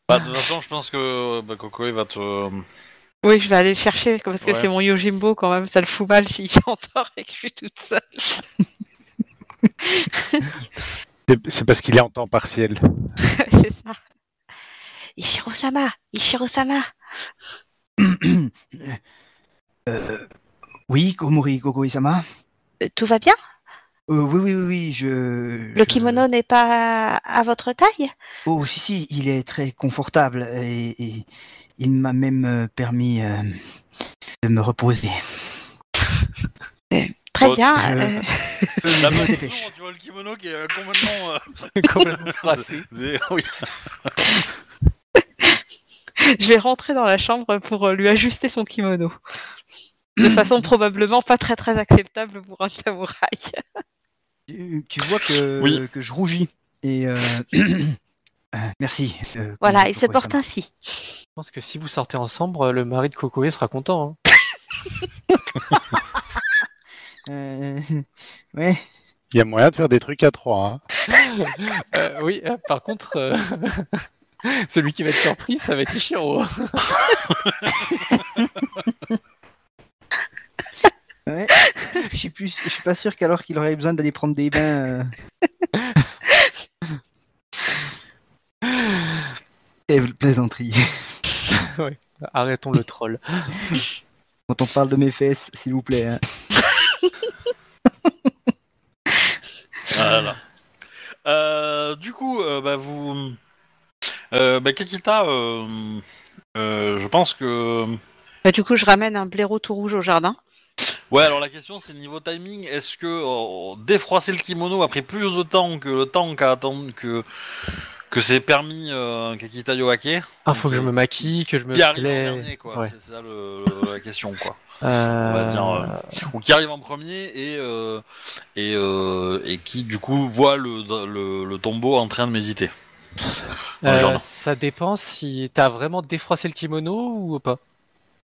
Bah, de toute façon, je pense que bah, Coco il va te. Oui, je vais aller le chercher parce que Ouais. c'est mon Yojimbo quand même, ça le fout mal s'il (laughs) s'endort et que je suis toute seule. (laughs) C'est- parce qu'il est en temps partiel. c'est ça. Ishiro-sama, Ishiro-sama. (coughs) Euh, oui, Komori Euh, Tout va bien? Euh, Oui, oui, oui, oui, je... Le je- kimono n'est pas à votre taille? Oh, si, si, il est très confortable et, et il m'a même euh, permis euh, de me reposer. Très Oh, bien. je- euh, Euh, La me main, dépêche. tu vois le kimono qui est euh, complètement. euh, (laughs) Complètement (laughs) (laughs) je vais rentrer dans la chambre pour euh, lui ajuster son kimono. De façon probablement pas très très acceptable pour un samouraï. Tu, tu vois que, Oui. que je rougis. Et euh, (clears throat) euh, merci. euh, Voilà, il se porte ainsi. Je pense que si vous sortez ensemble, le mari de Cocoé sera content. hein. (laughs) Euh, ouais. Il y a moyen de faire des trucs à trois. Hein. (laughs) Euh, oui, par contre, euh, (laughs) celui qui va être surpris, ça va être Ishiro. Ouais. Je suis plus, je suis pas sûr qu'alors qu'il aurait besoin d'aller prendre des bains. euh. Et plaisanterie. (laughs) Arrêtons le troll. (laughs) Quand on parle de mes fesses, s'il vous plaît. hein. Voilà. Euh, du coup, euh, bah, vous. Euh, bah, Kakita, euh, euh, je pense que. Bah, du coup, je ramène un blaireau tout rouge au jardin. Ouais, alors la question c'est niveau timing, est-ce que euh, défroisser le kimono a pris plus de temps que le temps qu'a attendu que que c'est permis euh, Kakita Yoake? Ah, faut que je me maquille, que je me Qui arrive en dernier, quoi. Ouais. C'est ça le- la question, quoi. Euh, va dire, euh, Ou qui arrive en premier et euh, et, euh, et qui du coup voit le, le, le tombeau en train de méditer. euh, ça dépend si t'as vraiment défroissé le kimono ou pas.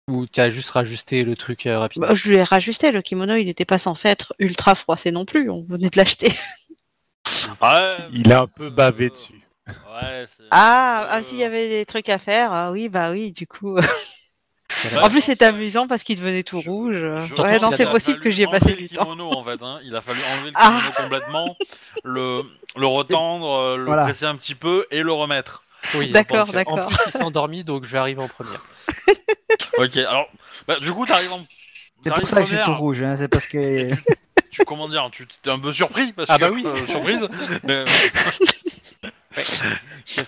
Ou t'as juste rajusté le truc euh, rapidement. Bah, je lui ai rajusté, le kimono, il n'était pas censé être ultra froissé non plus, on venait de l'acheter. (laughs) Ouais, Il a un peu euh, bavé dessus. Ouais, Ah, euh, ah, s'il y avait des trucs à faire, ah oui, bah oui, du coup. Ouais, en plus, c'est amusant parce qu'il devenait tout je- rouge. je ouais, pense non, c'est a possible que j'y ai passé le du temps. kimono, en fait, hein. Il a fallu enlever le Ah. kimono complètement, le, le retendre, euh, le Voilà. presser un petit peu et le remettre. Oui, D'accord, d'accord. En plus, il s'est endormi, donc je vais arriver en première. (laughs) Ok, alors, bah, du coup, t'arrives en. C'est pour ça que je suis tout rouge. Hein, c'est parce que. (laughs) tu comment dire, tu t'es un peu surpris parce Ah que bah oui. euh, surprise. (laughs) mais,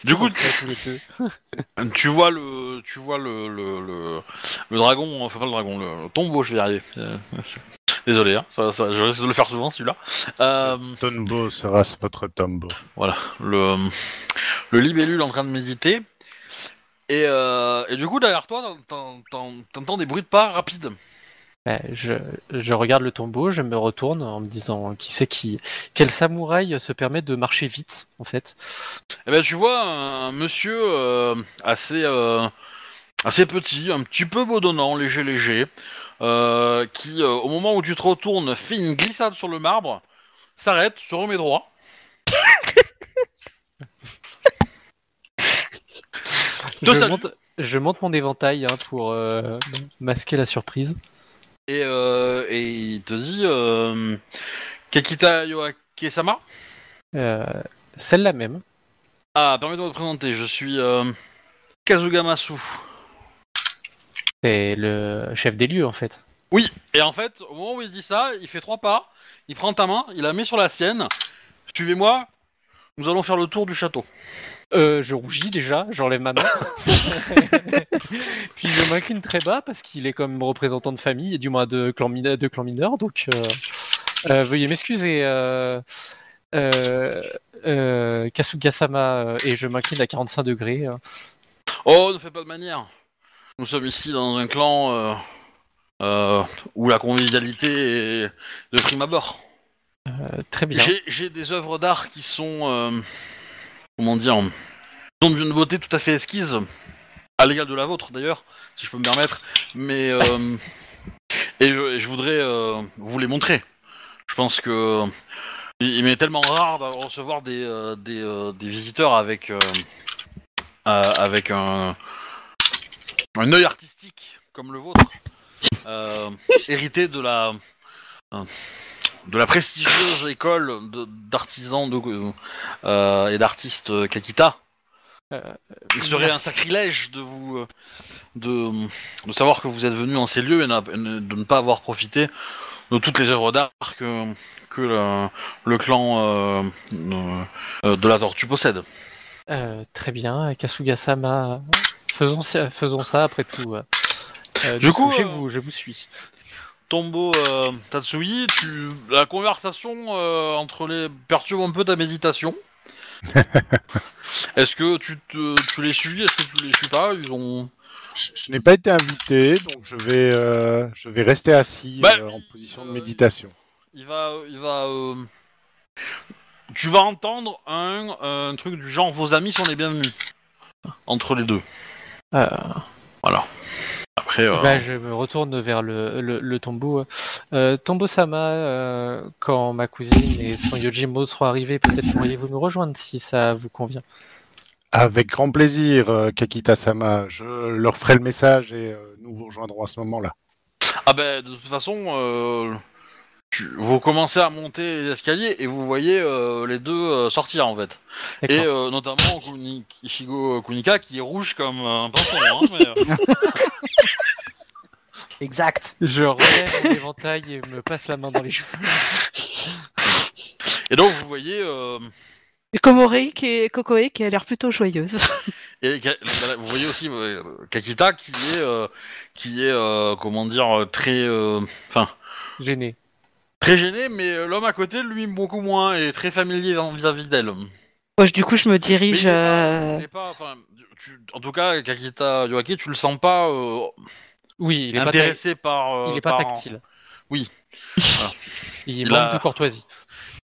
Du coup, ont fait, tous les deux (laughs) tu vois le, tu vois le le, le, le dragon, enfin pas le dragon, le, le tombeau, je vais y arriver. Euh, Désolé, hein, ça, ça, je risque de le faire souvent celui-là. Euh, Tombo sera votre tombo. voilà, le le libellule en train de méditer. Et, euh, et du coup derrière toi, t'en- t'en- t'entends des bruits de pas rapides. Ouais, je, je regarde le tombeau, je me retourne en me disant qui c'est qui. Quel samouraï se permet de marcher vite, en fait Eh ben tu vois un, un monsieur euh, assez euh, assez petit, un petit peu bedonnant, léger léger, euh, qui euh, au moment où tu te retournes fait une glissade sur le marbre, s'arrête, se remet droit. (laughs) je monte, je monte mon éventail hein, pour euh, masquer la surprise. Et, euh, et il te dit euh, Kakita Yoake-sama Euh, Celle-là même. Ah, permets-moi de te présenter, je suis euh, Kazugamasu. C'est le chef des lieux, en fait. Oui, et en fait, au moment où il dit ça, il fait trois pas, il prend ta main, il la met sur la sienne. Suivez-moi, nous allons faire le tour du château. Euh, je rougis déjà, j'enlève ma main. (laughs) Puis je m'incline très bas parce qu'il est comme représentant de famille, et du moins de clan, mina- de clan mineur. Donc, euh, Euh, veuillez m'excuser, euh, euh, euh, Kasuga-sama, et je m'incline à 45 degrés. Oh, ne fais pas de manière. Nous sommes ici dans un clan euh, euh, où la convivialité est de prime abord. Euh, très bien. J'ai- J'ai des œuvres d'art qui sont, euh, comment dire, sont d'une beauté tout à fait esquisse, à l'égal de la vôtre d'ailleurs, si je peux me permettre. Mais euh, et je, voudrais euh, vous les montrer. Je pense que il m'est tellement rare de recevoir des euh, des, des visiteurs avec avec un un œil artistique comme le vôtre, hérité de la de la prestigieuse école de- d'artisans de, euh, et d'artistes Kakita. Euh, Il serait un sacrilège de vous euh, de, de savoir que vous êtes venu en ces lieux et n'a- de ne pas avoir profité de toutes les œuvres d'art que, que le, le clan euh, euh, de la tortue possède. Euh, très bien, Kasuga-sama, faisons, ça- faisons ça après tout. euh. Euh, Du coup, euh, vous, je vous suis. Tombo euh, Tatsui, tu, la conversation euh, entre les perturbe un peu ta méditation. (laughs) Est-ce que tu, te, tu les suis Est-ce que tu les suis pas Ils ont. Je, je n'ai pas été invité, donc je vais, euh, je vais rester assis Bah, euh, en position de méditation. Il va, il va. euh, Tu vas entendre un, un truc du genre vos amis sont les bienvenus entre les deux. Euh, Voilà. Après, euh, bah, je me retourne vers le, le, le tombeau. Euh, Tombo-sama, euh, quand ma cousine et son Yojimbo seront arrivés, peut-être pourriez-vous nous rejoindre si ça vous convient. Avec grand plaisir, euh, Kakita-sama. Je leur ferai le message et euh, nous vous rejoindrons à ce moment-là. ah ben de toute façon, euh, tu- vous commencez à monter les escaliers et vous voyez euh, les deux euh, sortir en fait. Et euh, notamment Kuni- Ishigo Kunika qui est rouge comme un pinceau. Hein, mais, euh, (laughs) Exact. Je relève mon éventail et me passe la main dans les cheveux. Et donc vous voyez, euh, Et Komorei qui est Kokoe qui a l'air plutôt joyeuse. (laughs) et, Ka- vous voyez aussi euh, Kakita qui est, euh, qui est, euh, comment dire, très, euh, enfin, Gêné. Très gêné, mais euh, l'homme à côté lui beaucoup moins et très familier vis-à-vis d'elle. Moi, du coup, je me dirige. est euh, est pas- tu- en tout cas, Kakita Yoaki, tu le sens pas euh, Oui, il est pas, ta- intéressé par. euh, il est pas par- tactile. Oui. Voilà. Il, Il manque a- de courtoisie.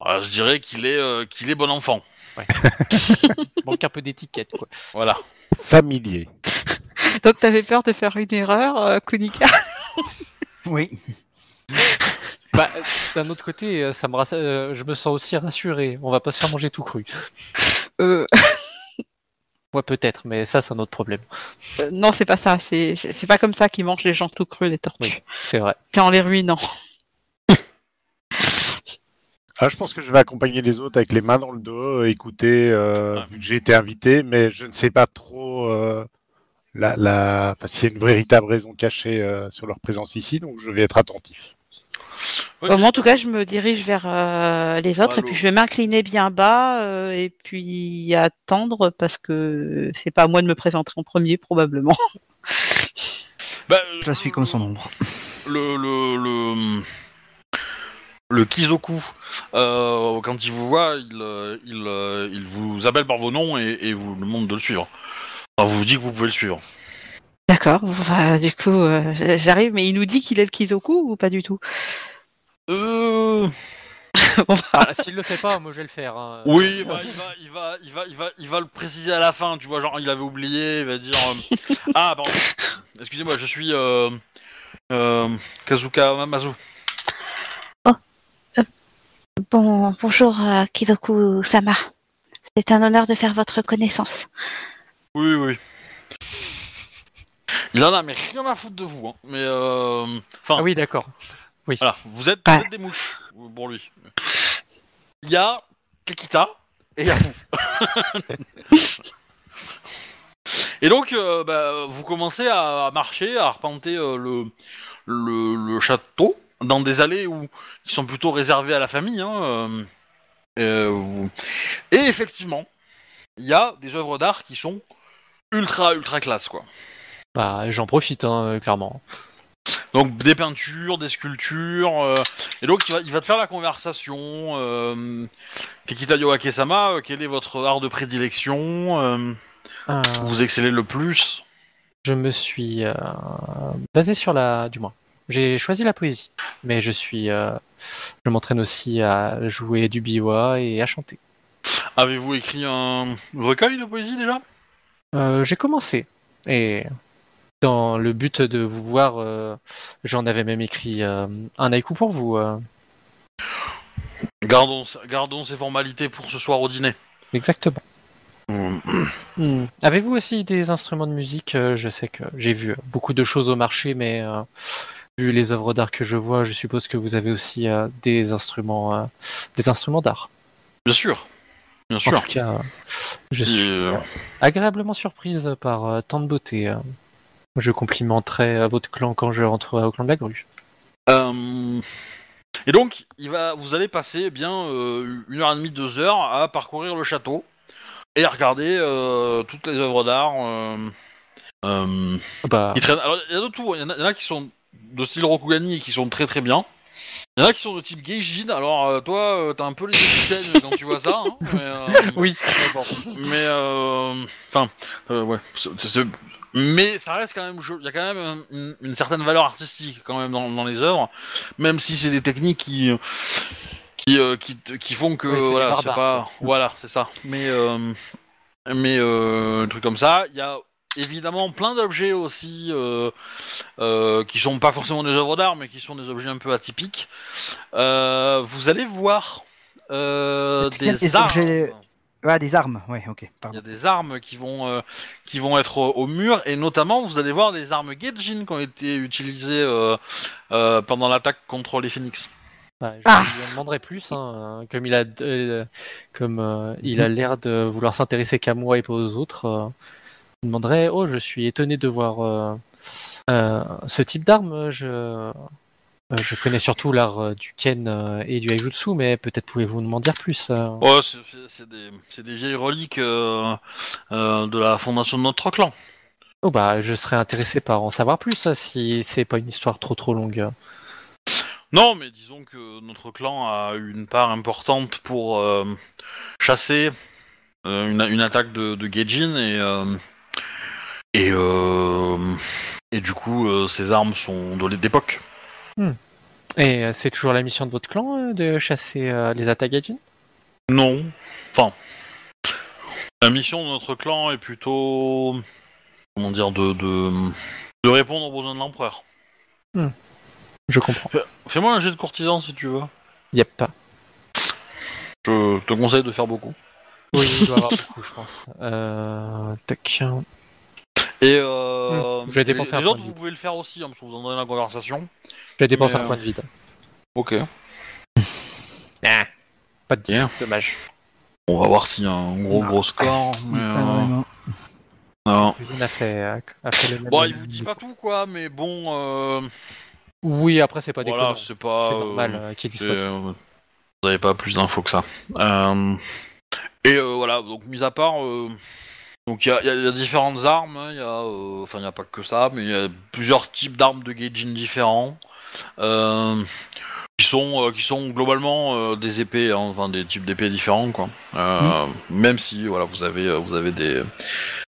Euh, je dirais qu'il est, euh, qu'il est bon enfant. Il (laughs) manque un peu d'étiquette, quoi. Voilà. Familier. (laughs) Donc, t'avais peur de faire une erreur, euh, Kunika? Oui. (laughs) Bah, euh, d'un autre côté, euh, ça me rass- euh, je me sens aussi rassuré. On va pas se faire manger tout cru. Euh, (laughs) Moi, peut-être, mais ça, c'est un autre problème. euh, Non, c'est pas ça. C'est pas comme ça qu'ils mangent les gens tout crus, les tortues. Oui. C'est vrai. C'est en les ruinant. (laughs) Ah, je pense que je vais accompagner les autres avec les mains dans le dos, écouter, euh, Ouais. vu que j'ai été invité, mais je ne sais pas trop euh, la, la... enfin, s'il y a une véritable raison cachée euh, sur leur présence ici, donc je vais être attentif. Ok. Bon, moi, en tout cas, je me dirige vers euh, les autres Allô. et puis je vais m'incliner bien bas euh, et puis attendre parce que c'est pas à moi de me présenter en premier probablement. (laughs) Bah, Je la suis comme son ombre. Le, le, le, le Kizoku, euh, quand il vous voit, il, euh, il, euh, il vous appelle par vos noms et, et vous demande de le suivre. Enfin, vous dit que vous pouvez le suivre. D'accord. bah, du coup, euh, j'arrive, mais il nous dit qu'il est le Kizoku ou pas du tout? Euh... (laughs) Bon, bah, Ah, S'il le fait pas, moi, je vais le faire. hein. Oui, bah, il, va, il, va, il, va, il, va, il va le préciser à la fin, tu vois, genre il avait oublié, il va dire... euh, (laughs) ah, pardon, excusez-moi, je suis euh, euh, Kazuka Mamazu. Bon, bonjour Kidoku-sama. C'est un honneur de faire votre connaissance. Oui, oui. Il en a mais rien à foutre de vous, hein. mais euh... Enfin, Ah oui, d'accord. voilà, vous êtes, Ouais. vous êtes des mouches, pour lui. Il y a Kekita, et il y a vous. et donc, euh, bah, vous commencez à, à marcher, à arpenter euh, le, le, le château, dans des allées où, qui sont plutôt réservées à la famille. Hein, euh, euh, vous- Et effectivement, il y a des œuvres d'art qui sont ultra, ultra classe, quoi. Bah, j'en profite, hein, clairement. Donc des peintures, des sculptures, euh, et donc il va, il va te faire la conversation. Euh, Kikita Yoake-sama, euh, quel est votre art de prédilection euh, Euh, Vous excellez le plus? Je me suis euh, basé sur la, du moins, j'ai choisi la poésie, mais je suis, euh, je m'entraîne aussi à jouer du biwa et à chanter. Avez-vous écrit un recueil de poésie déjà? Euh, j'ai commencé et dans le but de vous voir, euh, j'en avais même écrit euh, un haïku pour vous. euh. gardons, gardons ces formalités pour ce soir au dîner. Exactement. Hum. Hmm. Avez-vous aussi des instruments de musique Euh, Je sais que j'ai vu beaucoup de choses au marché, mais euh, vu les œuvres d'art que je vois, je suppose que vous avez aussi euh, des instruments, euh, des instruments d'art. Bien sûr, bien En sûr. tout cas, euh, je Et, suis euh, agréablement surprise par euh, tant de beauté. euh. Je complimenterai euh, votre clan quand je rentrerai au clan de la grue. Euh, Et donc, il va, vous allez passer eh bien euh, une heure et demie, deux heures à parcourir le château et à regarder euh, toutes les œuvres d'art. euh, Bah, qui traînent. Alors, il y a de tout. Il y, en a- il y en a qui sont de style Rokugani et qui sont très très bien. Il y en a qui sont de type Geijin. Alors, toi, t'as un peu les yeux quand tu vois ça. hein, mais, (laughs) oui, mais enfin, ouais. c'est- mais ça reste quand même, il y a quand même un- une, une certaine valeur artistique quand même dans, dans les œuvres, même si c'est des techniques qui qui euh, qui, qui font que voilà, c'est pas, voilà, c'est ça. Mais euh, mais euh, un truc comme ça, il y a évidemment plein d'objets aussi euh, euh, qui sont pas forcément des œuvres d'art, mais qui sont des objets un peu atypiques. Euh, vous allez voir euh, des, des armes. objets- Ah, des armes, ouais, ok, Il y a des armes qui vont euh, qui vont être au, au mur et notamment vous allez voir des armes Gaijin qui ont été utilisées euh, euh, pendant l'attaque contre les Phoenix. Bah, je Ah. lui en demanderai plus, hein, comme il a, euh, comme euh, il a l'air de vouloir s'intéresser qu'à moi et pas aux autres. euh, je lui demanderai, oh, je suis étonné de voir euh, euh, ce type d'arme. Je, je connais surtout l'art euh, du ken euh, et du aijutsu, mais peut-être pouvez-vous m'en dire plus. euh. Ouais, c'est- des, vieilles reliques euh, euh, de la fondation de notre clan. Oh bah, je serais intéressé par en savoir plus euh, si c'est pas une histoire trop trop longue. Non, mais disons que notre clan a eu une part importante pour euh, chasser euh, une, une attaque de, de Gaijin et euh, et euh, et du coup euh, ces armes sont de d'époque. Et euh, c'est toujours la mission de votre clan euh, de chasser euh, les attaques gaijin Non. Enfin, la mission de notre clan est plutôt, comment dire, de de, de répondre aux besoins de l'empereur. Je comprends. Fais- Fais-moi un jet de courtisan si tu veux. Yep. Je te conseille de faire beaucoup. Oui, il doit avoir beaucoup, je pense. Euh, tac. Et euh, je vais dépenser les, un les point autres, de vous pouvez le faire aussi, hein, parce que vous en donnez la conversation. Je vais dépenser Mais, un euh, point de vide. Ok. (laughs) Ah, pas de 10, Bien. dommage. On va voir s'il y a un gros Non. gros score. (laughs) mais, Pas euh, vraiment. non. La cuisine a fait, euh, a fait le même. Bon, il vous dit pas tout quoi, mais bon. Euh, Oui, après, c'est pas voilà, déconnant. c'est pas. C'est euh, normal euh, disent C'est, pas tout. euh, vous avez pas plus d'infos que ça. Euh, et euh, voilà, donc mis à part, euh, donc il y a, y y différentes armes. hein, Il euh, enfin il n'y a pas que ça, mais il y a plusieurs types d'armes de Gaijin différents. Euh, qui sont euh, qui sont globalement euh, des épées, hein, enfin des types d'épées différents quoi. Euh, Même si voilà vous avez vous avez des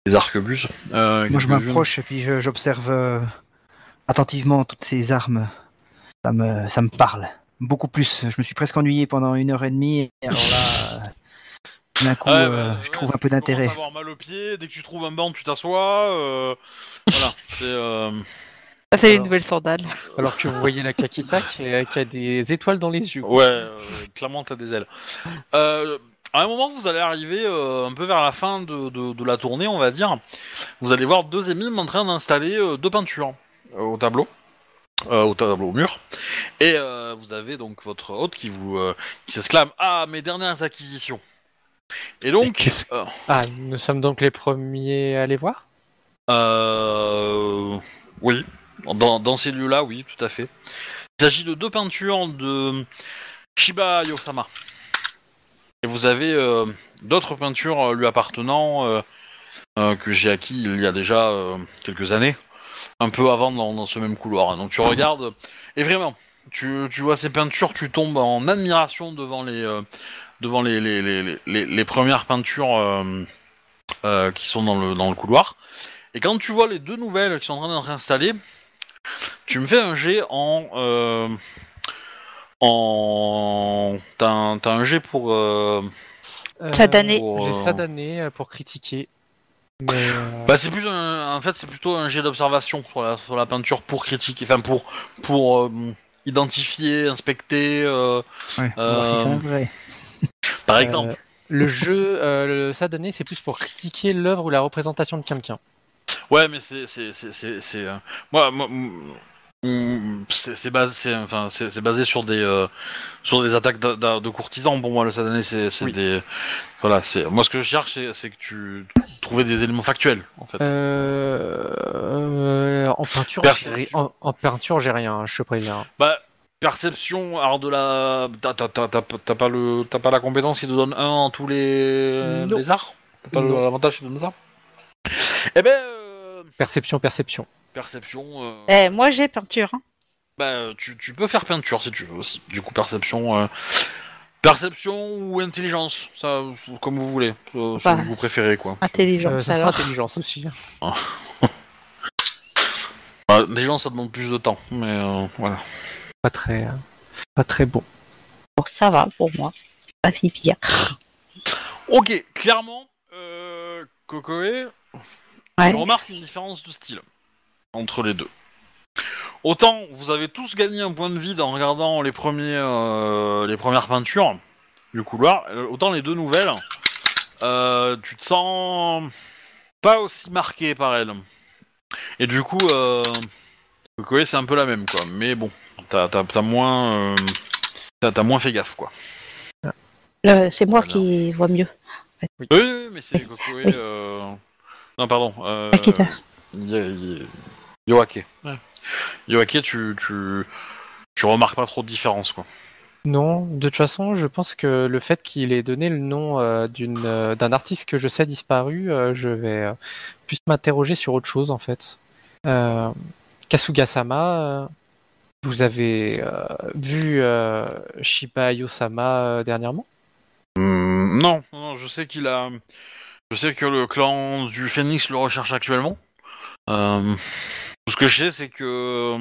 des arquebuses. Moi, je m'approche et puis j'observe attentivement toutes ces armes. Ça me, ça me parle. Beaucoup plus. Je me suis presque ennuyé pendant une heure et demie. Et alors là, d'un coup, Ouais, euh, bah, je ouais, trouve un peu d'intérêt. avoir mal au pied, dès que tu trouves un banc, tu t'assois. euh, voilà, (laughs) c'est. euh, Ça fait les Alors. nouvelles sandales. Alors que vous voyez la Kakita qui, (laughs) a- qui a des étoiles dans les yeux. Ouais, euh, clairement, t'as des ailes. Euh, à un moment, vous allez arriver euh, un peu vers la fin de, de- de la tournée, on va dire. Vous allez voir deux émimes en train d'installer euh, deux peintures euh, au tableau. euh, au tableau, au mur. Et euh, vous avez donc votre hôte qui vous euh, qui s'exclame Ah, mes dernières acquisitions. Et donc, euh, Ah, nous sommes donc les premiers à les voir? Euh, oui, dans, dans ces lieux-là, oui, tout à fait. Il s'agit de deux peintures de Shiba Yosama. Et vous avez euh, d'autres peintures euh, lui appartenant euh, euh, que j'ai acquis il y a déjà euh, quelques années. un peu avant dans, dans ce même couloir. Donc tu regardes et vraiment, tu, tu vois ces peintures, tu tombes en admiration devant les euh, devant les les, les, les, les premières peintures euh, euh, qui sont dans le dans le couloir. Et quand tu vois les deux nouvelles qui sont en train d'être installées, tu me fais un jet en euh, en t'as un, t'as un jet pour euh, Ça d'année. pour, J'ai euh, ça d'année euh, pour critiquer. Mais euh, Bah c'est plus un, en fait c'est plutôt un jet d'observation sur la, sur la peinture pour critiquer, enfin pour pour euh, identifier, inspecter, euh, Ouais, voir si c'est vrai. Par euh, exemple. le jeu, euh, le, ça c'est plus pour critiquer l'œuvre ou la représentation de quelqu'un. Ouais mais c'est euh, moi moi c'est basé enfin c'est basé sur des euh, sur des attaques de courtisans pour moi le satané c'est Oui. des voilà c'est moi ce que je cherche c'est que tu trouvais des éléments factuels en fait. Euh, euh, en peinture, en, en peinture, j'ai rien. Je te préviens. Bah perception art de la t'as t'as t'as t'as t'as pas le t'as pas la compétence qui te donne un en tous les Non. les arts t'as pas Non. l'avantage qui te donne ça eh ben euh, Perception, perception. perception euh, Eh, moi j'ai peinture. hein. bah tu, tu peux faire peinture si tu veux aussi du coup perception euh, perception ou intelligence ça comme vous voulez euh, Bah. ce que vous préférez quoi Intelligence Euh, ça sera alors. intelligence aussi. (laughs) bah, intelligence ça demande plus de temps mais euh, voilà Pas très, pas très bon. Bon, ça va pour moi. Pas si pire. ok clairement euh, Kokoe Ouais. Je remarque une différence de style entre les deux. Autant vous avez tous gagné un point de vide en regardant les premiers, euh, les premières peintures du couloir, euh, autant les deux nouvelles, euh, tu te sens pas aussi marqué par elles. Et du coup, euh, Kokoe, c'est un peu la même quoi. Mais bon, t'as t'as- t'as moins, euh, t'as t'as moins fait gaffe quoi. Le- C'est moi Voilà. qui vois mieux. Oui, oui, mais c'est Oui, Kokoe. oui. euh, Non, pardon. Euh... Akita. Yoake. Yoake, tu, tu, tu remarques pas trop de différence, quoi. Non, de toute façon, je pense que le fait qu'il ait donné le nom euh, d'une euh, d'un artiste que je sais disparu, euh, je vais euh, plus m'interroger sur autre chose en fait. Euh, Kasuga-sama, euh, vous avez euh, vu euh, Shiba Yosama euh, dernièrement? Hum, non, non, je sais qu'il a. Je sais que le clan du Phoenix le recherche actuellement. Tout ce que je sais, c'est que.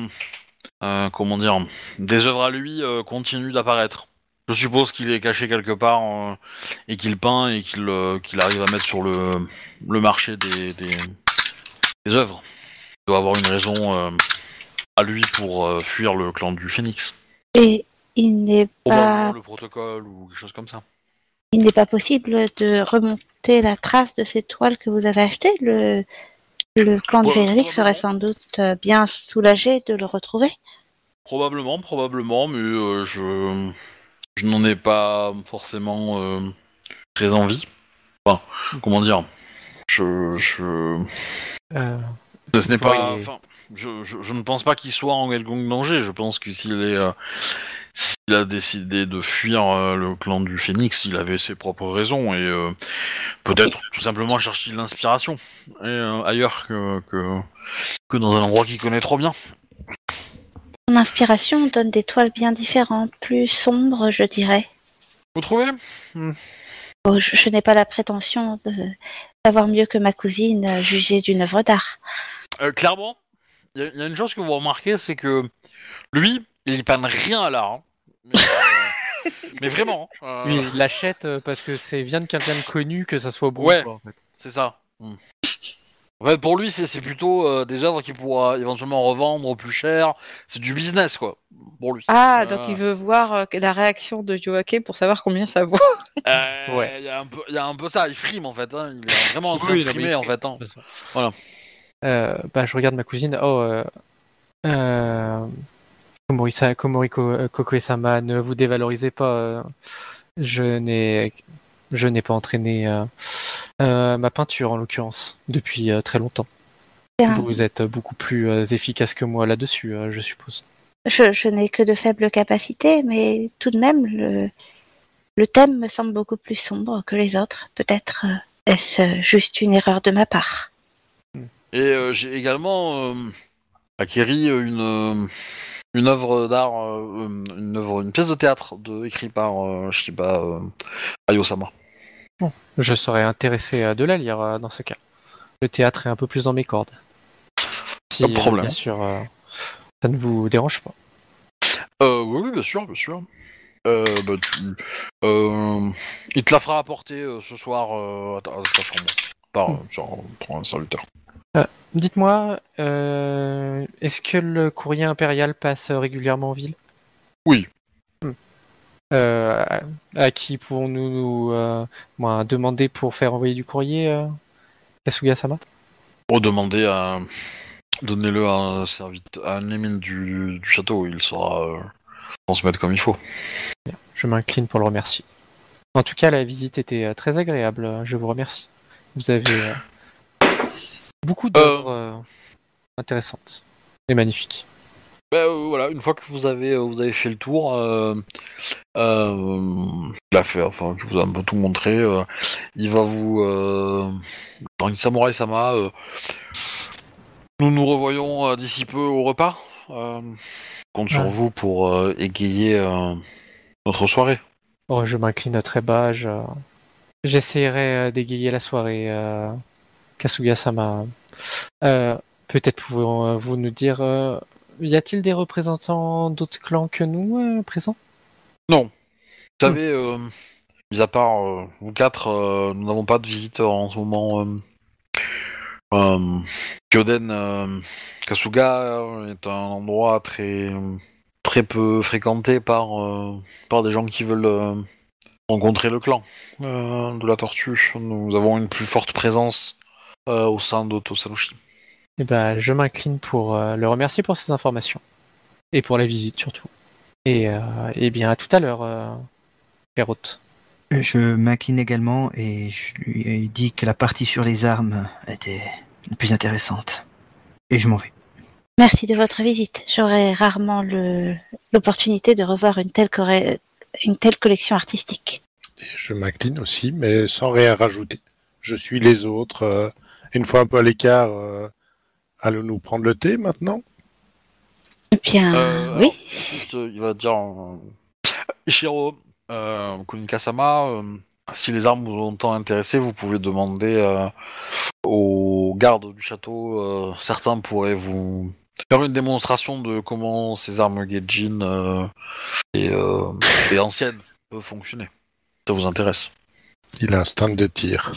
comment dire Des œuvres à lui continuent d'apparaître. Je suppose qu'il est caché quelque part et qu'il peint et qu'il arrive à mettre sur le, le marché des, des, des œuvres. Il doit avoir une raison à lui pour euh, fuir le clan du Phoenix. Et il n'est Probablement pas, le protocole ou quelque chose comme ça. il n'est pas possible de remonter la trace de ces toiles que vous avez achetées. Le, le clan de Ouais, Frédéric serait sans doute euh, bien soulagé de le retrouver. Probablement, probablement, mais euh, je, je n'en ai pas forcément euh, très envie. Enfin, comment dire? Je, je, Euh, ce n'est pas. pourriez- Enfin, je, je, je ne pense pas qu'il soit en quelconque danger. Je pense que s'il est, euh, s'il a décidé de fuir euh, le clan du Phénix, il avait ses propres raisons et euh, peut-être tout simplement chercher de l'inspiration euh, ailleurs que, que que dans un endroit qu'il connaît trop bien. Son inspiration donne des toiles bien différentes, plus sombres, je dirais. Vous trouvez? Oh, je je n'ai pas la prétention de savoir mieux que ma cousine euh, juger d'une œuvre d'art. Euh, clairement, il y, a- il y a une chose que vous remarquez, c'est que lui, il panne rien à l'art. hein. Mais, euh, (laughs) mais vraiment, euh, Lui, il l'achète euh, parce que c'est vient de quelqu'un de connu que ça soit beau. Ouais. quoi, en fait. c'est ça. Hmm. En fait, pour lui, c'est c'est plutôt euh, des œuvres qu'il pourra éventuellement revendre plus cher. C'est du business, quoi, pour lui. Ah, Euh, donc il veut voir euh, la réaction de Yoake pour savoir combien ça vaut. (laughs) euh, Ouais. Il y, a un peu- il y a un peu ça, il frime en fait. Hein. Il est vraiment en train Oui, de frimer en fait. hein. Voilà. Euh, bah, je regarde ma cousine. Oh, euh, euh, Komoriko euh, Kokoe-sama, ne vous dévalorisez pas. je n'ai, je n'ai pas entraîné euh, euh, ma peinture en l'occurrence depuis euh, très longtemps. Bien. Vous êtes beaucoup plus euh, efficace que moi là-dessus, euh, je suppose. Je, je n'ai que de faibles capacités, mais tout de même, le, le thème me semble beaucoup plus sombre que les autres. Peut-être euh, est-ce juste une erreur de ma part? Et euh, j'ai également euh, acquérit une une œuvre d'art, euh, une œuvre, une pièce de théâtre de écrit par euh, Shiba euh, Ayosama. Je serais intéressé de la lire euh, dans ce cas. Le théâtre est un peu plus dans mes cordes. Si, Pas de problème. bien sûr, euh, ça ne vous dérange pas. Euh, oui, oui, bien sûr, bien sûr. Euh, bah, tu- euh, il te la fera apporter euh, ce soir euh, à, ta, à ta chambre par, Mm. genre, par un serviteur. Dites-moi, euh, est-ce que le courrier impérial passe régulièrement en ville? Oui. Euh, à, à qui pouvons-nous nous, euh, demander pour faire envoyer du courrier euh, Kasuga-sama Pour demander à donnez-le à un serviteur, à un émine du, du château, il saura euh, transmettre comme il faut. Je m'incline pour le remercier. En tout cas, la visite était euh, très agréable. Je vous remercie. Vous avez beaucoup d'œuvres intéressantes et magnifiques. Ben euh, voilà, une fois que vous avez euh, vous avez fait le tour, euh, euh, fait, enfin, que vous a un peu tout montré, euh, il va vous, euh, dans Samurai Sama, euh, nous nous revoyons euh, d'ici peu au repas. Euh, compte sur Ouais. vous pour euh, égayer euh, notre soirée. Oh, je m'incline très bas. je- J'essaierai euh, d'égayer la soirée. euh, Kasuga-sama. Euh, Peut-être pouvez-vous nous dire, euh, y a-t-il des représentants d'autres clans que nous euh, présents? Non, vous savez, euh, mis à part euh, vous quatre, nous n'avons pas de visiteurs en ce moment. Euh, Kyoden euh, Kasuga est un endroit très très peu fréquenté par euh, par des gens qui veulent rencontrer le clan de la tortue. Nous avons une plus forte présence au sein de Tosanushi. Eh ben, je m'incline pour euh, le remercier pour ces informations. Et pour la visite surtout. Et, euh, eh bien, à tout à l'heure, euh, hôte. Je m'incline également et je lui ai dit que la partie sur les armes était la plus intéressante. Et je m'en vais. Merci de votre visite. J'aurai rarement l'opportunité de revoir une telle, une telle collection artistique. Et je m'incline aussi, mais sans rien rajouter. Je suis les autres. euh, une fois un peu à l'écart, euh, allons-nous prendre le thé maintenant? Eh bien, Euh, oui. euh, il va dire euh, Ishiro, euh, Kunika-sama, euh, si les armes vous ont tant intéressé, vous pouvez demander euh, aux gardes du château. euh, certains pourraient vous faire une démonstration de comment ces armes Gaijin euh, et, euh, et anciennes peuvent fonctionner. Ça vous intéresse? Il a un stand de tir.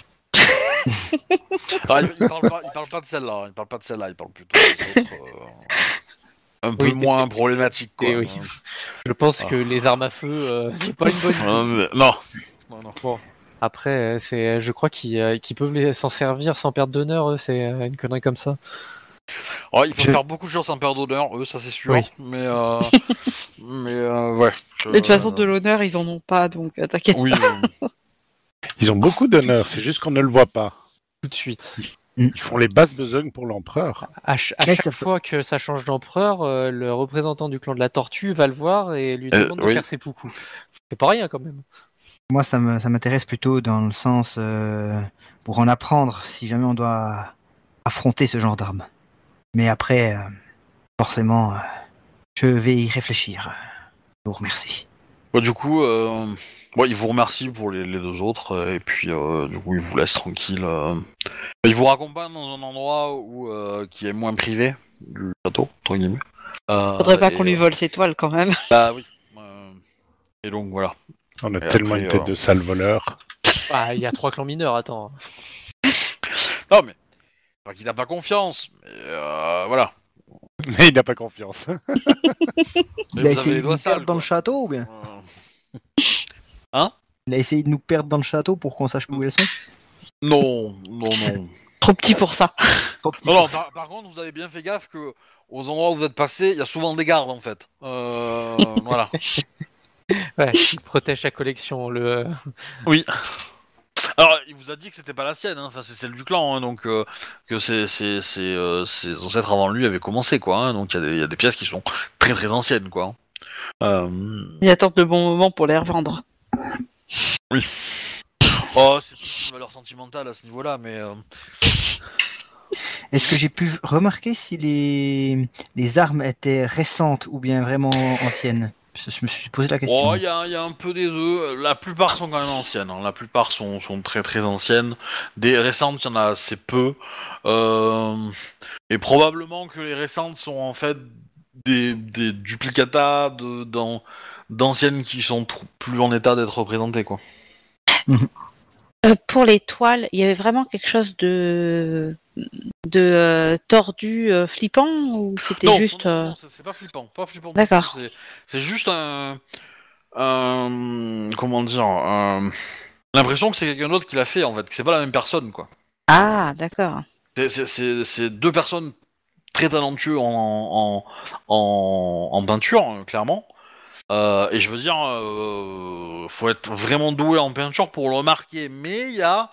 Alors, il, il parle pas, il parle pas de celle-là, hein, il parle pas de celle-là, il parle plutôt des autres, euh, un peu Oui, moins problématiques. Quoi, Eh oui. hein. Je pense Ah. que les armes à feu, euh, (laughs) c'est pas une bonne idée. Euh, mais- non. Non, non. Bon, après, euh, c'est, je crois qu'ils peuvent s'en servir sans perte d'honneur, eux, c'est une connerie comme ça. Ouais, ils peuvent Je- faire beaucoup de choses sans perdre d'honneur, eux, ça c'est sûr. Oui. Mais, euh, (laughs) mais euh, ouais. je- Mais de toute façon, de l'honneur, ils en ont pas, donc t'inquiète. Oui, euh, (laughs) Ils ont beaucoup d'honneur, c'est juste qu'on ne le voit pas. Tout de suite. Ils font les basses besognes pour l'empereur. À, ch- à Mais chaque peut- fois que ça change d'empereur, euh, le représentant du clan de la tortue va le voir et lui Euh, demande de oui. faire ses poucous. C'est pas rien quand même. Moi, ça me- ça m'intéresse plutôt dans le sens euh, pour en apprendre si jamais on doit affronter ce genre d'armes. Mais après, euh, forcément, euh, je vais y réfléchir. Je vous remercie. du coup, ouais, il vous remercie pour les, les deux autres, euh, et puis euh, du coup, il vous laisse tranquille. euh. Il vous raccompagne dans un endroit où, euh, qui est moins privé du château, entre guillemets. Euh, Faudrait pas et, qu'on lui vole ses toiles quand même. (laughs) Bah oui. Euh, et donc voilà. On a Et tellement après, une tête euh, de sale voleur. Ah, il y a trois clans mineurs, attends. Non mais, pas qu'il n'a pas confiance, mais euh, voilà. Mais il n'a pas confiance. Mais Il a vous avez essayé les de doigts nous perdre sales, dans le quoi. château ou bien Euh, Il a essayé de nous perdre dans le château pour qu'on sache où elles sont Non, non, non. (laughs) Trop petit pour ça. Trop petit Non, non, pour ça. par, par contre, vous avez bien fait gaffe que aux endroits où vous êtes passé, il y a souvent des gardes en fait. Euh, (laughs) voilà. Ouais, il protège sa collection. Le... euh, Oui. Alors, il vous a dit que c'était pas la sienne, hein. enfin c'est celle du clan, hein, donc euh, que c'est c'est c'est euh, ses ancêtres avant lui avaient commencé quoi. hein, donc il y, a des- il y a des pièces qui sont très très anciennes quoi. Euh, Il attend le bon moment pour les revendre. Oh, c'est plus une valeur sentimentale à ce niveau-là, mais euh, Est-ce que j'ai pu remarquer si les, les armes étaient récentes ou bien vraiment anciennes? Je, je me suis posé la question. Oh, il y a, il y a un peu des deux. La plupart sont quand même anciennes. hein. La plupart sont, sont très très anciennes. Des récentes, il y en a assez peu. Euh, Et probablement que les récentes sont en fait des, des duplicata de- dans- d'anciennes qui sont plus en état d'être représentées, quoi. Euh, pour les toiles, il y avait vraiment quelque chose de de euh, tordu, euh, flippant ou c'était Non, juste non, c'est pas flippant, pas flippant. D'accord. c'est- juste un, un- comment dire, l'impression que c'est quelqu'un d'autre qui l'a fait en fait, que c'est pas la même personne, quoi. Ah, d'accord. C'est- deux personnes très talentueux en, en, en, en peinture, hein, clairement. Euh, et je veux dire, euh, faut être vraiment doué en peinture pour le remarquer. Mais il y a,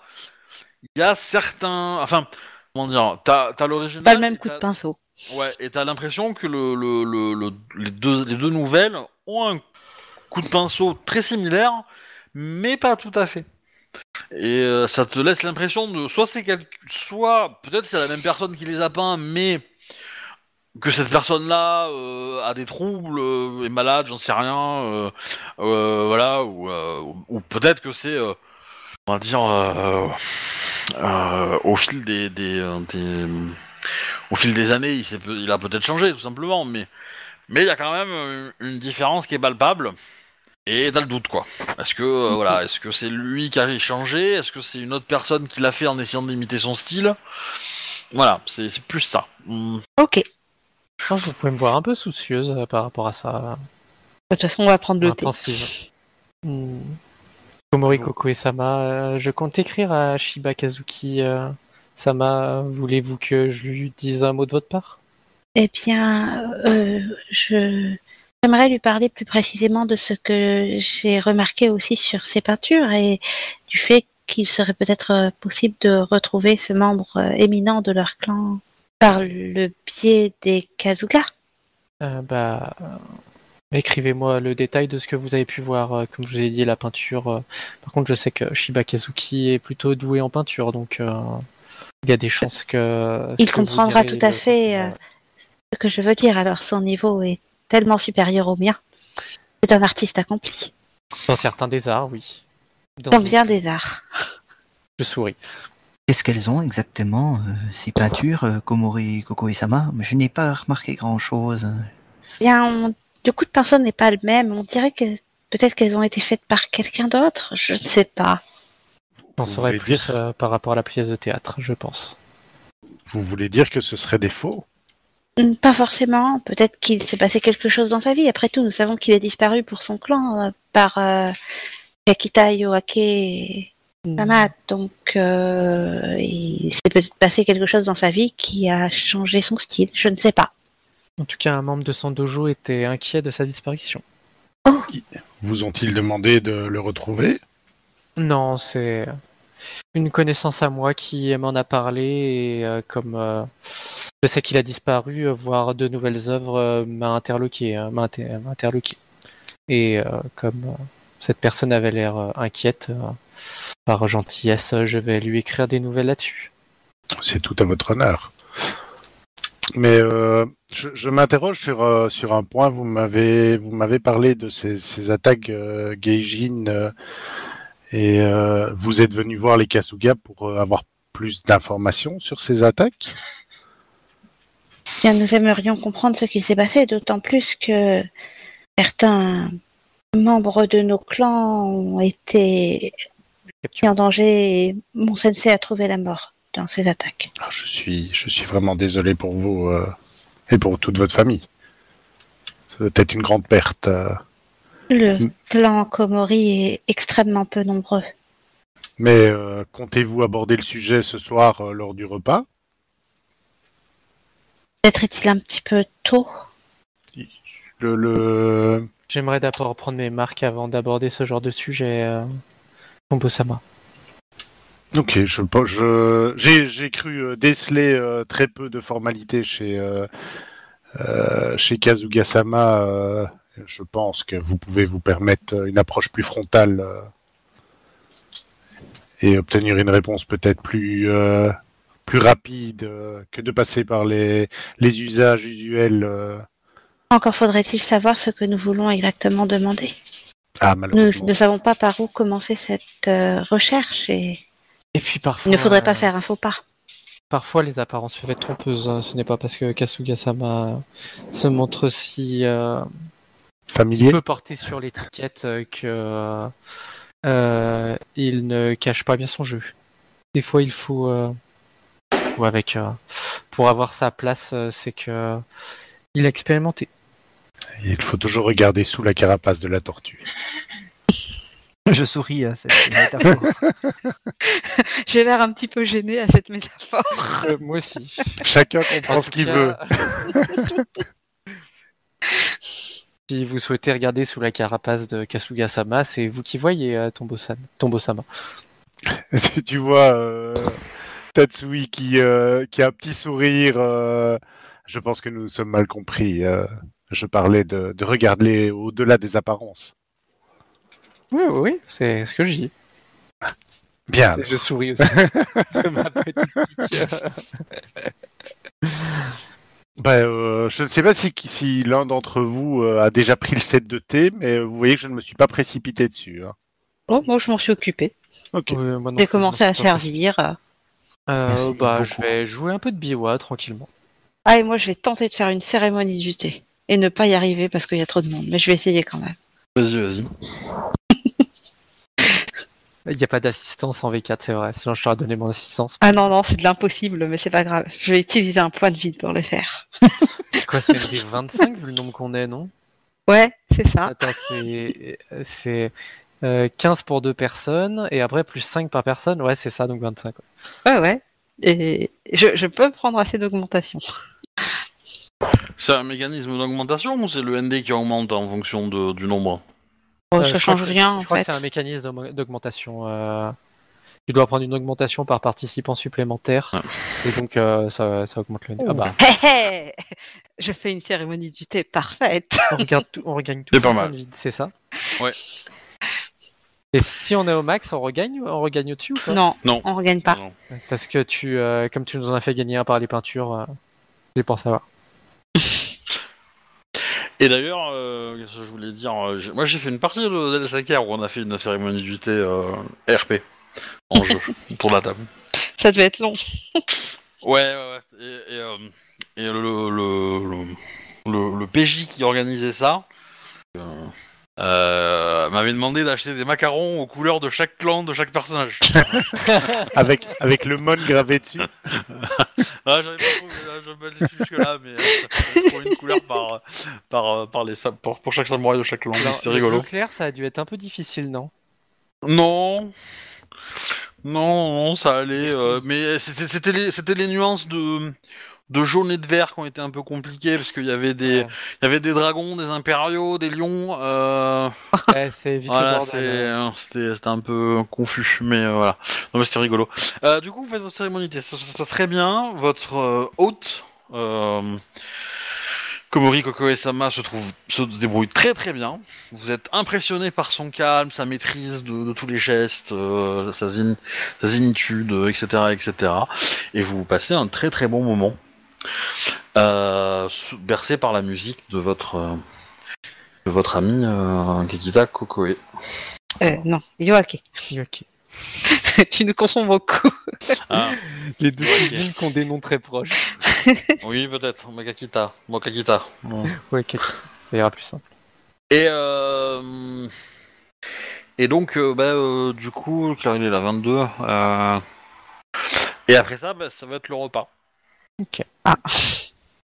il y a certains, enfin, comment dire, t'as t'as l'original. Pas le même coup de pinceau. Ouais, et t'as l'impression que le, le, le, le- les, deux, les deux nouvelles ont un coup de pinceau très similaire, mais pas tout à fait. Et euh, ça te laisse l'impression de soit c'est quel... soit peut-être c'est la même personne qui les a peints, mais que cette personne-là euh, a des troubles, euh, est malade, j'en sais rien, euh, voilà, ou, peut-être que c'est, on va dire, au fil des, des, des- au fil des années, il, a peut-être changé, tout simplement, mais mais il y a quand même une différence qui est palpable. Et t'as le doute quoi. Est-ce que voilà, (laughs) est-ce que c'est lui qui a changé Est-ce que c'est une autre personne qui l'a fait en essayant d'imiter son style? Voilà, c'est plus ça. Hmm. Ok. Je pense que vous pouvez me voir un peu soucieuse euh, par rapport à ça. De toute façon, on va prendre le thé. Intensive. Hmm. Komori Koko et Sama, euh, je compte écrire à Shiba Kazuki. euh, Sama, voulez-vous que je lui dise un mot de votre part? Eh bien, euh, je j'aimerais lui parler plus précisément de ce que j'ai remarqué aussi sur ses peintures et du fait qu'il serait peut-être euh, possible de retrouver ce membre euh, éminent de leur clan par le biais des Kazuga. Euh, Bah, écrivez-moi le détail de ce que vous avez pu voir. euh, Comme je vous ai dit, la peinture. euh, Par contre, je sais que Shiba Kazuki est plutôt doué en peinture, donc euh, il y a des chances que. Il comprendra direz tout à fait euh, ce que je veux dire. Alors, son niveau est tellement supérieur au mien. C'est un artiste accompli, Dans certains des arts, oui. Dans dans bien des arts. Je souris. Qu'est-ce qu'elles ont exactement, euh, ces peintures, euh, Komori, Koko et Sama Je n'ai pas remarqué grand-chose. Bien, on- le coup de pinceau n'est pas le même. On dirait que peut-être qu'elles ont été faites par quelqu'un d'autre. Je ne sais pas. Saurais voulez plus dire- euh, par rapport à la pièce de théâtre, je pense. Vous voulez dire que ce serait des faux? Hmm, Pas forcément. Peut-être qu'il s'est passé quelque chose dans sa vie. Après tout, nous savons qu'il est disparu pour son clan euh, par euh, Kakita Yoake et Sama. Donc, euh, il s'est peut-être passé quelque chose dans sa vie qui a changé son style. Je ne sais pas. En tout cas, un membre de son dojo était inquiet de sa disparition. Vous ont-ils demandé de le retrouver? Non, c'est une connaissance à moi qui m'en a parlé et euh, comme euh, je sais qu'il a disparu, euh, voir de nouvelles œuvres euh, m'a interloqué, hein, m'a inter- m'a interloqué. Et euh, comme euh, cette personne avait l'air euh, inquiète, euh, par gentillesse, je vais lui écrire des nouvelles là-dessus. C'est tout à votre honneur. Mais euh, je, je m'interroge sur, euh, sur un point. Vous m'avez vous m'avez parlé de ces, ces attaques euh, Geijin euh, et euh, vous êtes venu voir les Kasuga pour euh, avoir plus d'informations sur ces attaques? Bien, nous aimerions comprendre ce qui s'est passé, d'autant plus que certains membres de nos clans ont été mis en danger et mon sensei a trouvé la mort dans ces attaques. Ah, je suis je suis vraiment désolé pour vous euh, et pour toute votre famille. C'est peut-être une grande perte. euh. Le Mm. clan Komori est extrêmement peu nombreux. Mais euh, comptez-vous aborder le sujet ce soir lors du repas? Peut-être est-il un petit peu tôt. le, le... J'aimerais d'abord prendre mes marques avant d'aborder ce genre de sujet. Euh... Kombo-sama. Ok, je j'ai cru euh, déceler euh, très peu de formalités chez euh, euh, chez Kazuga-sama. je pense que vous pouvez vous permettre une approche plus frontale et obtenir une réponse peut-être plus plus rapide que de passer par les usages usuels. Encore faudrait-il savoir ce que nous voulons exactement demander. Ah, Nous ne savons pas par où commencer cette euh, recherche et Et puis parfois. il ne faudrait pas euh, faire un faux pas. Parfois, les apparences peuvent être trompeuses. hein. Ce n'est pas parce que Kasuga-sama se montre si euh, Familier peut porter sur l'étiquette que euh, il ne cache pas bien son jeu. Des fois, il faut euh, ou avec euh, pour avoir sa place, c'est que il a expérimenté. Il faut toujours regarder sous la carapace de la tortue. (laughs) Je souris à cette (laughs) métaphore. (laughs) J'ai l'air un petit peu gêné à cette métaphore. Euh, moi aussi. Chacun comprend En ce qu'il cas, veut. si vous souhaitez regarder sous la carapace de Kasuga-sama, c'est vous qui voyez euh, Tombo-san, Tombo-sama. tu, tu vois euh, Tatsui qui, euh, qui a un petit sourire. euh, je pense que nous sommes mal compris. Je parlais de, de regarder au-delà des apparences. Oui, oui, oui, c'est ce que je dis. Bien. Et Je souris aussi (laughs) de ma petite pique. Ben, euh, je ne sais pas si, si l'un d'entre vous euh, a déjà pris le set de thé, mais vous voyez que je ne me suis pas précipité dessus. hein. Oh, moi, je m'en suis occupée. Ok. Oui, moi non J'ai commencé à servir. euh. Bah, je vais jouer un peu de Biwa tranquillement. Ah, et moi, je vais tenter de faire une cérémonie du thé. Et ne pas y arriver parce qu'il y a trop de monde. Mais je vais essayer quand même. Vas-y, vas-y. Il n'y a pas d'assistance en V4, c'est vrai. Sinon, je t'aurais donné mon assistance. Ah non, non, c'est de l'impossible, mais c'est pas grave. Je vais utiliser un point de vide pour le faire. (laughs) C'est quoi, c'est des 25 vu le nombre qu'on est, non? Ouais, c'est ça. Attends, c'est c'est euh, 15 pour deux personnes et après plus 5 par personne. Ouais, c'est ça, donc 25. ouais. Ouais, ouais. Et je, je peux prendre assez d'augmentation. C'est un mécanisme d'augmentation ou c'est le ND qui augmente en fonction de- du nombre Euh, ça crois change rien, en Je crois fait. que c'est un mécanisme d'aug- d'augmentation. euh, Tu dois prendre une augmentation par participant supplémentaire. Et donc, euh, ça, ça augmente le. Ah bah, Je fais une cérémonie du thé parfaite. on, regarde tout, on regagne tout C'est ça pas mal. c'est ça Ouais. Et si on est au max, on regagne, on regagne au-dessus ou pas? Non, Non. on regagne pas. Non. Parce que tu, euh, comme tu nous en as fait gagner un par les peintures, euh, c'est pour savoir. Et d'ailleurs, euh, qu'est-ce que je voulais dire euh, j'ai- Moi j'ai fait une partie de DLSAKR où on a fait une cérémonie du thé euh, RP en jeu (laughs) pour la table. Ça devait être long. Ouais, ouais, ouais. Et, et, euh, et le, le, le, le- le PJ qui organisait ça euh, euh, m'avait demandé d'acheter des macarons aux couleurs de chaque clan de chaque personnage. (laughs) Avec, avec le mon gravé dessus. (laughs) ah, j'avais pas trouvé, là, je me suis jusque là, mais euh, ça fallait trouver une couleur par, par, euh, par les, pour, pour chaque samouraï de chaque clan. C'était le rigolo. bleu clair, ça a dû être un peu difficile, non? Non. Non, non, ça allait. Euh, mais c'était les, c'était les nuances de, de jaune et de vert qui ont été un peu compliquées parce qu'il y avait des, Ouais. il y avait des dragons, des impériaux, des lions. Euh, (laughs) Ouais, c'est vite voilà, bordel. euh. c'était, c'était un peu confus, mais euh, voilà. Non, mais c'était rigolo. Euh, du coup, vous faites votre cérémonie, ça, se passe très bien. Votre euh, hôte, euh, Komori Kokoe-sama se trouve, se débrouille très très bien. Vous êtes impressionné par son calme, sa maîtrise de, de tous les gestes, euh, sa, zin- sa etc., etc. Et vous passez un très très bon moment, bercé par la musique de votre euh, de votre ami euh, Kikita Kokoe. Euh, non, Yoake. Ok. (laughs) tu nous confonds beaucoup. Ah, (laughs) Les deux Ok. cuisines qui ont des noms très proches. (laughs) oui, peut-être, Makakita, Mokakita. Ouais. Ok. Ça ira plus simple. Et euh, et donc euh, bah, euh, du coup, car il est là 22. euh, et après ça, bah, ça va être le repas. Ah.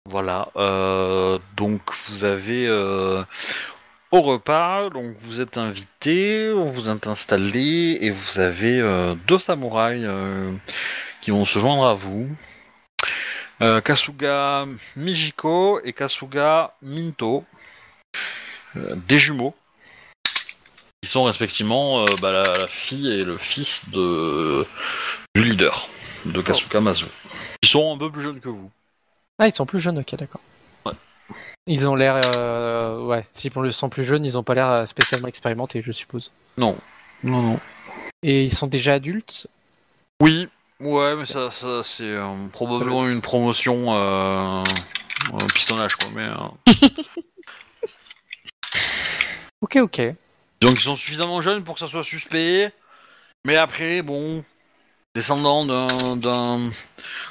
Voilà. euh, donc vous avez euh, au repas, donc vous êtes invité, on vous est installé et vous avez euh, deux samouraïs qui vont se joindre à vous. Kasuga Mijiko et Kasuga Minto, des jumeaux, qui sont respectivement bah, la, la fille et le fils de du leader de Kasuga Mazu. Sont un peu plus jeunes que vous. Ah, ils sont plus jeunes, ok, d'accord. Ouais. Ils ont l'air. euh, Ouais, s'ils sont plus jeunes, ils ont pas l'air euh, spécialement expérimentés, je suppose. Non, non, non. Et ils sont déjà adultes? Oui, Ouais, mais ça, ça c'est euh, probablement une promotion euh, euh, pistonnage, quoi. Mais euh, (laughs) Ok, ok. donc ils sont suffisamment jeunes pour que ça soit suspect. Mais après, bon, descendants d'un d'un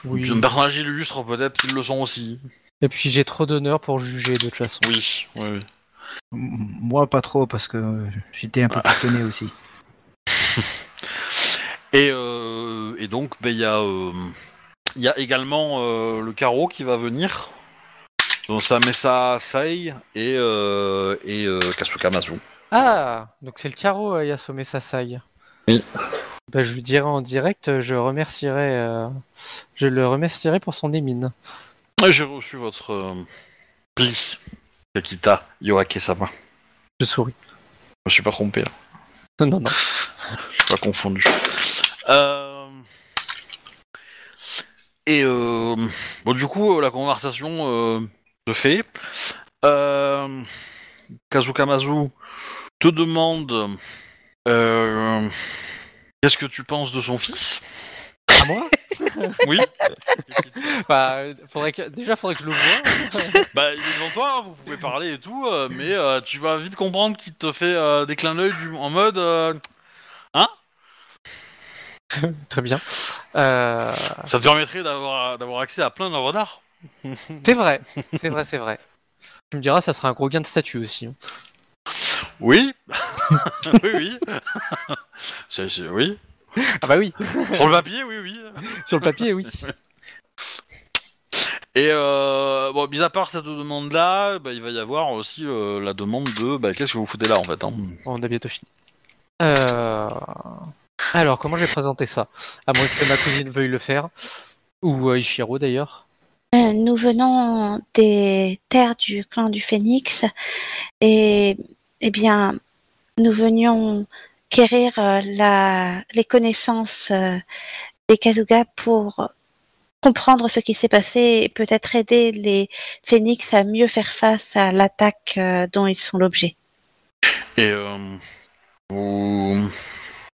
Oui. personnage illustre, peut-être qu'ils le sont aussi. Et puis j'ai trop d'honneur pour juger de toute façon. Oui, oui, Moi, pas trop, parce que j'étais un peu pistonné aussi. (laughs) Et, euh, et donc, ben, il y, a, euh, il y a également euh, le carreau qui va venir. Donc ça met ça Sai et, euh, et euh, Kasuka Masu. Ah, donc c'est le carreau euh, Yasome Sasai. Oui. Bah, je lui dirai en direct, je remercierai, euh, je le remercierai pour son émine. J'ai reçu votre euh, pli, Kakita Yoake-sama. Je souris. Je me suis pas trompé, là. Non, non, non. je suis pas confondu. Euh, Et euh, bon, du coup, euh, la conversation euh, se fait. Euh... Kazuka Mazu te demande euh, qu'est-ce que tu penses de son fils? À moi? (laughs) Oui. bah, faudrait que... Déjà, faudrait que je le voie. (laughs) bah, il est devant toi, hein, vous pouvez parler et tout, euh, mais euh, tu vas vite comprendre qu'il te fait euh, des clins d'œil du- en mode euh, Très bien. Euh, ça te permettrait d'avoir d'avoir accès à plein d'œuvres d'art. C'est vrai, c'est vrai, c'est vrai. Tu me diras, ça sera un gros gain de statut aussi. hein. (laughs) Oui, oui, oui. C'est- c'est- oui. Ah bah oui, Sur le papier, oui, oui. sur le papier, oui. (laughs) Et euh, bon, mis à part cette demande-là, bah, il va y avoir aussi euh, la demande de bah, qu'est-ce que vous foutez là en fait. Hein? On a bientôt fini. Euh... Alors, comment je vais présenter ça? À moins que ma cousine veuille le faire. Ou euh, Ichiro d'ailleurs. Euh, Nous venons des terres du clan du Phénix et eh bien nous venions quérir euh, la, les connaissances euh, des Kazuga pour comprendre ce qui s'est passé et peut-être aider les Phénix à mieux faire face à l'attaque euh, dont ils sont l'objet. Et euh, vous,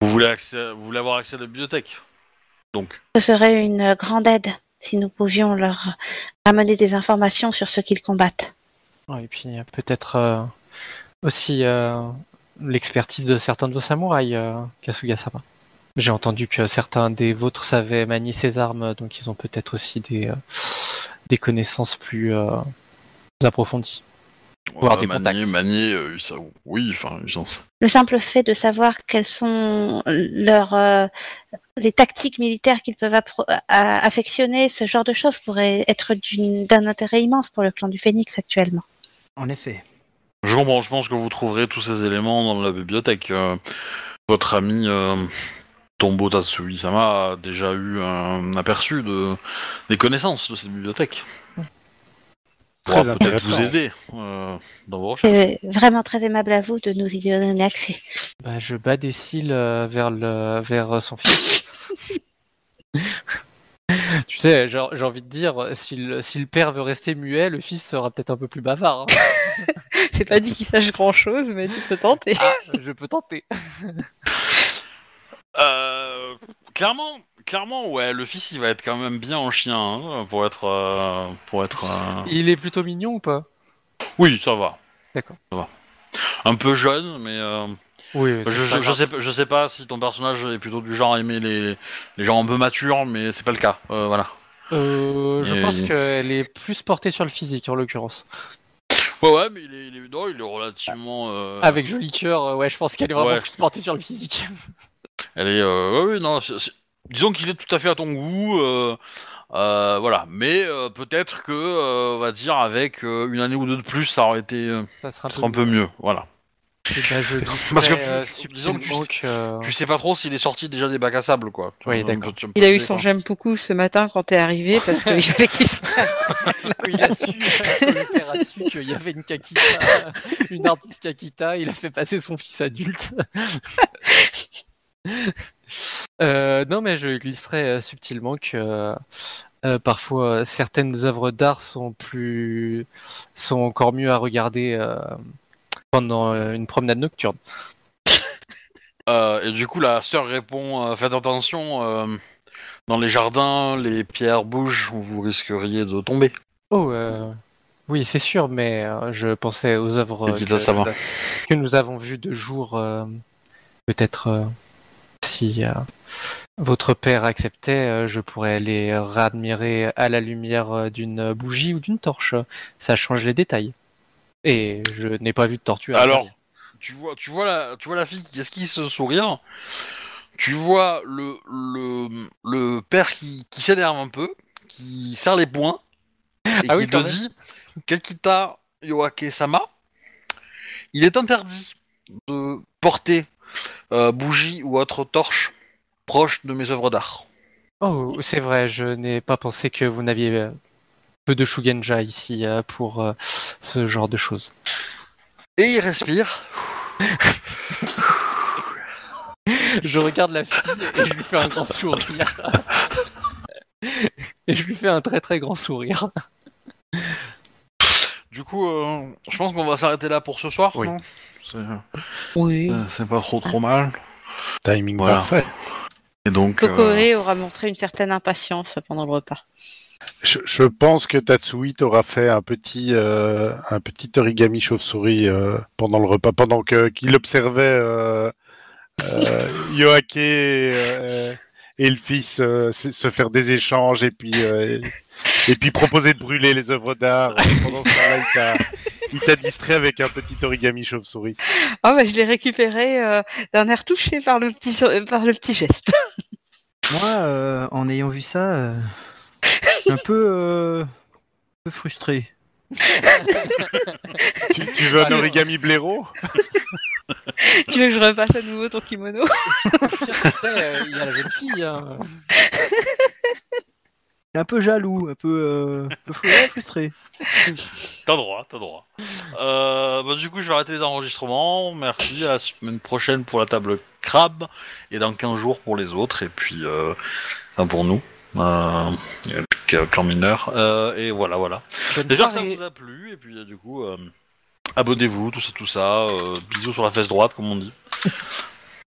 vous voulez accès, vous voulez avoir accès à la bibliothèque. Donc, Ce serait une grande aide si nous pouvions leur amener des informations sur ce qu'ils combattent. Et puis peut-être euh, aussi euh, l'expertise de certains de vos samouraïs, euh, Kasuga-sama. J'ai entendu que certains des vôtres savaient manier ces armes, donc ils ont peut-être aussi des, euh, des connaissances plus euh, approfondies. Voir des manier, contacts. manier, euh, ça, oui, enfin, Le simple fait de savoir quelles sont leurs euh, les tactiques militaires qu'ils peuvent affectionner, ce genre de choses pourrait être d'un intérêt immense pour le clan du Phénix actuellement. En effet. Je comprends, je pense que vous trouverez tous ces éléments dans la bibliothèque. Euh, votre ami euh, Tombo Tatsui-sama a déjà eu un aperçu de, des connaissances de cette bibliothèque. Très Pourra peut-être vous aider euh, dans vos recherches. C'est vraiment très aimable à vous de nous y donner accès. Bah, je bats des cils euh, vers, le, vers son fils. (laughs) tu sais, j'ai envie de dire, si le, si le père veut rester muet, le fils sera peut-être un peu plus bavard. hein. (laughs) C'est pas dit qu'il sache grand chose, mais tu peux tenter. Ah, je peux tenter. (laughs) Euh, clairement, clairement, ouais, le fils il va être quand même bien en chien hein, pour être, euh, pour être. euh, Il est plutôt mignon ou pas? Oui, ça va. D'accord. Ça va. Un peu jeune, mais euh, Oui, je, je, je sais, pas- je sais pas si ton personnage est plutôt du genre à aimer les, les gens un peu matures, mais c'est pas le cas. Euh, voilà. Euh, je Et- pense qu'elle est plus portée sur le physique en l'occurrence. Ouais, ouais, mais il est, il est, non, il est relativement. euh, Avec joli cœur, euh, ouais, je pense qu'elle est vraiment Ouais. plus portée sur le physique. (laughs) Elle est, euh, ouais, ouais, non, c'est- c'est- disons qu'il est tout à fait à ton goût, euh, euh, voilà. Mais euh, peut-être que, euh, on va dire, avec euh, une année ou deux de plus, ça aurait été euh, Ça sera un peu, un peu mieux, voilà. Ben, je (laughs) Parce que euh, tu- disons que que... Tu sais pas trop s'il est sorti déjà des bacs à sable, quoi. Oui, d'accord. Il a eu son j'aime beaucoup ce matin quand t'es arrivé parce (laughs) qu'il fallait qu'il (laughs) il a su, a qu'il y avait une Kakita, une artiste Kakita, il a fait passer son fils adulte. Euh, non, mais je glisserai euh, subtilement que euh, parfois euh, certaines œuvres d'art sont plus, sont encore mieux à regarder euh, pendant euh, une promenade nocturne. (laughs) Euh, et du coup, la sœur répond euh, Faites attention, dans les jardins, les pierres bougent, vous risqueriez de tomber. Oh, oui, c'est sûr, mais je pensais aux œuvres que, que nous avons vues de jour. Peut-être si votre père acceptait, je pourrais les réadmirer à la lumière d'une bougie ou d'une torche. Ça change les détails. Et je n'ai pas vu de tortue. à Alors, tu vois, tu vois la, tu vois la fille qui esquisse ce sourire. Tu vois le le, le père qui, qui s'énerve un peu, qui serre les poings et Ah qui oui, te dit Kelkita Yoake Sama, il est interdit de porter euh, bougie ou autre torche proche de mes œuvres d'art. Oh, c'est vrai, je n'ai pas pensé que vous n'aviez euh, peu de Shugenja ici euh, pour euh, ce genre de choses. Et il respire. Je regarde la fille et je lui fais un grand sourire. (laughs) Et je lui fais un très très grand sourire. Du coup, euh, je pense qu'on va s'arrêter là pour ce soir. Oui. non? C'est Oui. c'est pas trop trop mal. Timing Voilà. parfait. Et donc. euh, aura montré une certaine impatience pendant le repas. Je, je pense que Tatsui t'aura fait un petit, euh, un petit origami chauve-souris euh, pendant le repas, pendant que qu'il observait euh, euh, Yoake euh, et le fils euh, se faire des échanges et puis euh, et puis proposer de brûler les œuvres d'art. Pendant ce temps-là, il t'a- distrait avec un petit origami chauve-souris. Ah bah je l'ai récupéré euh, d'un air touché par le petit par le petit geste. Moi, euh, en ayant vu ça, euh, un peu, euh, un peu frustré. Tu, tu veux un origami blaireau (laughs) tu veux que je repasse à nouveau ton kimono euh, Il y a la jeune fille. hein. Un peu jaloux, un peu, euh, un peu frustré. T'as droit, t'as droit. Euh, bah, du coup, je vais arrêter les enregistrements. Merci. À la semaine prochaine pour la table crabe et dans 15 jours pour les autres. Et puis, euh, enfin pour nous, et- clan mineur. Euh, et voilà, voilà. Déjà, ça vous a plu. Et puis, euh, du coup, euh, abonnez-vous, tout ça, tout ça. bisous sur la fesse droite, comme on dit.